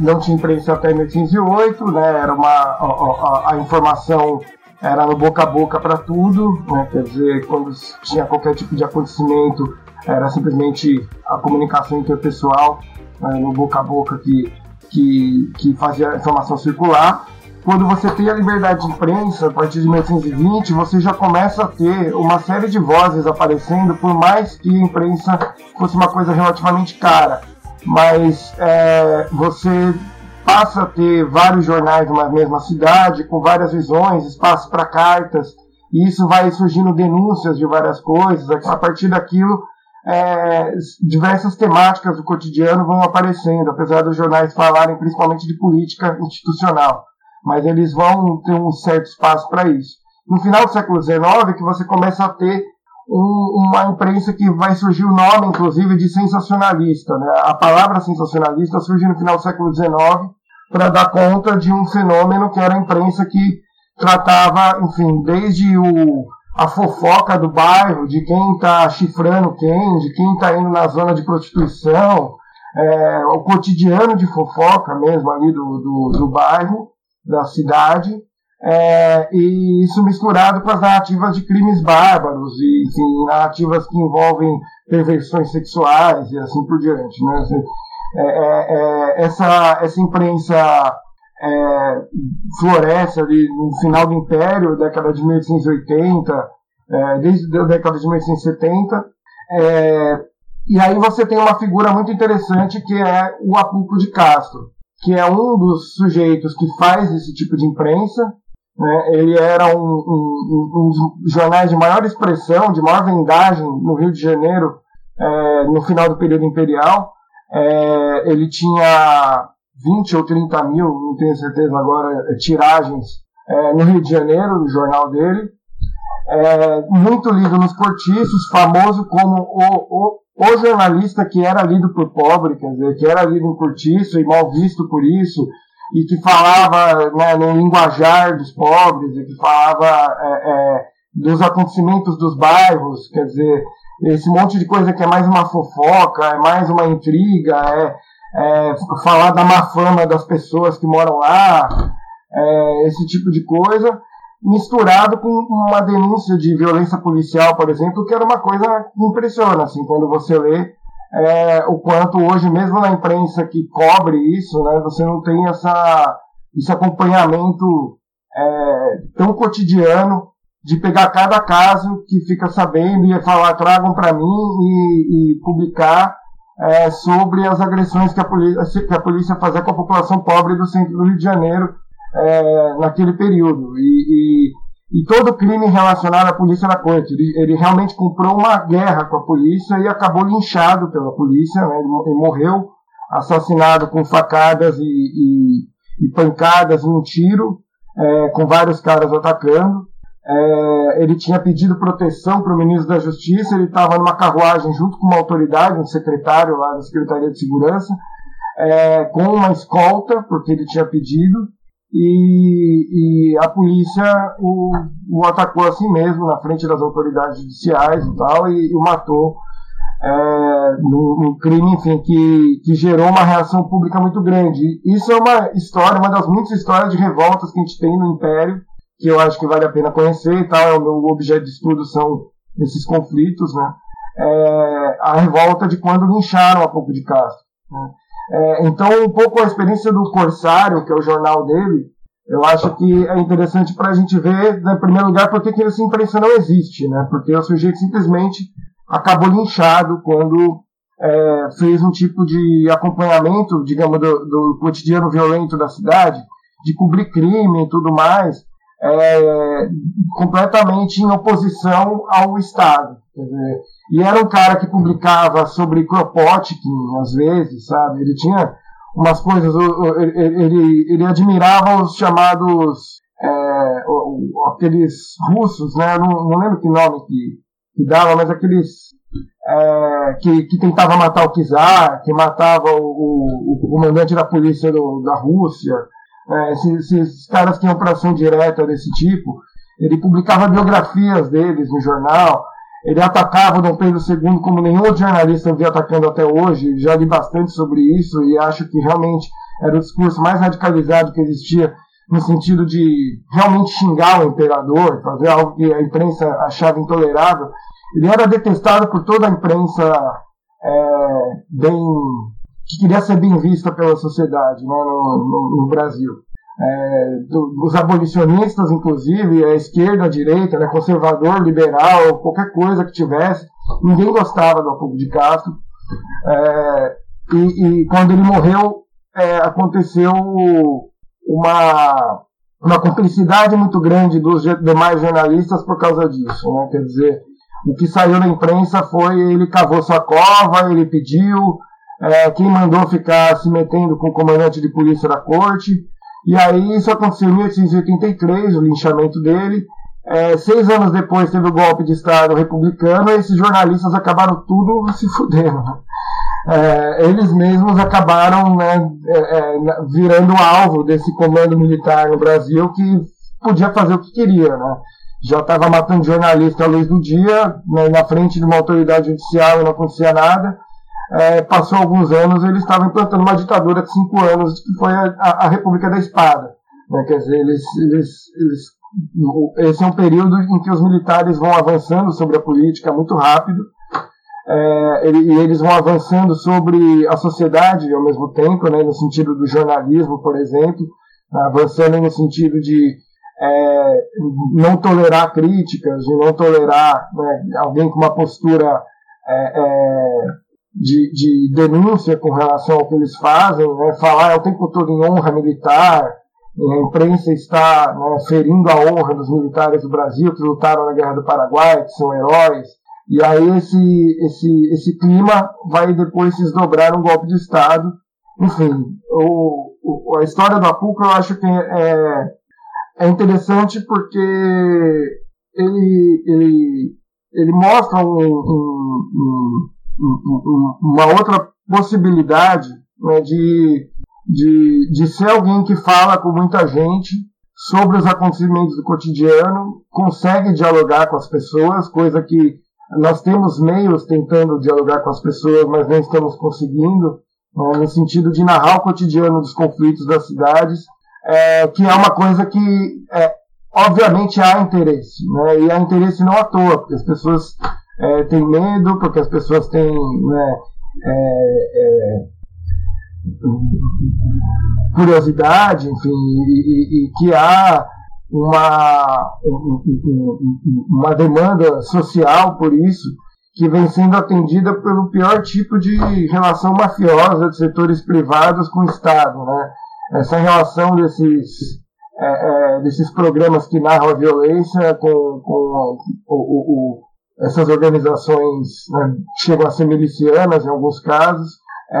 Speaker 12: não tinha imprensa até 1808, né? Era uma a, a, a informação era no boca a boca para tudo, né? Quer dizer, quando tinha qualquer tipo de acontecimento, era simplesmente a comunicação interpessoal né? no boca a boca que, que, que fazia a informação circular quando você tem a liberdade de imprensa, a partir de 1820, você já começa a ter uma série de vozes aparecendo, por mais que a imprensa fosse uma coisa relativamente cara. Mas é, você passa a ter vários jornais numa mesma cidade, com várias visões, espaço para cartas, e isso vai surgindo denúncias de várias coisas. A partir daquilo, é, diversas temáticas do cotidiano vão aparecendo, apesar dos jornais falarem principalmente de política institucional mas eles vão ter um certo espaço para isso. No final do século XIX que você começa a ter uma imprensa que vai surgir o nome, inclusive, de sensacionalista. Né? A palavra sensacionalista surge no final do século XIX para dar conta de um fenômeno que era a imprensa que tratava, enfim, desde o, a fofoca do bairro, de quem está chifrando quem, de quem está indo na zona de prostituição, é, o cotidiano de fofoca mesmo ali do, do, do bairro, da cidade, é, e isso misturado com as narrativas de crimes bárbaros e enfim, narrativas que envolvem perversões sexuais e assim por diante. Né? É, é, é essa, essa imprensa é, floresce ali no final do Império, década de 1880, é, desde a década de 1870, e aí você tem uma figura muito interessante que é o Apuco de Castro que é um dos sujeitos que faz esse tipo de imprensa. Né? Ele era um, um, um, dos jornais de maior expressão, de maior vendagem no Rio de Janeiro, é, no final do período imperial. É, ele tinha 20 ou 30 mil, não tenho certeza agora, tiragens é, no Rio de Janeiro, no jornal dele. É, muito lido nos cortiços, famoso como o, o o jornalista que era lido por pobre, quer dizer, que era lido em cortiço e mal visto por isso, e que falava né, no linguajar dos pobres, e que falava é, é, dos acontecimentos dos bairros, quer dizer, esse monte de coisa que é mais uma fofoca, é mais uma intriga, é, é falar da má fama das pessoas que moram lá, é, esse tipo de coisa misturado com uma denúncia de violência policial, por exemplo, que era uma coisa que impressiona, assim, quando você lê é, o quanto hoje, mesmo na imprensa que cobre isso, né, você não tem essa, esse acompanhamento é, tão cotidiano de pegar cada caso que fica sabendo e falar, tragam para mim e, e publicar é, sobre as agressões que a, polícia, que a polícia fazia com a população pobre do centro do Rio de Janeiro é, naquele período. E, e, e, todo crime relacionado à polícia era coisa. Ele, ele, realmente comprou uma guerra com a polícia e acabou linchado pela polícia. Né? Ele, ele morreu assassinado com facadas e, e, e pancadas em um tiro, é, com vários caras atacando. É, ele tinha pedido proteção para o ministro da Justiça, ele estava numa carruagem junto com uma autoridade, um secretário lá da Secretaria de Segurança, é, com uma escolta, porque ele tinha pedido, e, e a polícia o, o, atacou assim mesmo, na frente das autoridades judiciais e tal, e, e o matou é, num, crime, enfim, que, que gerou uma reação pública muito grande. Isso é uma história, uma das muitas histórias de revoltas que a gente tem no Império, que eu acho que vale a pena conhecer e tal, é o meu objeto de estudo são esses conflitos, né? É, a revolta de quando lincharam a Pouco de Castro. Né? É, então, um pouco a experiência do Corsário, que é o jornal dele, eu acho que é interessante para a gente ver, né, em primeiro lugar, por que essa imprensa não existe, né? Porque o sujeito simplesmente acabou linchado quando é, fez um tipo de acompanhamento, digamos, do, do, cotidiano violento da cidade, de cobrir crime e tudo mais, é, completamente em oposição ao Estado. Dizer, e era um cara que publicava sobre Kropotkin, às vezes, sabe? Ele tinha umas coisas, ele, ele, ele admirava os chamados, é, aqueles russos, né? Não, não lembro que nome que, que dava, mas aqueles é, que, que tentava matar o czar, que matava o, o, o comandante da polícia do, da Rússia, é, esses, caras tinham operação direta desse tipo, ele publicava biografias deles no jornal, ele atacava Dom Pedro II como nenhum outro jornalista via atacando até hoje, já li bastante sobre isso e acho que realmente era o discurso mais radicalizado que existia no sentido de realmente xingar o imperador, fazer algo que a imprensa achava intolerável. Ele era detestado por toda a imprensa é, bem que queria ser bem vista pela sociedade né, no, no, no Brasil. É, do, os abolicionistas, inclusive, a esquerda, a direita, né, conservador, liberal, qualquer coisa que tivesse, ninguém gostava do Apuco de Castro. É, e, e, quando ele morreu, é, aconteceu uma, uma cumplicidade muito grande dos demais jornalistas por causa disso. Né? Quer dizer, o que saiu na imprensa foi ele cavou sua cova, ele pediu, é, quem mandou ficar se metendo com o comandante de polícia da corte. E aí isso aconteceu em 1883, o linchamento dele. É, seis anos depois teve o golpe de Estado republicano e esses jornalistas acabaram tudo se fudendo. É, eles mesmos acabaram né, é, é virando alvo desse comando militar no Brasil que podia fazer o que queria. Né? Já estava matando jornalista à luz do dia, né, na frente de uma autoridade judicial e não acontecia nada é, passou alguns anos, eles estavam implantando uma ditadura de cinco anos, que foi a, a, a República da Espada. Né? Quer dizer, eles, eles, eles, esse é um período em que os militares vão avançando sobre a política muito rápido, é, e eles vão avançando sobre a sociedade ao mesmo tempo, né, no sentido do jornalismo, por exemplo, avançando no sentido de é, não tolerar críticas, de não tolerar né, alguém com uma postura é, é de, de denúncia com relação ao que eles fazem, né, falar o tempo todo em honra militar, a imprensa está né, ferindo a honra dos militares do Brasil que lutaram na Guerra do Paraguai, que são heróis. E aí esse, esse, esse clima vai depois se desdobrar um golpe de Estado. Enfim, o, o, a história do Apuco eu acho que é, é interessante porque ele, ele, ele mostra um, um, um uma outra possibilidade né, de, de, de ser alguém que fala com muita gente sobre os acontecimentos do cotidiano, consegue dialogar com as pessoas, coisa que nós temos meios tentando dialogar com as pessoas, mas não estamos conseguindo, né, no sentido de narrar o cotidiano dos conflitos das cidades, é, que é uma coisa que, é, obviamente, há interesse, né, e há interesse não à toa, porque as pessoas é, tem medo, porque as pessoas têm né, é, é, curiosidade, enfim, e, e, e, que há uma, uma demanda social por isso, que vem sendo atendida pelo pior tipo de relação mafiosa de setores privados com o Estado. Né? Essa relação desses, é, é, desses programas que narram a violência com, com o, o, essas organizações né, chegam a ser milicianas em alguns casos, é,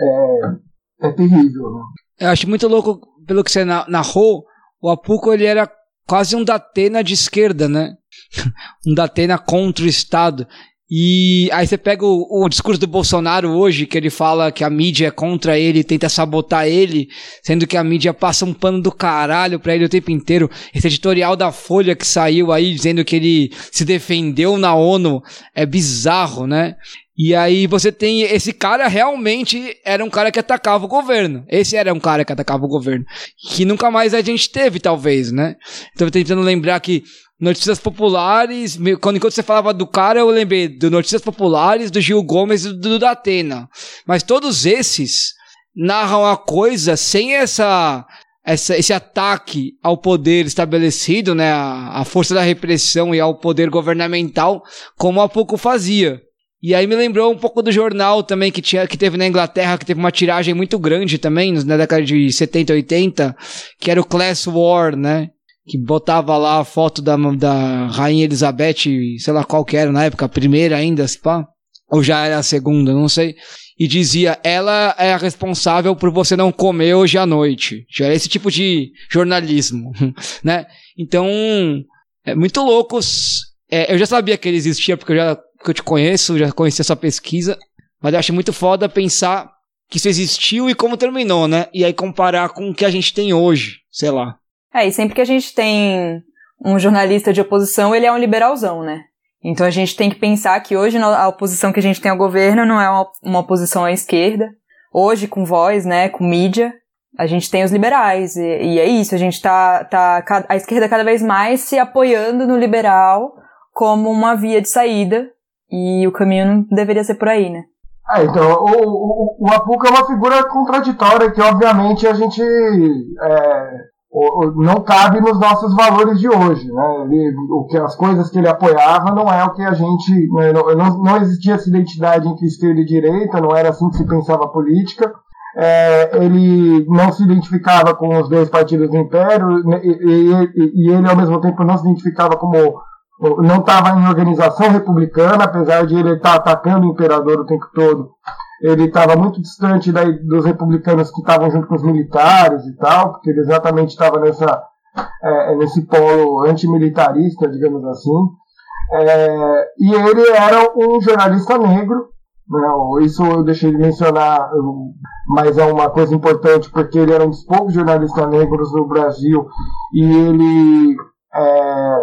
Speaker 12: é, é terrível. Né?
Speaker 3: Eu acho muito louco, pelo que você narrou, o Apuco ele era quase um Datena de esquerda, né? um Datena contra o Estado. E aí você pega o, o, discurso do Bolsonaro hoje, que ele fala que a mídia é contra ele, tenta sabotar ele, sendo que a mídia passa um pano do caralho pra ele o tempo inteiro. Esse editorial da Folha que saiu aí dizendo que ele se defendeu na ONU é bizarro, né? E aí você tem esse cara realmente era um cara que atacava o governo. Esse era um cara que atacava o governo, que nunca mais a gente teve talvez, né? Então tentando lembrar que Notícias Populares, quando enquanto você falava do cara, eu lembrei do Notícias Populares, do Gil Gomes e do, do Datena. Mas todos esses narram a coisa sem essa, essa esse ataque ao poder estabelecido, né, a, a força da repressão e ao poder governamental, como há pouco fazia. E aí me lembrou um pouco do jornal também que, tinha, que teve na Inglaterra, que teve uma tiragem muito grande também, na década de 70, 80, que era o Class War, né? Que botava lá a foto da, da Rainha Elizabeth, sei lá qual que era na época, a primeira ainda, se pá, ou já era a segunda, não sei, e dizia, ela é a responsável por você não comer hoje à noite. Já é esse tipo de jornalismo, né? Então, é muito loucos. É, eu já sabia que ele existia, porque eu já que eu te conheço, já conhecia sua pesquisa, mas eu acho muito foda pensar que isso existiu e como terminou, né? E aí comparar com o que a gente tem hoje, sei lá.
Speaker 4: É, e sempre que a gente tem um jornalista de oposição, ele é um liberalzão, né? Então a gente tem que pensar que hoje a oposição que a gente tem ao governo não é uma, oposição à esquerda. Hoje, com voz, né, com mídia, a gente tem os liberais. E, e é isso, a gente tá, tá. A esquerda cada vez mais se apoiando no liberal como uma via de saída. E o caminho não deveria ser por aí, né?
Speaker 12: É, então, o, o, o Apuca é uma figura contraditória que, obviamente, a gente é, não cabe nos nossos valores de hoje. Né? Ele, o que, as coisas que ele apoiava não é o que a gente. Né? Não, não existia essa identidade entre esquerda e direita, não era assim que se pensava a política. É, ele não se identificava com os dois partidos do Império e, e, e ele, ao mesmo tempo, não se identificava como. Não estava em organização republicana, apesar de ele estar atacando o imperador o tempo todo ele estava muito distante daí, dos republicanos que estavam junto com os militares e tal, porque ele exatamente estava nessa é, nesse polo antimilitarista, digamos assim. É, e ele era um jornalista negro, né, isso eu deixei de mencionar, mas é uma coisa importante porque ele era um dos poucos jornalistas negros no Brasil e ele é,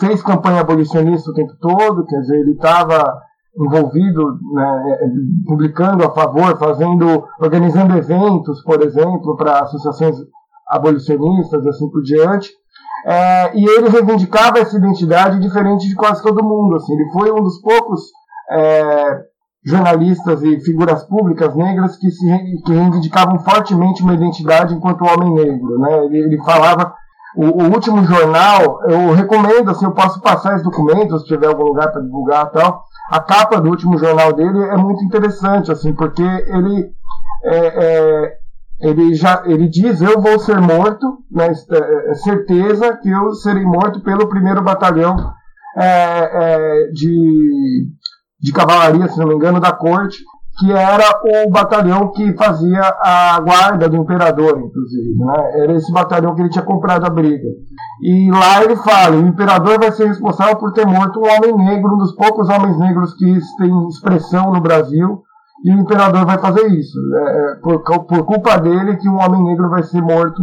Speaker 12: fez campanha abolicionista o tempo todo, quer dizer, ele estava envolvido, né, publicando a favor, fazendo, organizando eventos, por exemplo, para associações abolicionistas, assim por diante. É, e ele reivindicava essa identidade diferente de quase todo mundo. Assim, ele foi um dos poucos é, jornalistas e figuras públicas negras que, se, que reivindicavam fortemente uma identidade enquanto homem negro. Né? Ele, ele falava o, o, último jornal, eu recomendo, assim, eu posso passar esse documento, se tiver algum lugar para divulgar e tal. A capa do último jornal dele é muito interessante, assim, porque ele é, é, ele já ele diz eu vou ser morto, né, é, é certeza que eu serei morto pelo primeiro batalhão é, é, de, de cavalaria, se não me engano, da corte que era o batalhão que fazia a guarda do imperador, inclusive. Né? Era esse batalhão que ele tinha comprado a briga. E lá ele fala: o imperador vai ser responsável por ter morto um homem negro, um dos poucos homens negros que têm expressão no Brasil. E o imperador vai fazer isso. É, é por, por culpa dele que um homem negro vai ser morto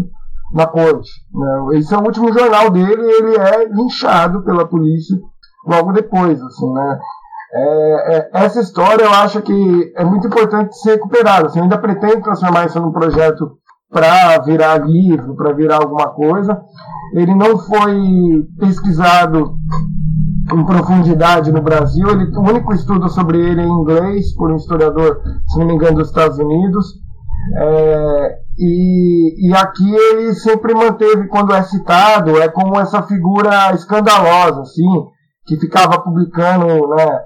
Speaker 12: na corte. Né? Esse é o último jornal dele ele é linchado pela polícia logo depois. Assim, né? É, é, essa história eu acho que é muito importante ser recuperada. Assim, eu ainda pretendo transformar isso num projeto para virar livro, para virar alguma coisa. Ele não foi pesquisado em profundidade no Brasil. Ele, o único estudo sobre ele é em inglês, por um historiador, se não me engano, dos Estados Unidos. É, e, e aqui ele sempre manteve, quando é citado, é como essa figura escandalosa, assim, que ficava publicando né,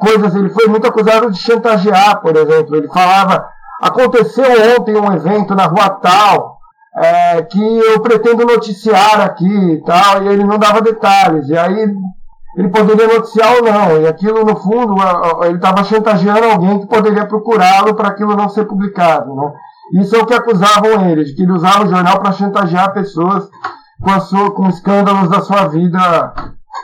Speaker 12: coisas, ele foi muito acusado de chantagear, por exemplo. Ele falava, aconteceu ontem um evento na rua tal, é, que eu pretendo noticiar aqui e tal, e ele não dava detalhes. E aí ele poderia noticiar ou não. E aquilo, no fundo, ele estava chantageando alguém que poderia procurá-lo para aquilo não ser publicado. Né? Isso é o que acusavam ele, de que ele usava o jornal para chantagear pessoas com, sua, com escândalos da sua vida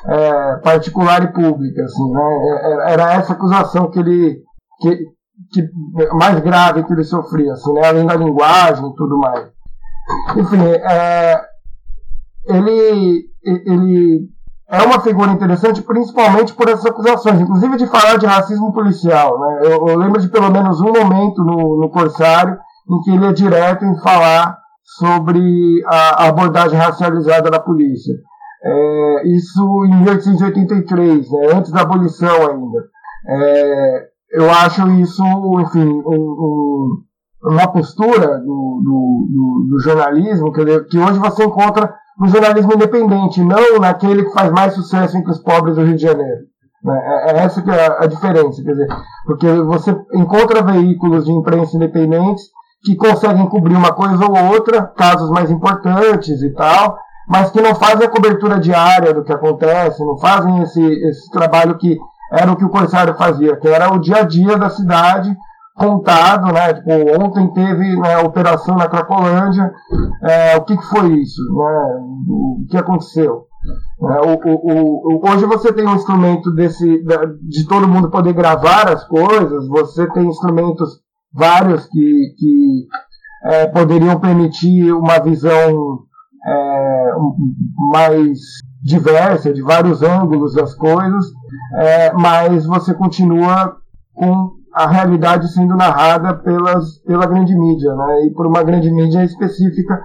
Speaker 12: é, particular e pública, assim, né? É, era essa acusação que ele que, que mais grave que ele sofria, assim, né? Além da linguagem e tudo mais. Enfim, é, ele ele é uma figura interessante, principalmente por essas acusações, inclusive de falar de racismo policial. Né? Eu, eu lembro de pelo menos um momento no, no Corsário em que ele é direto em falar sobre a, a abordagem racializada da polícia. É, isso em 1883, né, antes da abolição ainda. É, eu acho isso, enfim, um, um, uma postura do, do, do, do jornalismo que, que hoje você encontra no jornalismo independente, não naquele que faz mais sucesso entre os pobres do Rio de Janeiro. Né? É, é essa que é a diferença, quer dizer, porque você encontra veículos de imprensa independentes que conseguem cobrir uma coisa ou outra, casos mais importantes e tal, mas que não fazem a cobertura diária do que acontece, não fazem esse, esse trabalho que era o que o Corsário fazia, que era o dia a dia da cidade contado, né? Tipo, ontem teve né, operação na Cracolândia, é, o que, que, foi isso? Né? O que aconteceu? É, o, o, o, hoje você tem um instrumento desse, de todo mundo poder gravar as coisas, você tem instrumentos vários que, que é, poderiam permitir uma visão é, mais diversa, de vários ângulos das coisas, é, mas você continua com a realidade sendo narrada pelas, pela grande mídia, né, e por uma grande mídia específica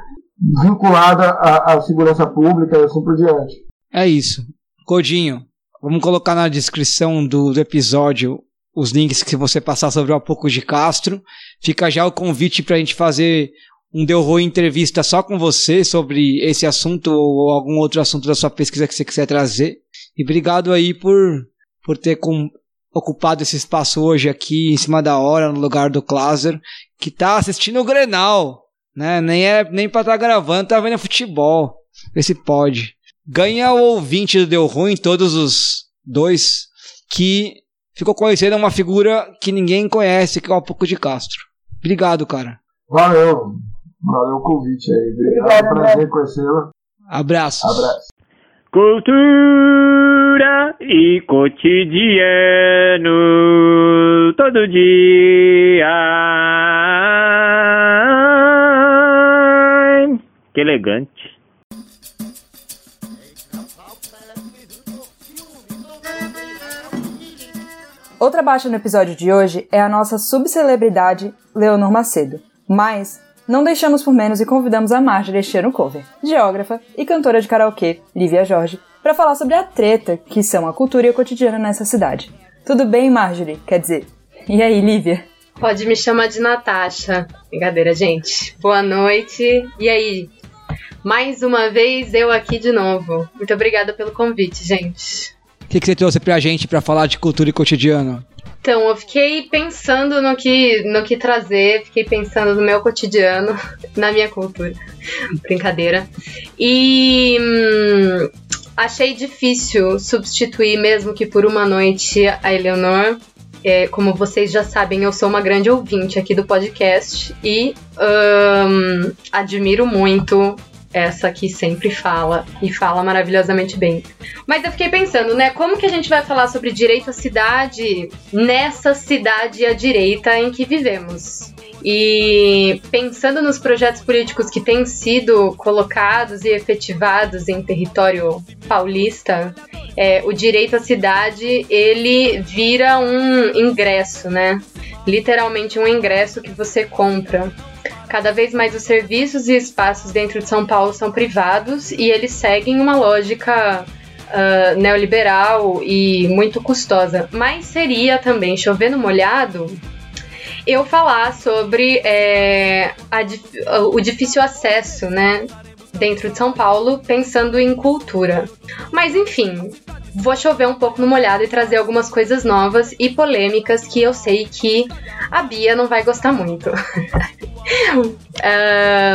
Speaker 12: vinculada à, à segurança pública e assim por diante.
Speaker 3: É isso. Codinho, vamos colocar na descrição do, do episódio os links que você passar sobre o Apoco de Castro. Fica já o convite para a gente fazer um Deu Ruim entrevista só com você sobre esse assunto ou algum outro assunto da sua pesquisa que você quiser trazer. E obrigado aí por, por ter com, ocupado esse espaço hoje aqui em cima da hora, no lugar do Klaser, que tá assistindo o Grenal. Né? Nem é nem para estar tá gravando, tá vendo futebol. Vê se pode. Ganha o ouvinte do Deu Ruim, todos os dois, que ficou conhecendo uma figura que ninguém conhece, que é o Apoco de Castro. Obrigado, cara.
Speaker 12: Valeu. Valeu o convite aí. Obrigado, Obrigado prazer conhecê-la.
Speaker 3: Abraços.
Speaker 12: Abraço.
Speaker 5: Cultura e cotidiano todo dia. Que elegante.
Speaker 4: Outra baixa no episódio de hoje é a nossa subcelebridade Leonor Macedo. Mas não deixamos por menos e convidamos a Marjorie Cover, geógrafa e cantora de karaokê, Lívia Jorge, para falar sobre a treta que são a cultura e o cotidiano nessa cidade. Tudo bem, Marjorie? Quer dizer, e aí, Lívia?
Speaker 13: Pode me chamar de Natasha. Brincadeira, gente. Boa noite. E aí? Mais uma vez eu aqui de novo. Muito obrigada pelo convite, gente
Speaker 3: que, que você trouxe pra gente para falar de cultura e cotidiano?
Speaker 13: Então, eu fiquei pensando no que, no que trazer, fiquei pensando no meu cotidiano, na minha cultura. Brincadeira. E hum, achei difícil substituir, mesmo que por uma noite, a Eleonor. É, como vocês já sabem, eu sou uma grande ouvinte aqui do podcast e hum, admiro muito essa que sempre fala e fala maravilhosamente bem. Mas eu fiquei pensando, né, como que a gente vai falar sobre direito à cidade nessa cidade à direita em que vivemos? E pensando nos projetos políticos que têm sido colocados e efetivados em território paulista, é, o direito à cidade ele vira um ingresso, né? Literalmente um ingresso que você compra. Cada vez mais os serviços e espaços dentro de São Paulo são privados e eles seguem uma lógica uh, neoliberal e muito custosa. Mas seria também chovendo molhado eu falar sobre é, a, o difícil acesso, né? Dentro de São Paulo, pensando em cultura. Mas enfim, vou chover um pouco no molhado e trazer algumas coisas novas e polêmicas que eu sei que a Bia não vai gostar muito.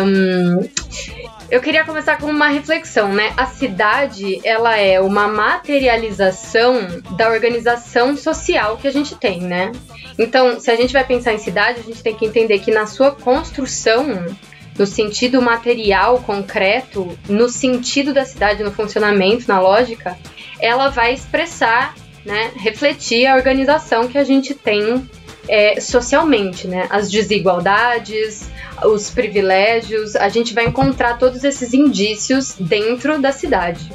Speaker 13: um, eu queria começar com uma reflexão, né? A cidade, ela é uma materialização da organização social que a gente tem, né? Então, se a gente vai pensar em cidade, a gente tem que entender que na sua construção, no sentido material, concreto, no sentido da cidade, no funcionamento, na lógica, ela vai expressar, né, refletir a organização que a gente tem é, socialmente, né? As desigualdades, os privilégios, a gente vai encontrar todos esses indícios dentro da cidade.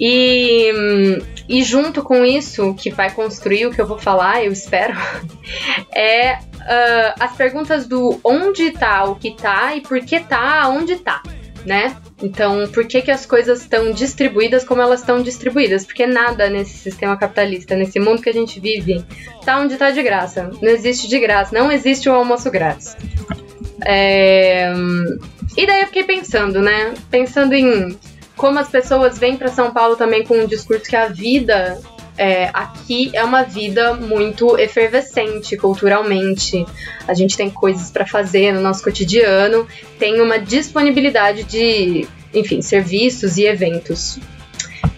Speaker 13: E, e junto com isso, que vai construir o que eu vou falar, eu espero, é uh, as perguntas do onde tá o que tá e por que tá onde tá, né? Então, por que, que as coisas estão distribuídas como elas estão distribuídas? Porque nada nesse sistema capitalista, nesse mundo que a gente vive, tá onde tá de graça. Não existe de graça, não existe o almoço grátis. É... E daí eu fiquei pensando, né? Pensando em como as pessoas vêm para São Paulo também com um discurso que a vida é, aqui é uma vida muito efervescente culturalmente. A gente tem coisas para fazer no nosso cotidiano, tem uma disponibilidade de, enfim, serviços e eventos.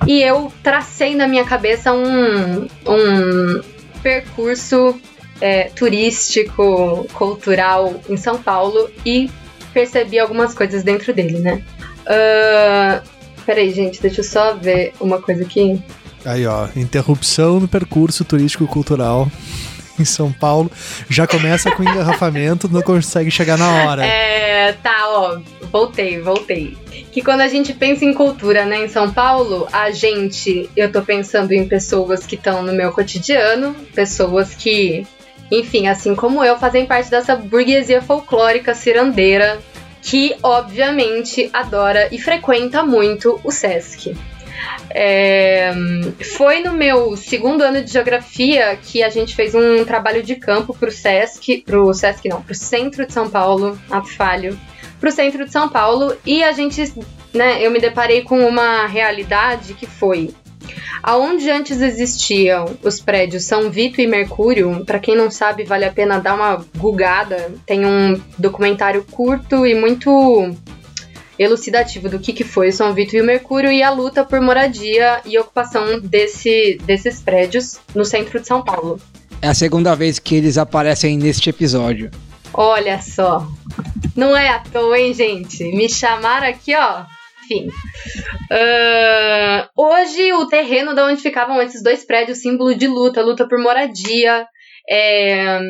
Speaker 13: E eu tracei na minha cabeça um, um percurso é, turístico, cultural em São Paulo e percebi algumas coisas dentro dele, né? Uh, peraí, gente, deixa eu só ver uma coisa aqui.
Speaker 2: Aí, ó, interrupção no percurso turístico-cultural em São Paulo. Já começa com engarrafamento, não consegue chegar na hora.
Speaker 13: É, tá, ó, voltei, voltei. Que quando a gente pensa em cultura, né, em São Paulo, a gente, eu tô pensando em pessoas que estão no meu cotidiano, pessoas que, enfim, assim como eu, fazem parte dessa burguesia folclórica cirandeira que obviamente adora e frequenta muito o SESC. É, foi no meu segundo ano de geografia que a gente fez um trabalho de campo pro Sesc, pro Sesc não, pro centro de São Paulo, a falho, pro centro de São Paulo e a gente, né, eu me deparei com uma realidade que foi Aonde antes existiam os prédios São Vito e Mercúrio, para quem não sabe, vale a pena dar uma gugada. Tem um documentário curto e muito elucidativo do que, que foi São Vito e o Mercúrio e a luta por moradia e ocupação desse, desses prédios no centro de São Paulo.
Speaker 3: É a segunda vez que eles aparecem neste episódio.
Speaker 13: Olha só. Não é à toa, hein, gente? Me chamaram aqui, ó. Enfim. Uh, hoje, o terreno de onde ficavam esses dois prédios, símbolo de luta, luta por moradia, é,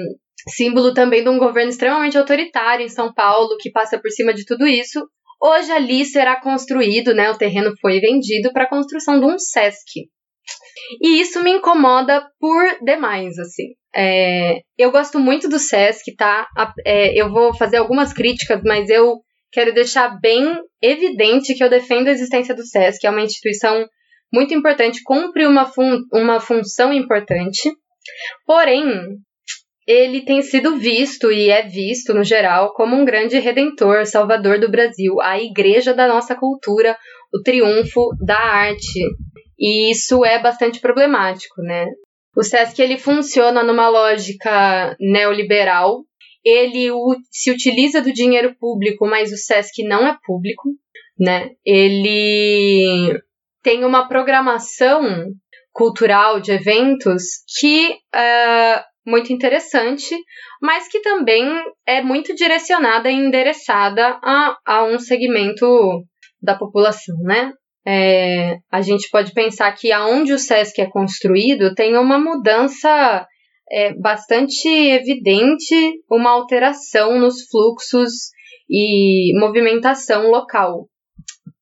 Speaker 13: símbolo também de um governo extremamente autoritário em São Paulo, que passa por cima de tudo isso, Hoje ali será construído, né? O terreno foi vendido para a construção de um SESC. E isso me incomoda por demais, assim. É, eu gosto muito do SESC, tá? É, eu vou fazer algumas críticas, mas eu quero deixar bem evidente que eu defendo a existência do SESC. É uma instituição muito importante, cumpre uma, fun uma função importante. Porém, ele tem sido visto e é visto no geral como um grande redentor, salvador do Brasil, a igreja da nossa cultura, o triunfo da arte. E isso é bastante problemático, né? O SESC ele funciona numa lógica neoliberal. Ele se utiliza do dinheiro público, mas o SESC não é público, né? Ele tem uma programação cultural de eventos que uh, muito interessante, mas que também é muito direcionada e endereçada a, a um segmento da população, né? É, a gente pode pensar que aonde o SESC é construído tem uma mudança é, bastante evidente, uma alteração nos fluxos e movimentação local.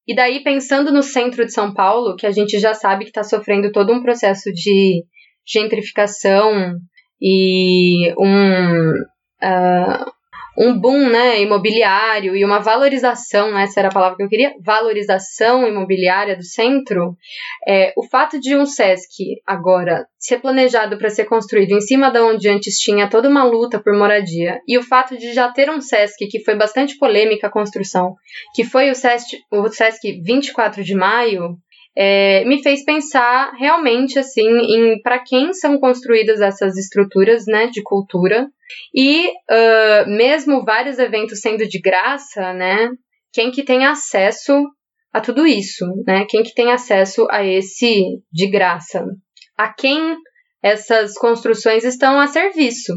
Speaker 13: E daí, pensando no centro de São Paulo, que a gente já sabe que está sofrendo todo um processo de gentrificação e um, uh, um boom né, imobiliário e uma valorização, essa era a palavra que eu queria, valorização imobiliária do centro, é, o fato de um SESC agora ser planejado para ser construído em cima de onde antes tinha toda uma luta por moradia, e o fato de já ter um SESC que foi bastante polêmica a construção, que foi o SESC, o SESC 24 de maio, é, me fez pensar realmente assim em para quem são construídas essas estruturas né, de cultura e uh, mesmo vários eventos sendo de graça, né? Quem que tem acesso a tudo isso, né? Quem que tem acesso a esse de graça? A quem essas construções estão a serviço?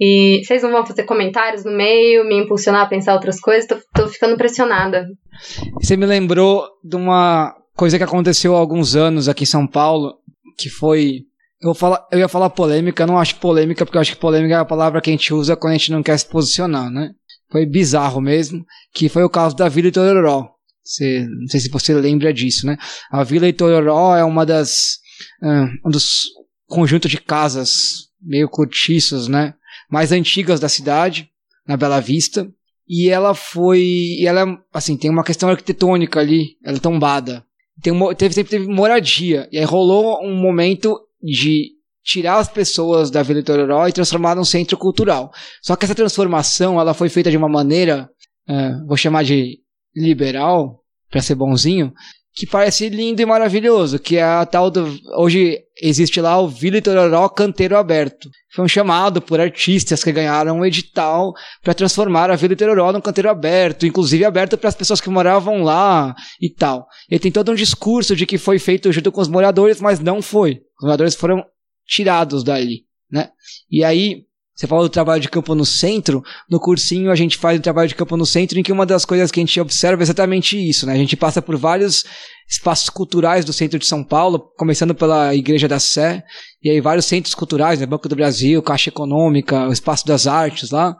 Speaker 13: E vocês não vão fazer comentários no meio, me impulsionar a pensar outras coisas? Tô, tô ficando pressionada.
Speaker 3: Você me lembrou de uma coisa que aconteceu há alguns anos aqui em São Paulo, que foi. Eu, vou falar, eu ia falar polêmica, eu não acho polêmica, porque eu acho que polêmica é a palavra que a gente usa quando a gente não quer se posicionar, né? Foi bizarro mesmo, que foi o caso da Vila Itororó. Você, não sei se você lembra disso, né? A Vila Itororó é uma das. Um dos conjuntos de casas meio cortiços, né? Mais antigas da cidade, na Bela Vista. E ela foi. E ela, assim, tem uma questão arquitetônica ali, ela é tombada. Tem teve, sempre teve moradia. E aí rolou um momento de tirar as pessoas da Vila Itororó e transformar num centro cultural. Só que essa transformação ela foi feita de uma maneira, uh, vou chamar de liberal, para ser bonzinho, que parece lindo e maravilhoso, que é a tal do... Hoje existe lá o Vila Itororó Canteiro Aberto. Foi um chamado por artistas que ganharam um edital para transformar a Vila Itororó num canteiro aberto, inclusive aberto para as pessoas que moravam lá e tal. E tem todo um discurso de que foi feito junto com os moradores, mas não foi. Os moradores foram tirados dali, né? E aí, você falou do trabalho de campo no centro, no cursinho a gente faz o trabalho de campo no centro, em que uma das coisas que a gente observa é exatamente isso, né? A gente passa por vários espaços culturais do centro de São Paulo, começando pela Igreja da Sé, e aí vários centros culturais, né? Banco do Brasil, Caixa Econômica, o Espaço das Artes lá,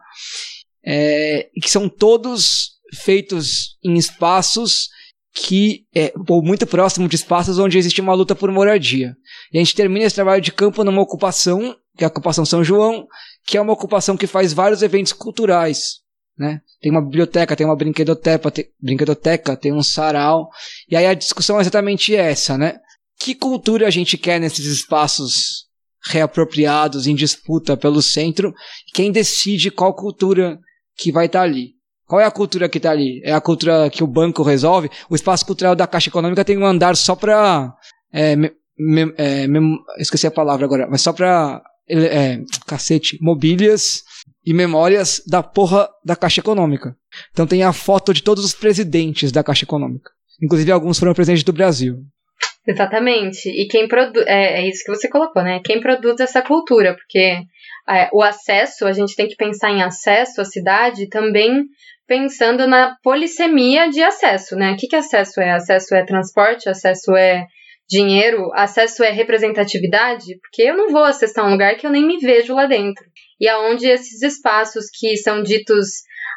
Speaker 3: é, que são todos feitos em espaços que é ou muito próximo de espaços onde existe uma luta por moradia. E a gente termina esse trabalho de campo numa ocupação, que é a ocupação São João, que é uma ocupação que faz vários eventos culturais. Né? Tem uma biblioteca, tem uma brinquedoteca, tem, brinquedoteca, tem um sarau. E aí a discussão é exatamente essa, né? Que cultura a gente quer nesses espaços reapropriados em disputa pelo centro? Quem decide qual cultura que vai estar ali? Qual é a cultura que está ali? É a cultura que o banco resolve? O espaço cultural da Caixa Econômica tem um andar só para. É, é, esqueci a palavra agora, mas só para. É, cacete, mobílias e memórias da porra da Caixa Econômica. Então tem a foto de todos os presidentes da Caixa Econômica. Inclusive alguns foram presidentes do Brasil.
Speaker 13: Exatamente. E quem produz. É, é, isso que você colocou, né? Quem produz essa cultura, porque é, o acesso, a gente tem que pensar em acesso à cidade também pensando na polissemia de acesso, né? O que, que acesso é? Acesso é transporte, acesso é dinheiro, acesso é representatividade, porque eu não vou acessar um lugar que eu nem me vejo lá dentro. E aonde esses espaços que são ditos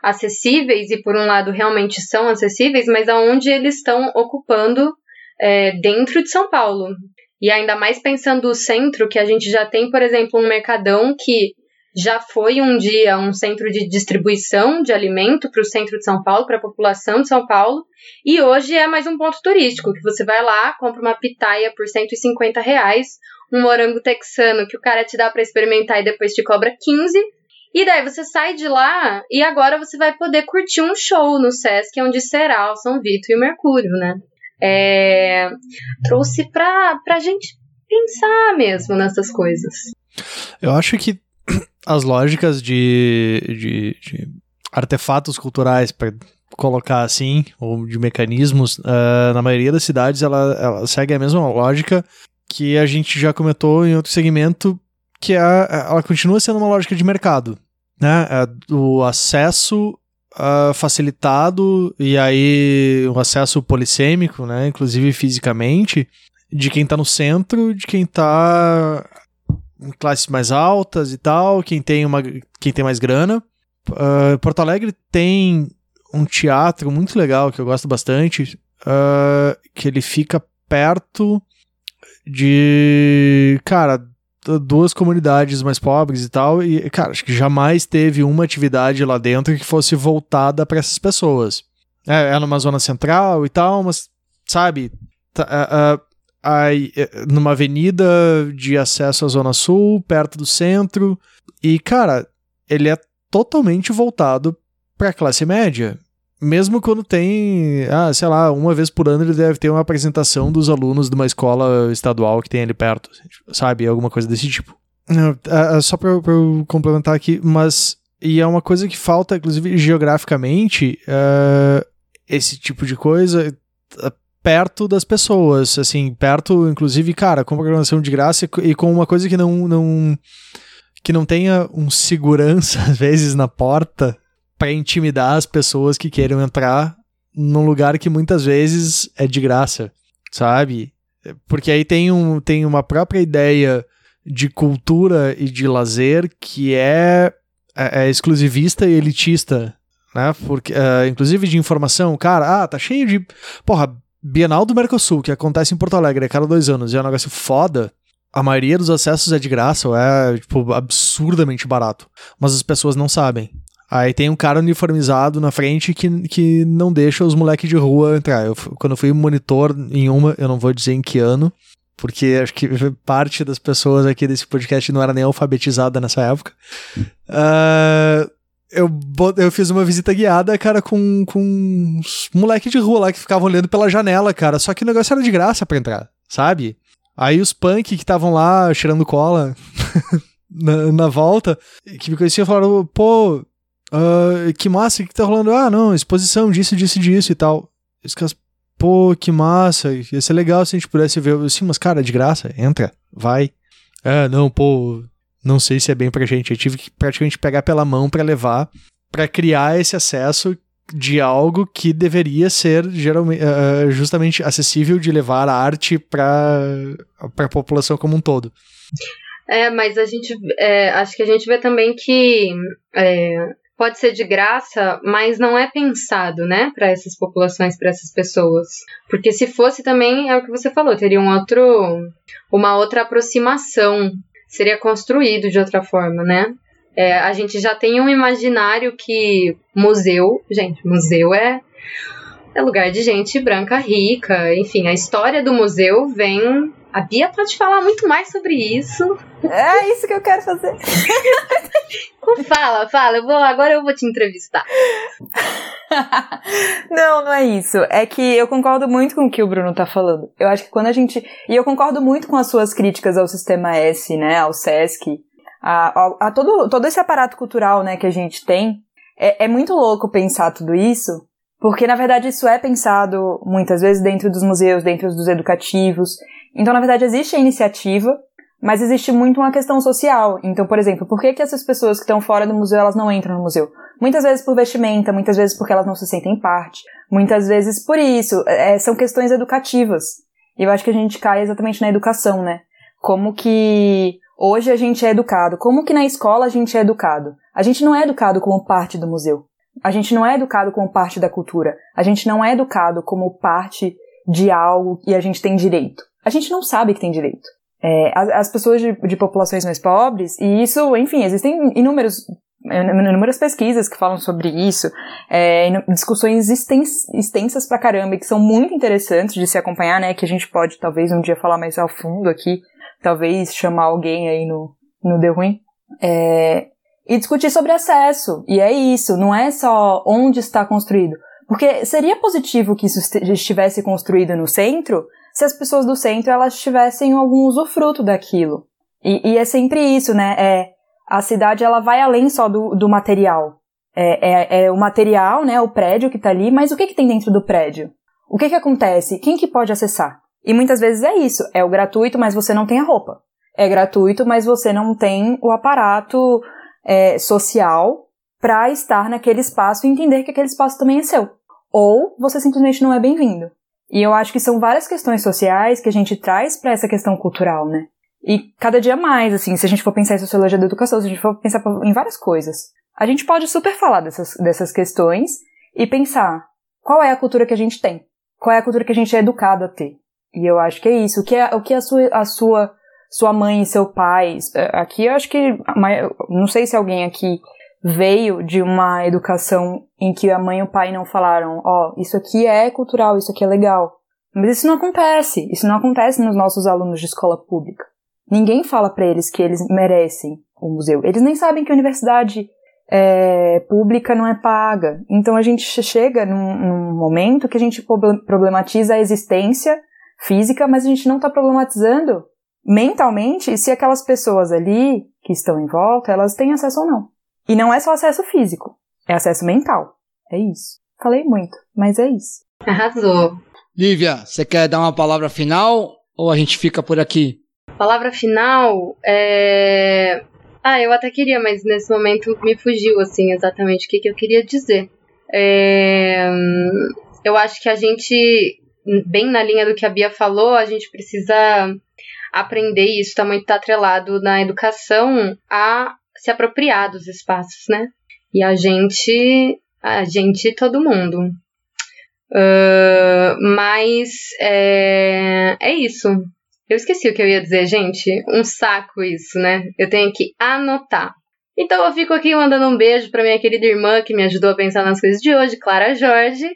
Speaker 13: acessíveis e por um lado realmente são acessíveis, mas aonde eles estão ocupando é, dentro de São Paulo. E ainda mais pensando o centro, que a gente já tem, por exemplo, um mercadão que já foi um dia um centro de distribuição de alimento para o centro de São Paulo, para a população de São Paulo, e hoje é mais um ponto turístico, que você vai lá, compra uma pitaia por 150 reais, um morango texano que o cara te dá para experimentar e depois te cobra 15, e daí você sai de lá e agora você vai poder curtir um show no Sesc, onde será o São Vito e o Mercúrio, né? É... Trouxe para a gente pensar mesmo nessas coisas.
Speaker 2: Eu acho que as lógicas de, de, de artefatos culturais, para colocar assim, ou de mecanismos, uh, na maioria das cidades ela, ela segue a mesma lógica que a gente já comentou em outro segmento, que é, ela continua sendo uma lógica de mercado. Né? É o acesso uh, facilitado e aí o acesso polissêmico, né? inclusive fisicamente, de quem está no centro, de quem está classes mais altas e tal, quem tem, uma, quem tem mais grana. Uh, Porto Alegre tem um teatro muito legal que eu gosto bastante, uh, que ele fica perto de, cara, duas comunidades mais pobres e tal, e, cara, acho que jamais teve uma atividade lá dentro que fosse voltada para essas pessoas. É, é numa zona central e tal, mas, sabe, uh, aí, eh, numa avenida de acesso à Zona Sul, perto do centro. E, cara, ele é totalmente voltado para a classe média. Mesmo quando tem, ah, sei lá, uma vez por ano ele deve ter uma apresentação dos alunos de uma escola estadual que tem ali perto, sabe? Alguma coisa desse tipo. É, é só para eu complementar aqui, mas. E é uma coisa que falta, inclusive, geograficamente, uh, esse tipo de coisa perto das pessoas, assim, perto, inclusive, cara, com programação de graça e com uma coisa que não, não que não tenha um segurança às vezes na porta para intimidar as pessoas que queiram entrar num lugar que muitas vezes é de graça. sabe? Porque aí tem, um, tem uma própria ideia de cultura e de lazer que é, é, é exclusivista e elitista, né? Porque, uh, inclusive de informação, cara, ah, tá cheio de. Porra, Bienal do Mercosul, que acontece em Porto Alegre a cada dois anos, e é um negócio foda. A maioria dos acessos é de graça ou é, tipo, absurdamente barato. Mas as pessoas não sabem. Aí tem um cara uniformizado na frente que, que não deixa os moleques de rua entrar. Eu, quando eu fui monitor em uma, eu não vou dizer em que ano, porque acho que parte das pessoas aqui desse podcast não era nem alfabetizada nessa época. Uh, eu, eu fiz uma visita guiada, cara, com, com uns moleques de rua lá que ficavam olhando pela janela, cara. Só que o negócio era de graça pra entrar, sabe? Aí os punk que estavam lá cheirando cola na, na, volta, que me conheciam, falaram, pô, uh, que massa, que tá rolando? Ah, não, exposição disso, disso, disso e tal. Os caras, pô, que massa, ia ser legal se a gente pudesse ver. Assim, mas cara, de graça, entra, vai. Ah, não, pô, não sei se é bem pra gente. Eu tive que praticamente pegar pela mão para levar, para criar esse acesso de algo que deveria ser geralmente, uh, justamente acessível de levar a arte para a população como um todo.
Speaker 13: É, mas a gente é, acho que a gente vê também que é, pode ser de graça, mas não é pensado, né, para essas populações, para essas pessoas. Porque se fosse também é o que você falou, teria um outro, uma outra aproximação, seria construído de outra forma, né? É, a gente já tem um imaginário que museu, gente, museu é, é lugar de gente branca rica, enfim, a história do museu vem. A Bia pode falar muito mais sobre isso.
Speaker 4: É isso que eu quero fazer.
Speaker 13: fala, fala, eu vou, agora eu vou te entrevistar.
Speaker 4: não, não é isso. É que eu concordo muito com o que o Bruno tá falando. Eu acho que quando a gente. E eu concordo muito com as suas críticas ao sistema S, né? Ao SESC a, a, a, todo, todo esse aparato cultural né, que a gente tem, é, é muito louco pensar tudo isso, porque na verdade isso é pensado muitas vezes dentro dos museus, dentro dos educativos. Então, na verdade, existe a iniciativa, mas existe muito uma questão social. Então, por exemplo, por que, que essas pessoas que estão fora do museu, elas não entram no museu? Muitas vezes por vestimenta, muitas vezes porque elas não se sentem parte, muitas vezes por isso. É, são questões educativas. E eu acho que a gente cai exatamente na educação, né? Como que Hoje a gente é educado. Como que na escola a gente é educado? A gente não é educado como parte do museu. A gente não é educado como parte da cultura. A gente não é educado como parte de algo que a gente tem direito. A gente não sabe que tem direito. É, as, as, pessoas de, de, populações mais pobres, e isso, enfim, existem inúmeros, inúmeras pesquisas que falam sobre isso, é, discussões extens, extensas pra caramba, que são muito interessantes de se acompanhar, né, que a gente pode talvez um dia falar mais ao fundo aqui, talvez chamar alguém aí no, no The Ruim, é, e discutir sobre acesso. E é isso, não é só onde está construído. Porque seria positivo que isso estivesse construído no centro se as pessoas do centro elas tivessem algum usufruto daquilo. E, e é sempre isso, né? É, a cidade ela vai além só do, do material. É, é, é, o material, né? O prédio que está ali, mas o que, que tem dentro do prédio? O que, que acontece? Quem que pode acessar? E muitas vezes é isso, é o gratuito, mas você não tem a roupa. É gratuito, mas você não tem o aparato é, social para estar naquele espaço e entender que aquele espaço também é seu. Ou você simplesmente não é bem-vindo. E eu acho que são várias questões sociais que a gente traz para essa questão cultural, né? E cada dia mais, assim, se a gente for pensar em sociologia da educação, se a gente for pensar em várias coisas, a gente pode super falar dessas, dessas questões e pensar qual é a cultura que a gente tem, qual é a cultura que a gente é educado a ter. E eu acho que é isso. O que, é, o que a, sua, a sua, sua mãe e seu pai. É, aqui eu acho que. Não sei se alguém aqui veio de uma educação em que a mãe e o pai não falaram: ó, oh, isso aqui é cultural, isso aqui é legal. Mas isso não acontece. Isso não acontece nos nossos alunos de escola pública. Ninguém fala para eles que eles merecem o museu. Eles nem sabem que a universidade é, pública não é paga. Então a gente chega num, num momento que a gente problematiza a existência física, mas a gente não está problematizando mentalmente se aquelas pessoas ali que estão em volta, elas têm acesso ou não. E não é só acesso físico, é acesso mental. É isso. Falei muito, mas é isso.
Speaker 13: Arrasou.
Speaker 3: Lívia, você quer dar uma palavra final ou a gente fica por aqui?
Speaker 13: Palavra final é. Ah, eu até queria, mas nesse momento me fugiu, assim, exatamente o que, que eu queria dizer. É... Eu acho que a gente bem na linha do que a Bia falou, a gente precisa aprender, e isso está muito atrelado na educação, a se apropriar dos espaços, né? E a gente, a gente, todo mundo. Uh, mas é, é isso. Eu esqueci o que eu ia dizer, gente. Um saco isso, né? Eu tenho que anotar. Então eu fico aqui mandando um beijo para minha querida irmã que me ajudou a pensar nas coisas de hoje, Clara Jorge.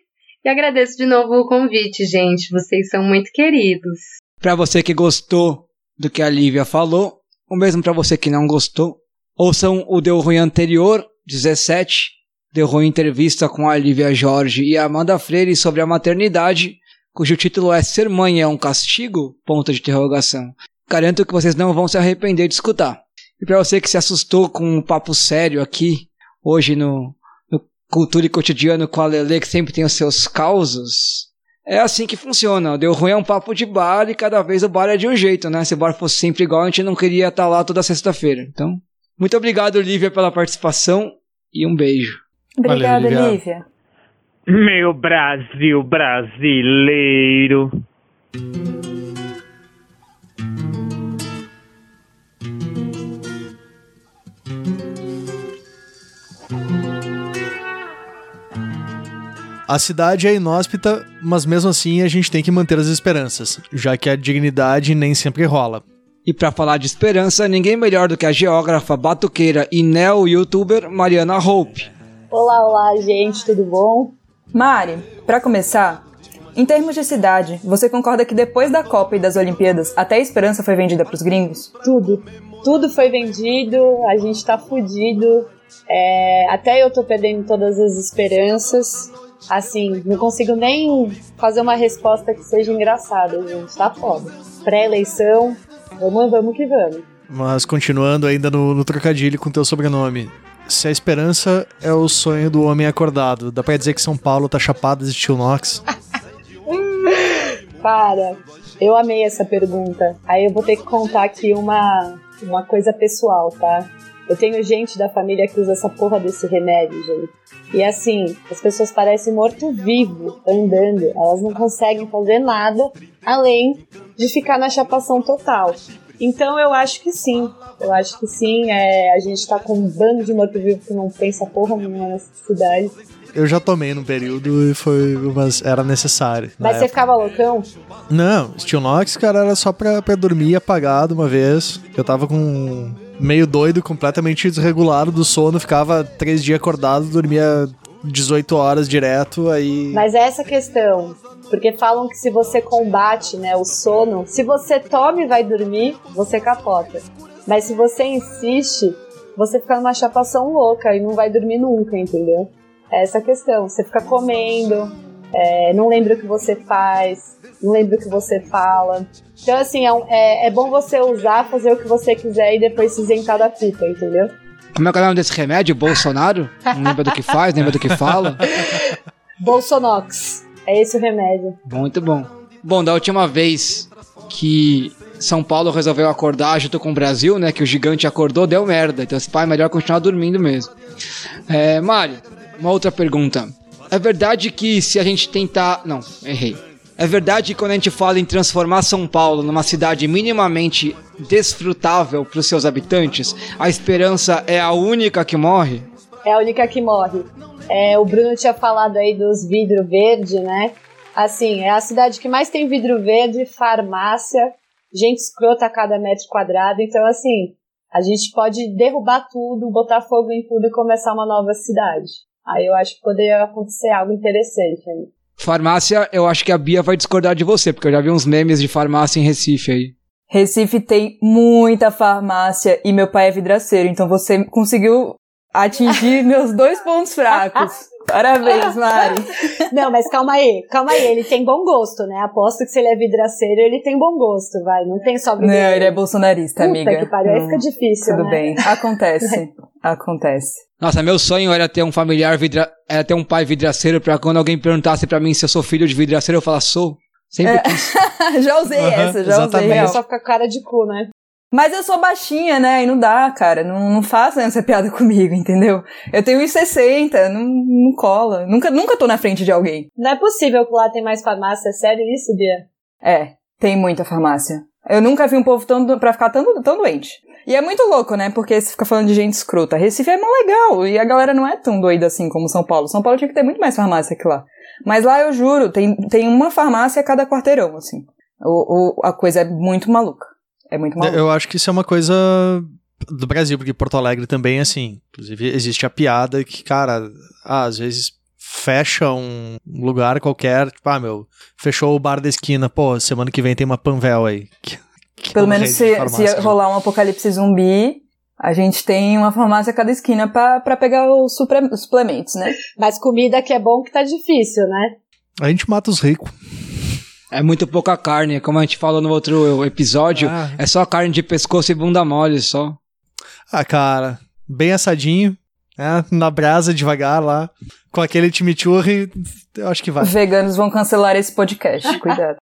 Speaker 13: E agradeço de novo o convite, gente. Vocês são muito queridos.
Speaker 3: Para você que gostou do que a Lívia falou, ou mesmo para você que não gostou, ouçam o Deu Ruim anterior, 17, Deu Ruim entrevista com a Lívia Jorge e a Amanda Freire sobre a maternidade, cujo título é Ser Mãe é um Castigo? Ponto de interrogação. Garanto que vocês não vão se arrepender de escutar. E para você que se assustou com um papo sério aqui, hoje no, no Cultura e Cotidiano com a Lele, que sempre tem os seus causos, é assim que funciona. Deu ruim é um papo de bar e cada vez o bar é de um jeito, né? Se o bar fosse sempre igual, a gente não queria estar lá toda sexta-feira. Então, muito obrigado, Lívia, pela participação e um beijo.
Speaker 4: Obrigada, Valeu, Lívia.
Speaker 10: Meu Brasil brasileiro.
Speaker 2: A cidade é inóspita, mas mesmo assim a gente tem que manter as esperanças, já que a dignidade nem sempre rola.
Speaker 3: E para falar de esperança, ninguém melhor do que a geógrafa, batuqueira e neo-youtuber Mariana Hope.
Speaker 14: Olá, olá, gente, tudo bom?
Speaker 4: Mari, para começar, em termos de cidade, você concorda que depois da Copa e das Olimpíadas, até a esperança foi vendida pros gringos?
Speaker 14: Tudo. Tudo foi vendido, a gente tá fudido. É, até eu tô perdendo todas as esperanças assim, não consigo nem fazer uma resposta que seja engraçada, gente. Tá foda. Pré-eleição, vamos, vamos que vamos.
Speaker 2: Mas continuando ainda no, no trocadilho com teu sobrenome. Se a esperança é o sonho do homem acordado, dá pra dizer que São Paulo tá chapado de Tio Knox?
Speaker 14: Para, eu amei essa pergunta. Aí eu vou ter que contar aqui uma, uma coisa pessoal, tá? Eu tenho gente da família que usa essa porra desse remédio, gente. E assim, as pessoas parecem morto-vivo andando. Elas não conseguem fazer nada além de ficar na chapação total. Então eu acho que sim. Eu acho que sim. É, a gente tá com um bando de morto-vivo que não pensa porra nenhuma nessa cidade.
Speaker 2: Eu já tomei num período e foi. Mas era necessário.
Speaker 14: Mas você ficava loucão?
Speaker 2: Não, Steel Nox, cara, era só pra, pra dormir apagado uma vez. Eu tava com meio doido, completamente desregulado do sono, ficava três dias acordado, dormia 18 horas direto, aí...
Speaker 14: Mas é essa questão, porque falam que se você combate né, o sono, se você toma e vai dormir, você capota. Mas se você insiste, você fica numa chapação louca e não vai dormir nunca, entendeu? É essa questão, você fica comendo, é, não lembra o que você faz, não lembra o que você fala. Então, assim, é, é, é, bom você usar, fazer o que você quiser e depois se isentar da culpa, entendeu?
Speaker 3: Como é que é o nome desse remédio? Bolsonaro? Não lembra do que faz, lembra do que fala?
Speaker 14: Bolsonox. É esse o remédio.
Speaker 3: Muito bom. Bom, da última vez que São Paulo resolveu acordar junto com o Brasil, né? Que o gigante acordou, deu merda. Então, esse pai é melhor continuar dormindo mesmo. É, Mário, uma outra pergunta. É verdade que se a gente tentar. Não, errei. É verdade que quando a gente fala em transformar São Paulo numa cidade minimamente desfrutável para os seus habitantes, a esperança é a única que morre?
Speaker 14: É a única que morre. É, o Bruno tinha falado aí dos vidro verde, né? Assim, é a cidade que mais tem vidro verde, farmácia, gente escrota a cada metro quadrado. Então, assim, a gente pode derrubar tudo, botar fogo em tudo e começar uma nova cidade. Aí eu acho que poderia acontecer algo interessante aí.
Speaker 3: Farmácia, eu acho que a Bia vai discordar de você, porque eu já vi uns memes de farmácia em Recife aí.
Speaker 4: Recife tem muita farmácia e meu pai é vidraceiro, então você conseguiu atingir meus dois pontos fracos. Parabéns, Mari.
Speaker 14: Não, mas calma aí, calma aí, ele tem bom gosto, né? Aposto que se ele é vidraceiro, ele tem bom gosto, vai. Não tem só
Speaker 4: Não, ele é bolsonarista,
Speaker 14: Puta
Speaker 4: amiga.
Speaker 14: que pariu, aí fica difícil,
Speaker 4: Tudo
Speaker 14: né?
Speaker 4: bem, acontece, acontece.
Speaker 3: Nossa, meu sonho era ter um familiar vidra... era ter um pai vidraceiro pra quando alguém perguntasse pra mim se eu sou filho de vidraceiro, eu falar sou. Sempre
Speaker 4: É.
Speaker 3: quis.
Speaker 4: já usei
Speaker 2: Aham,
Speaker 4: essa, já
Speaker 2: exatamente.
Speaker 4: usei.
Speaker 14: Só fica com cara de cu, né?
Speaker 4: Mas eu sou baixinha, né? E não dá, cara. Não, não façam essa piada comigo, entendeu? Eu tenho 1,60, não, não cola. Nunca, nunca tô na frente de alguém.
Speaker 14: Não é possível que lá tem mais farmácia. É sério isso, Bia?
Speaker 4: É, tem muita farmácia. Eu nunca vi um povo tão, do- pra ficar tão, tão doente. E é muito louco, né? Porque você fica falando de gente escrota. Recife é mó legal. E a galera não é tão doida assim como São Paulo. São Paulo tinha que ter muito mais farmácia que lá. Mas lá eu juro, tem, tem uma farmácia a cada quarteirão, assim. O, o- a coisa é muito maluca. É muito maluca.
Speaker 2: Eu acho que isso é uma coisa do Brasil, porque Porto Alegre também é assim. Inclusive, existe a piada que, cara, ah, às vezes fecha um lugar qualquer, tipo, ah, meu, fechou o bar da esquina, pô, semana que vem tem uma Panvel aí. Que- que é
Speaker 4: Pelo
Speaker 2: uma
Speaker 4: menos se,
Speaker 2: farmácia,
Speaker 4: se
Speaker 2: né?
Speaker 4: rolar um apocalipse zumbi, a gente tem uma farmácia a cada esquina pra, pra pegar os suplementos, né?
Speaker 14: Mas comida que é bom que tá difícil, né?
Speaker 2: A gente mata os ricos.
Speaker 3: É muito pouca carne, como a gente falou no outro episódio,
Speaker 2: Ah.
Speaker 3: é só carne de pescoço e bunda mole só.
Speaker 2: Ah, cara, bem assadinho, né? Na brasa, devagar lá, com aquele chimichurri, eu acho que vai.
Speaker 4: Os veganos vão cancelar esse podcast, cuidado.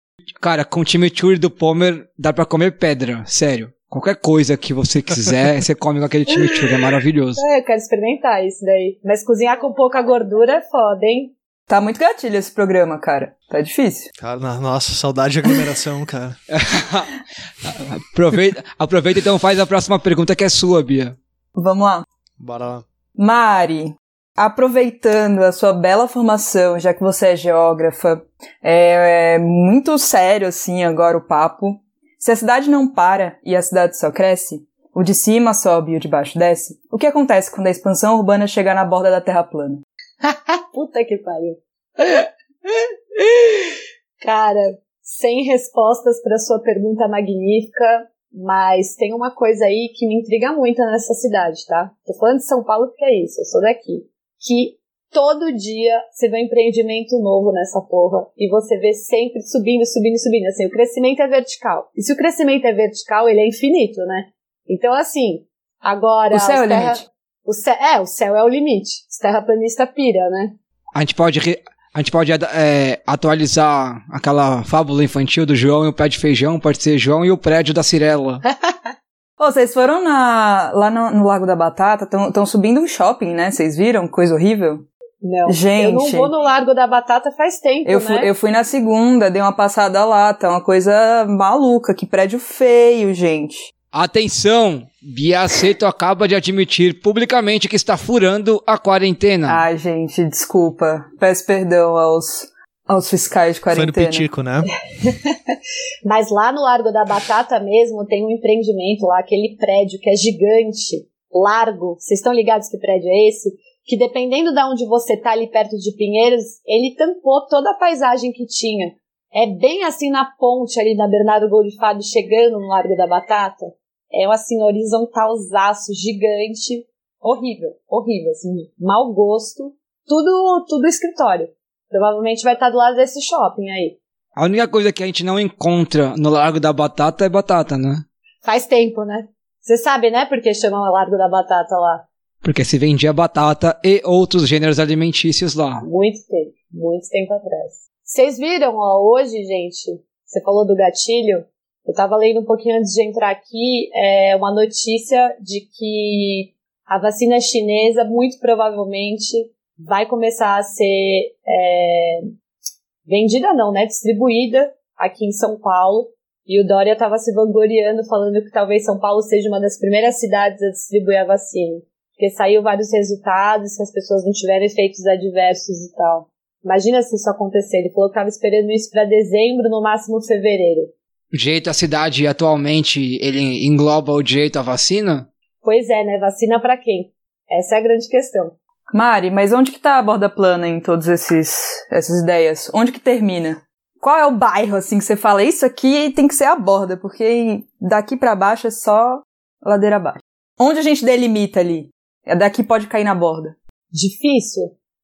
Speaker 3: Cara, com o chimichurri do Pomer dá pra comer pedra, sério. Qualquer coisa que você quiser, você come com aquele chimichurri, é maravilhoso.
Speaker 14: É, eu quero experimentar isso daí. Mas cozinhar com pouca gordura é foda, hein?
Speaker 4: Tá muito gatilho esse programa, cara. Tá difícil.
Speaker 2: Cara, nossa, saudade de aglomeração, cara.
Speaker 3: Aproveita, aproveita então faz a próxima pergunta que é sua, Bia.
Speaker 4: Vamos lá.
Speaker 2: Bora lá.
Speaker 4: Mari, aproveitando a sua bela formação, já que você é geógrafa, é, é muito sério assim agora o papo. Se a cidade não para e a cidade só cresce, o de cima sobe e o de baixo desce, o que acontece quando a expansão urbana chegar na borda da Terra plana?
Speaker 14: Puta que pariu. Cara, sem respostas para sua pergunta magnífica, mas tem uma coisa aí que me intriga muito nessa cidade, tá? Tô falando de São Paulo porque é isso, eu sou daqui. Que todo dia você vê um empreendimento novo nessa porra e você vê sempre subindo, subindo, subindo. Assim, o crescimento é vertical. E se o crescimento é vertical, ele é infinito, né? Então, assim, agora.
Speaker 4: O céu é o limite.
Speaker 14: O céu, é, o céu é o limite. Os terraplanista pira, né?
Speaker 3: A gente pode, re- a gente pode é, atualizar aquela fábula infantil do João e o pé de feijão, pode ser João e o prédio da Cirela.
Speaker 4: Ô, vocês foram na, lá no, no Lago da Batata, estão subindo um shopping, né? Vocês viram? Coisa horrível.
Speaker 14: Não,
Speaker 4: Gente.
Speaker 14: eu não vou no Largo da Batata faz tempo,
Speaker 4: Eu
Speaker 14: né?
Speaker 4: fui, eu fui na segunda, dei uma passada lá, tá uma coisa maluca, que prédio feio, gente.
Speaker 3: Atenção! Bia Aceto acaba de admitir publicamente que está furando a quarentena.
Speaker 4: Ai, gente, desculpa. Peço perdão aos, aos fiscais de
Speaker 2: Foi no
Speaker 4: quarentena.
Speaker 2: Pitico, né?
Speaker 14: Mas lá no Largo da Batata mesmo tem um empreendimento lá, aquele prédio que é gigante, largo. Vocês estão ligados que prédio é esse? Que dependendo de onde você tá ali perto de Pinheiros, ele tampou toda a paisagem que tinha. É bem assim na ponte ali na Bernardo Golifado, chegando no Largo da Batata. É um assim horizontalzaço gigante, horrível, horrível, assim, mau gosto. Tudo, tudo escritório. Provavelmente vai estar do lado desse shopping aí.
Speaker 3: A única coisa que a gente não encontra no Largo da Batata é batata, né?
Speaker 14: Faz tempo, né? Você sabe, né, porque chama Largo da Batata lá?
Speaker 3: Porque se vendia batata e outros gêneros alimentícios lá.
Speaker 14: Muito tempo, muito tempo atrás. Vocês viram, ó, hoje, gente, você falou do gatilho, eu tava lendo um pouquinho antes de entrar aqui, é uma notícia de que a vacina chinesa, muito provavelmente, vai começar a ser é, vendida não, né, distribuída aqui em São Paulo, e o Dória estava se vangloriando, falando que talvez São Paulo seja uma das primeiras cidades a distribuir a vacina. Porque saiu vários resultados, que as pessoas não tiveram efeitos adversos e tal. Imagina se isso acontecer. Ele falou que estava esperando isso para dezembro, no máximo fevereiro.
Speaker 3: O direito à cidade atualmente, ele engloba o direito à vacina?
Speaker 14: Pois é, né? Vacina para quem? Essa é a grande questão.
Speaker 4: Mari, mas onde que tá a borda plana em todas esses, essas ideias? Onde que termina? Qual é o bairro, assim, que você fala, isso aqui tem que ser a borda, porque daqui para baixo é só ladeira abaixo. Onde a gente delimita ali? É daqui pode cair na borda.
Speaker 14: Difícil.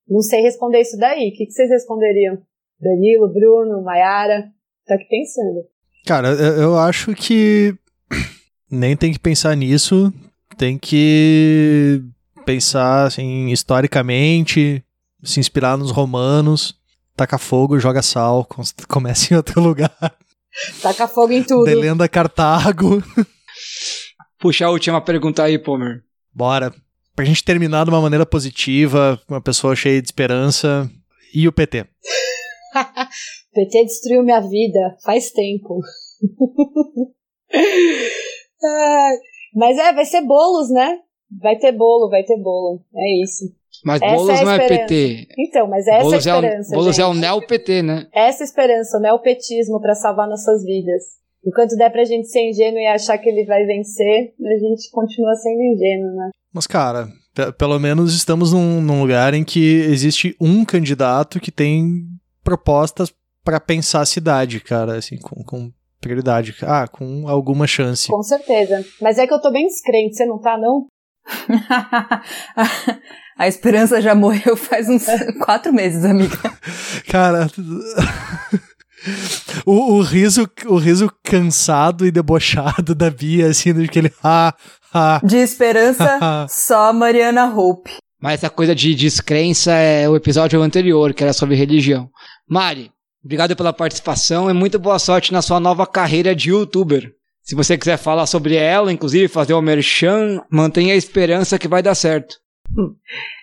Speaker 14: Não sei responder isso daí. O que, vocês responderiam? Danilo, Bruno, Maiara? Tô aqui pensando.
Speaker 2: Cara, eu, acho que nem tem que pensar nisso, tem que pensar assim, historicamente, se inspirar nos romanos, taca fogo, joga sal, começa em outro lugar.
Speaker 14: Taca fogo em tudo.
Speaker 2: Delenda Cartago.
Speaker 3: Puxar a última pergunta aí, Pomer.
Speaker 2: Bora. Pra gente terminar de uma maneira positiva, uma pessoa cheia de esperança. E o PT?
Speaker 14: PT destruiu minha vida faz tempo. Mas é, vai ser bolos, né? Vai ter bolo, vai ter bolo. É isso.
Speaker 3: Mas
Speaker 14: Essa
Speaker 3: Boulos
Speaker 14: é a
Speaker 3: não é
Speaker 14: esperança.
Speaker 3: PT.
Speaker 14: Então, mas essa
Speaker 3: Boulos
Speaker 14: é a
Speaker 3: é,
Speaker 14: esperança.
Speaker 3: o, Boulos é o
Speaker 14: gente.
Speaker 3: neo-PT, né?
Speaker 14: Essa esperança, o neopetismo pra salvar nossas vidas. Enquanto der pra gente ser ingênuo e achar que ele vai vencer, a gente continua sendo ingênuo, né?
Speaker 2: Mas, cara, pe- pelo menos estamos num, num lugar em que existe um candidato que tem propostas pra pensar a cidade, cara, assim, com, com prioridade. Ah, com alguma chance.
Speaker 14: Com certeza. Mas é que eu tô bem descrente, você não tá, não?
Speaker 4: A esperança já morreu faz uns quatro meses, amiga.
Speaker 2: Cara. o, o riso, o riso cansado e debochado da Bia, assim, do que ele. Ah, ah.
Speaker 4: De esperança, só a Mariana Hope.
Speaker 3: Mas essa coisa de descrença é o episódio anterior, que era sobre religião. Mari, obrigado pela participação e muito boa sorte na sua nova carreira de youtuber. Se você quiser falar sobre ela, inclusive fazer o merchan, mantenha a esperança que vai dar certo.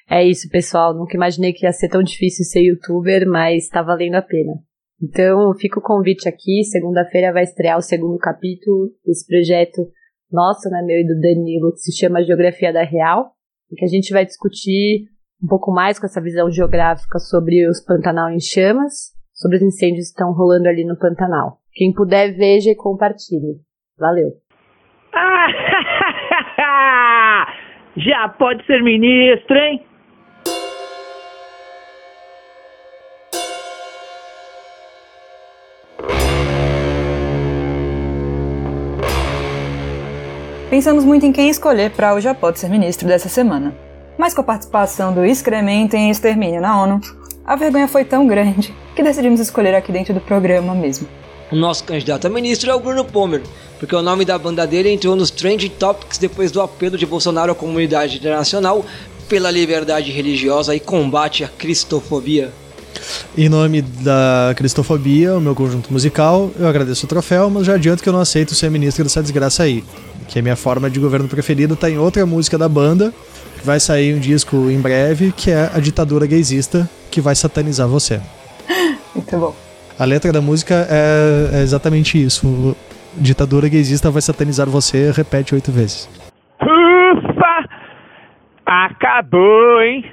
Speaker 7: É isso, pessoal. Nunca imaginei que ia ser tão difícil ser youtuber, mas tá valendo a pena. Então, fica o convite aqui. Segunda-feira vai estrear o segundo capítulo desse projeto nosso, né, meu e do Danilo, que se chama Geografia da Real, em que a gente vai discutir um pouco mais com essa visão geográfica sobre os Pantanal em chamas, sobre os incêndios que estão rolando ali no Pantanal. Quem puder, veja e compartilhe. Valeu!
Speaker 10: Já pode ser ministro, hein?
Speaker 4: Pensamos muito em quem escolher para o Já Pode Ser Ministro dessa semana. Mas com a participação do excremento em extermínio na ONU, a vergonha foi tão grande que decidimos escolher aqui dentro do programa mesmo.
Speaker 3: O nosso candidato a ministro é o Bruno Pomer, porque o nome da banda dele entrou nos Trending Topics depois do apelo de Bolsonaro à comunidade internacional pela liberdade religiosa e combate à cristofobia.
Speaker 2: Em nome da Cristofobia, o meu conjunto musical, eu agradeço o troféu, mas já adianto que eu não aceito ser ministro dessa desgraça aí. Que a minha forma de governo preferida tá em outra música da banda, que vai sair um disco em breve, que é a ditadura gaysista, que vai satanizar você.
Speaker 4: Muito bom.
Speaker 2: A letra da música é, é exatamente isso. O- Ditadura gaysista vai satanizar você, repete oito vezes.
Speaker 10: Ufa! Acabou, hein?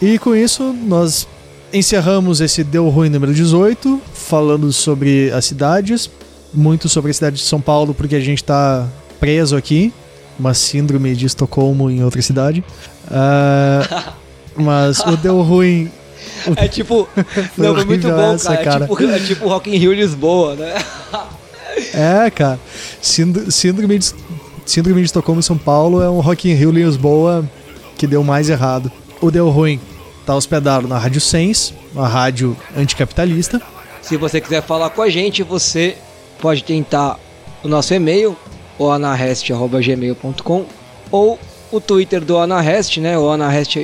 Speaker 2: E com isso, nós encerramos esse Deu Ruim número 18, falando sobre as cidades, muito sobre a cidade de São Paulo, porque a gente tá preso aqui, uma síndrome de Estocolmo em outra cidade. Ah, mas o Deu Ruim.
Speaker 3: É tipo.
Speaker 2: Foi
Speaker 3: não, foi muito bom,
Speaker 2: essa,
Speaker 3: cara.
Speaker 2: cara.
Speaker 3: É tipo, é tipo Rock in Rio Lisboa, né?
Speaker 2: É, cara. Sínd- Síndrome de, síndrome de Estocolmo em São Paulo é um Rock in Rio Lisboa que deu mais errado. O Deu Ruim tá hospedado na Rádio Sens, uma rádio anticapitalista.
Speaker 3: Se você quiser falar com a gente, você pode tentar o nosso e-mail, o anarrest.gmail.com ou o Twitter do Anarrest, né? O Anarrest,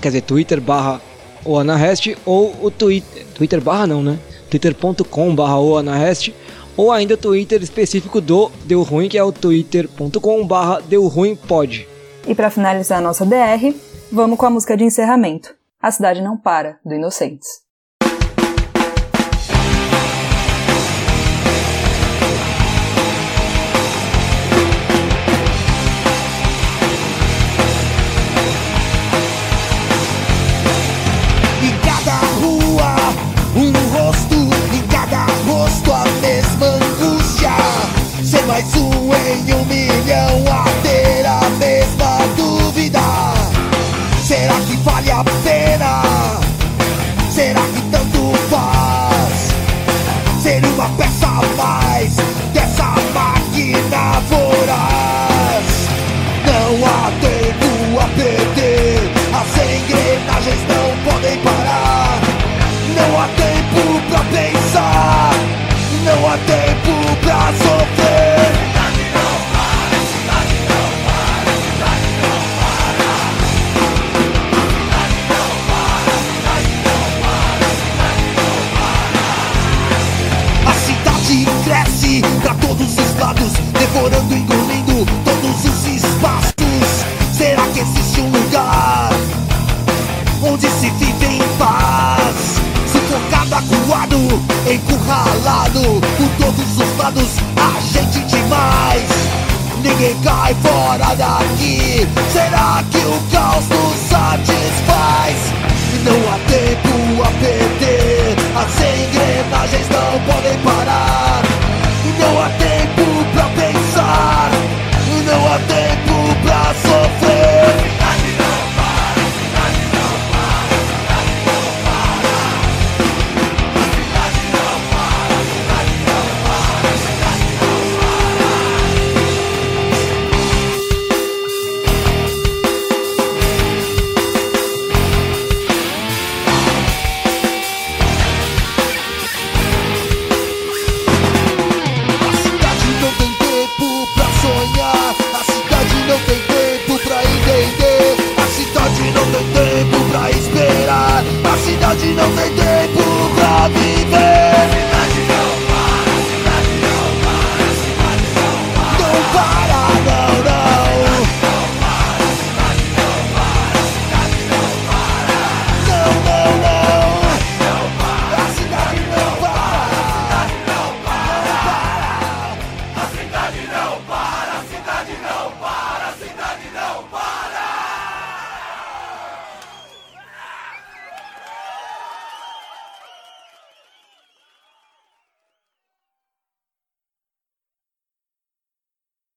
Speaker 3: quer dizer, Twitter barra o Anarrest ou o Twitter, Twitter barra não, né? twitter.com barra o Anarrest ou ainda o Twitter específico do Deu Ruim, que é o twitter.com barra Deu Ruim Pod.
Speaker 4: E para finalizar a nossa DR, vamos com a música de encerramento. A Cidade Não Para, do Inocentes.
Speaker 15: Um em Devorando, engolindo todos os espaços. Será que existe um lugar onde se vive em paz? Sufocado, acuado, encurralado por todos os lados, a gente demais. Ninguém cai fora daqui. Será que o caos nos satisfaz? Não há tempo a perder, as engrenagens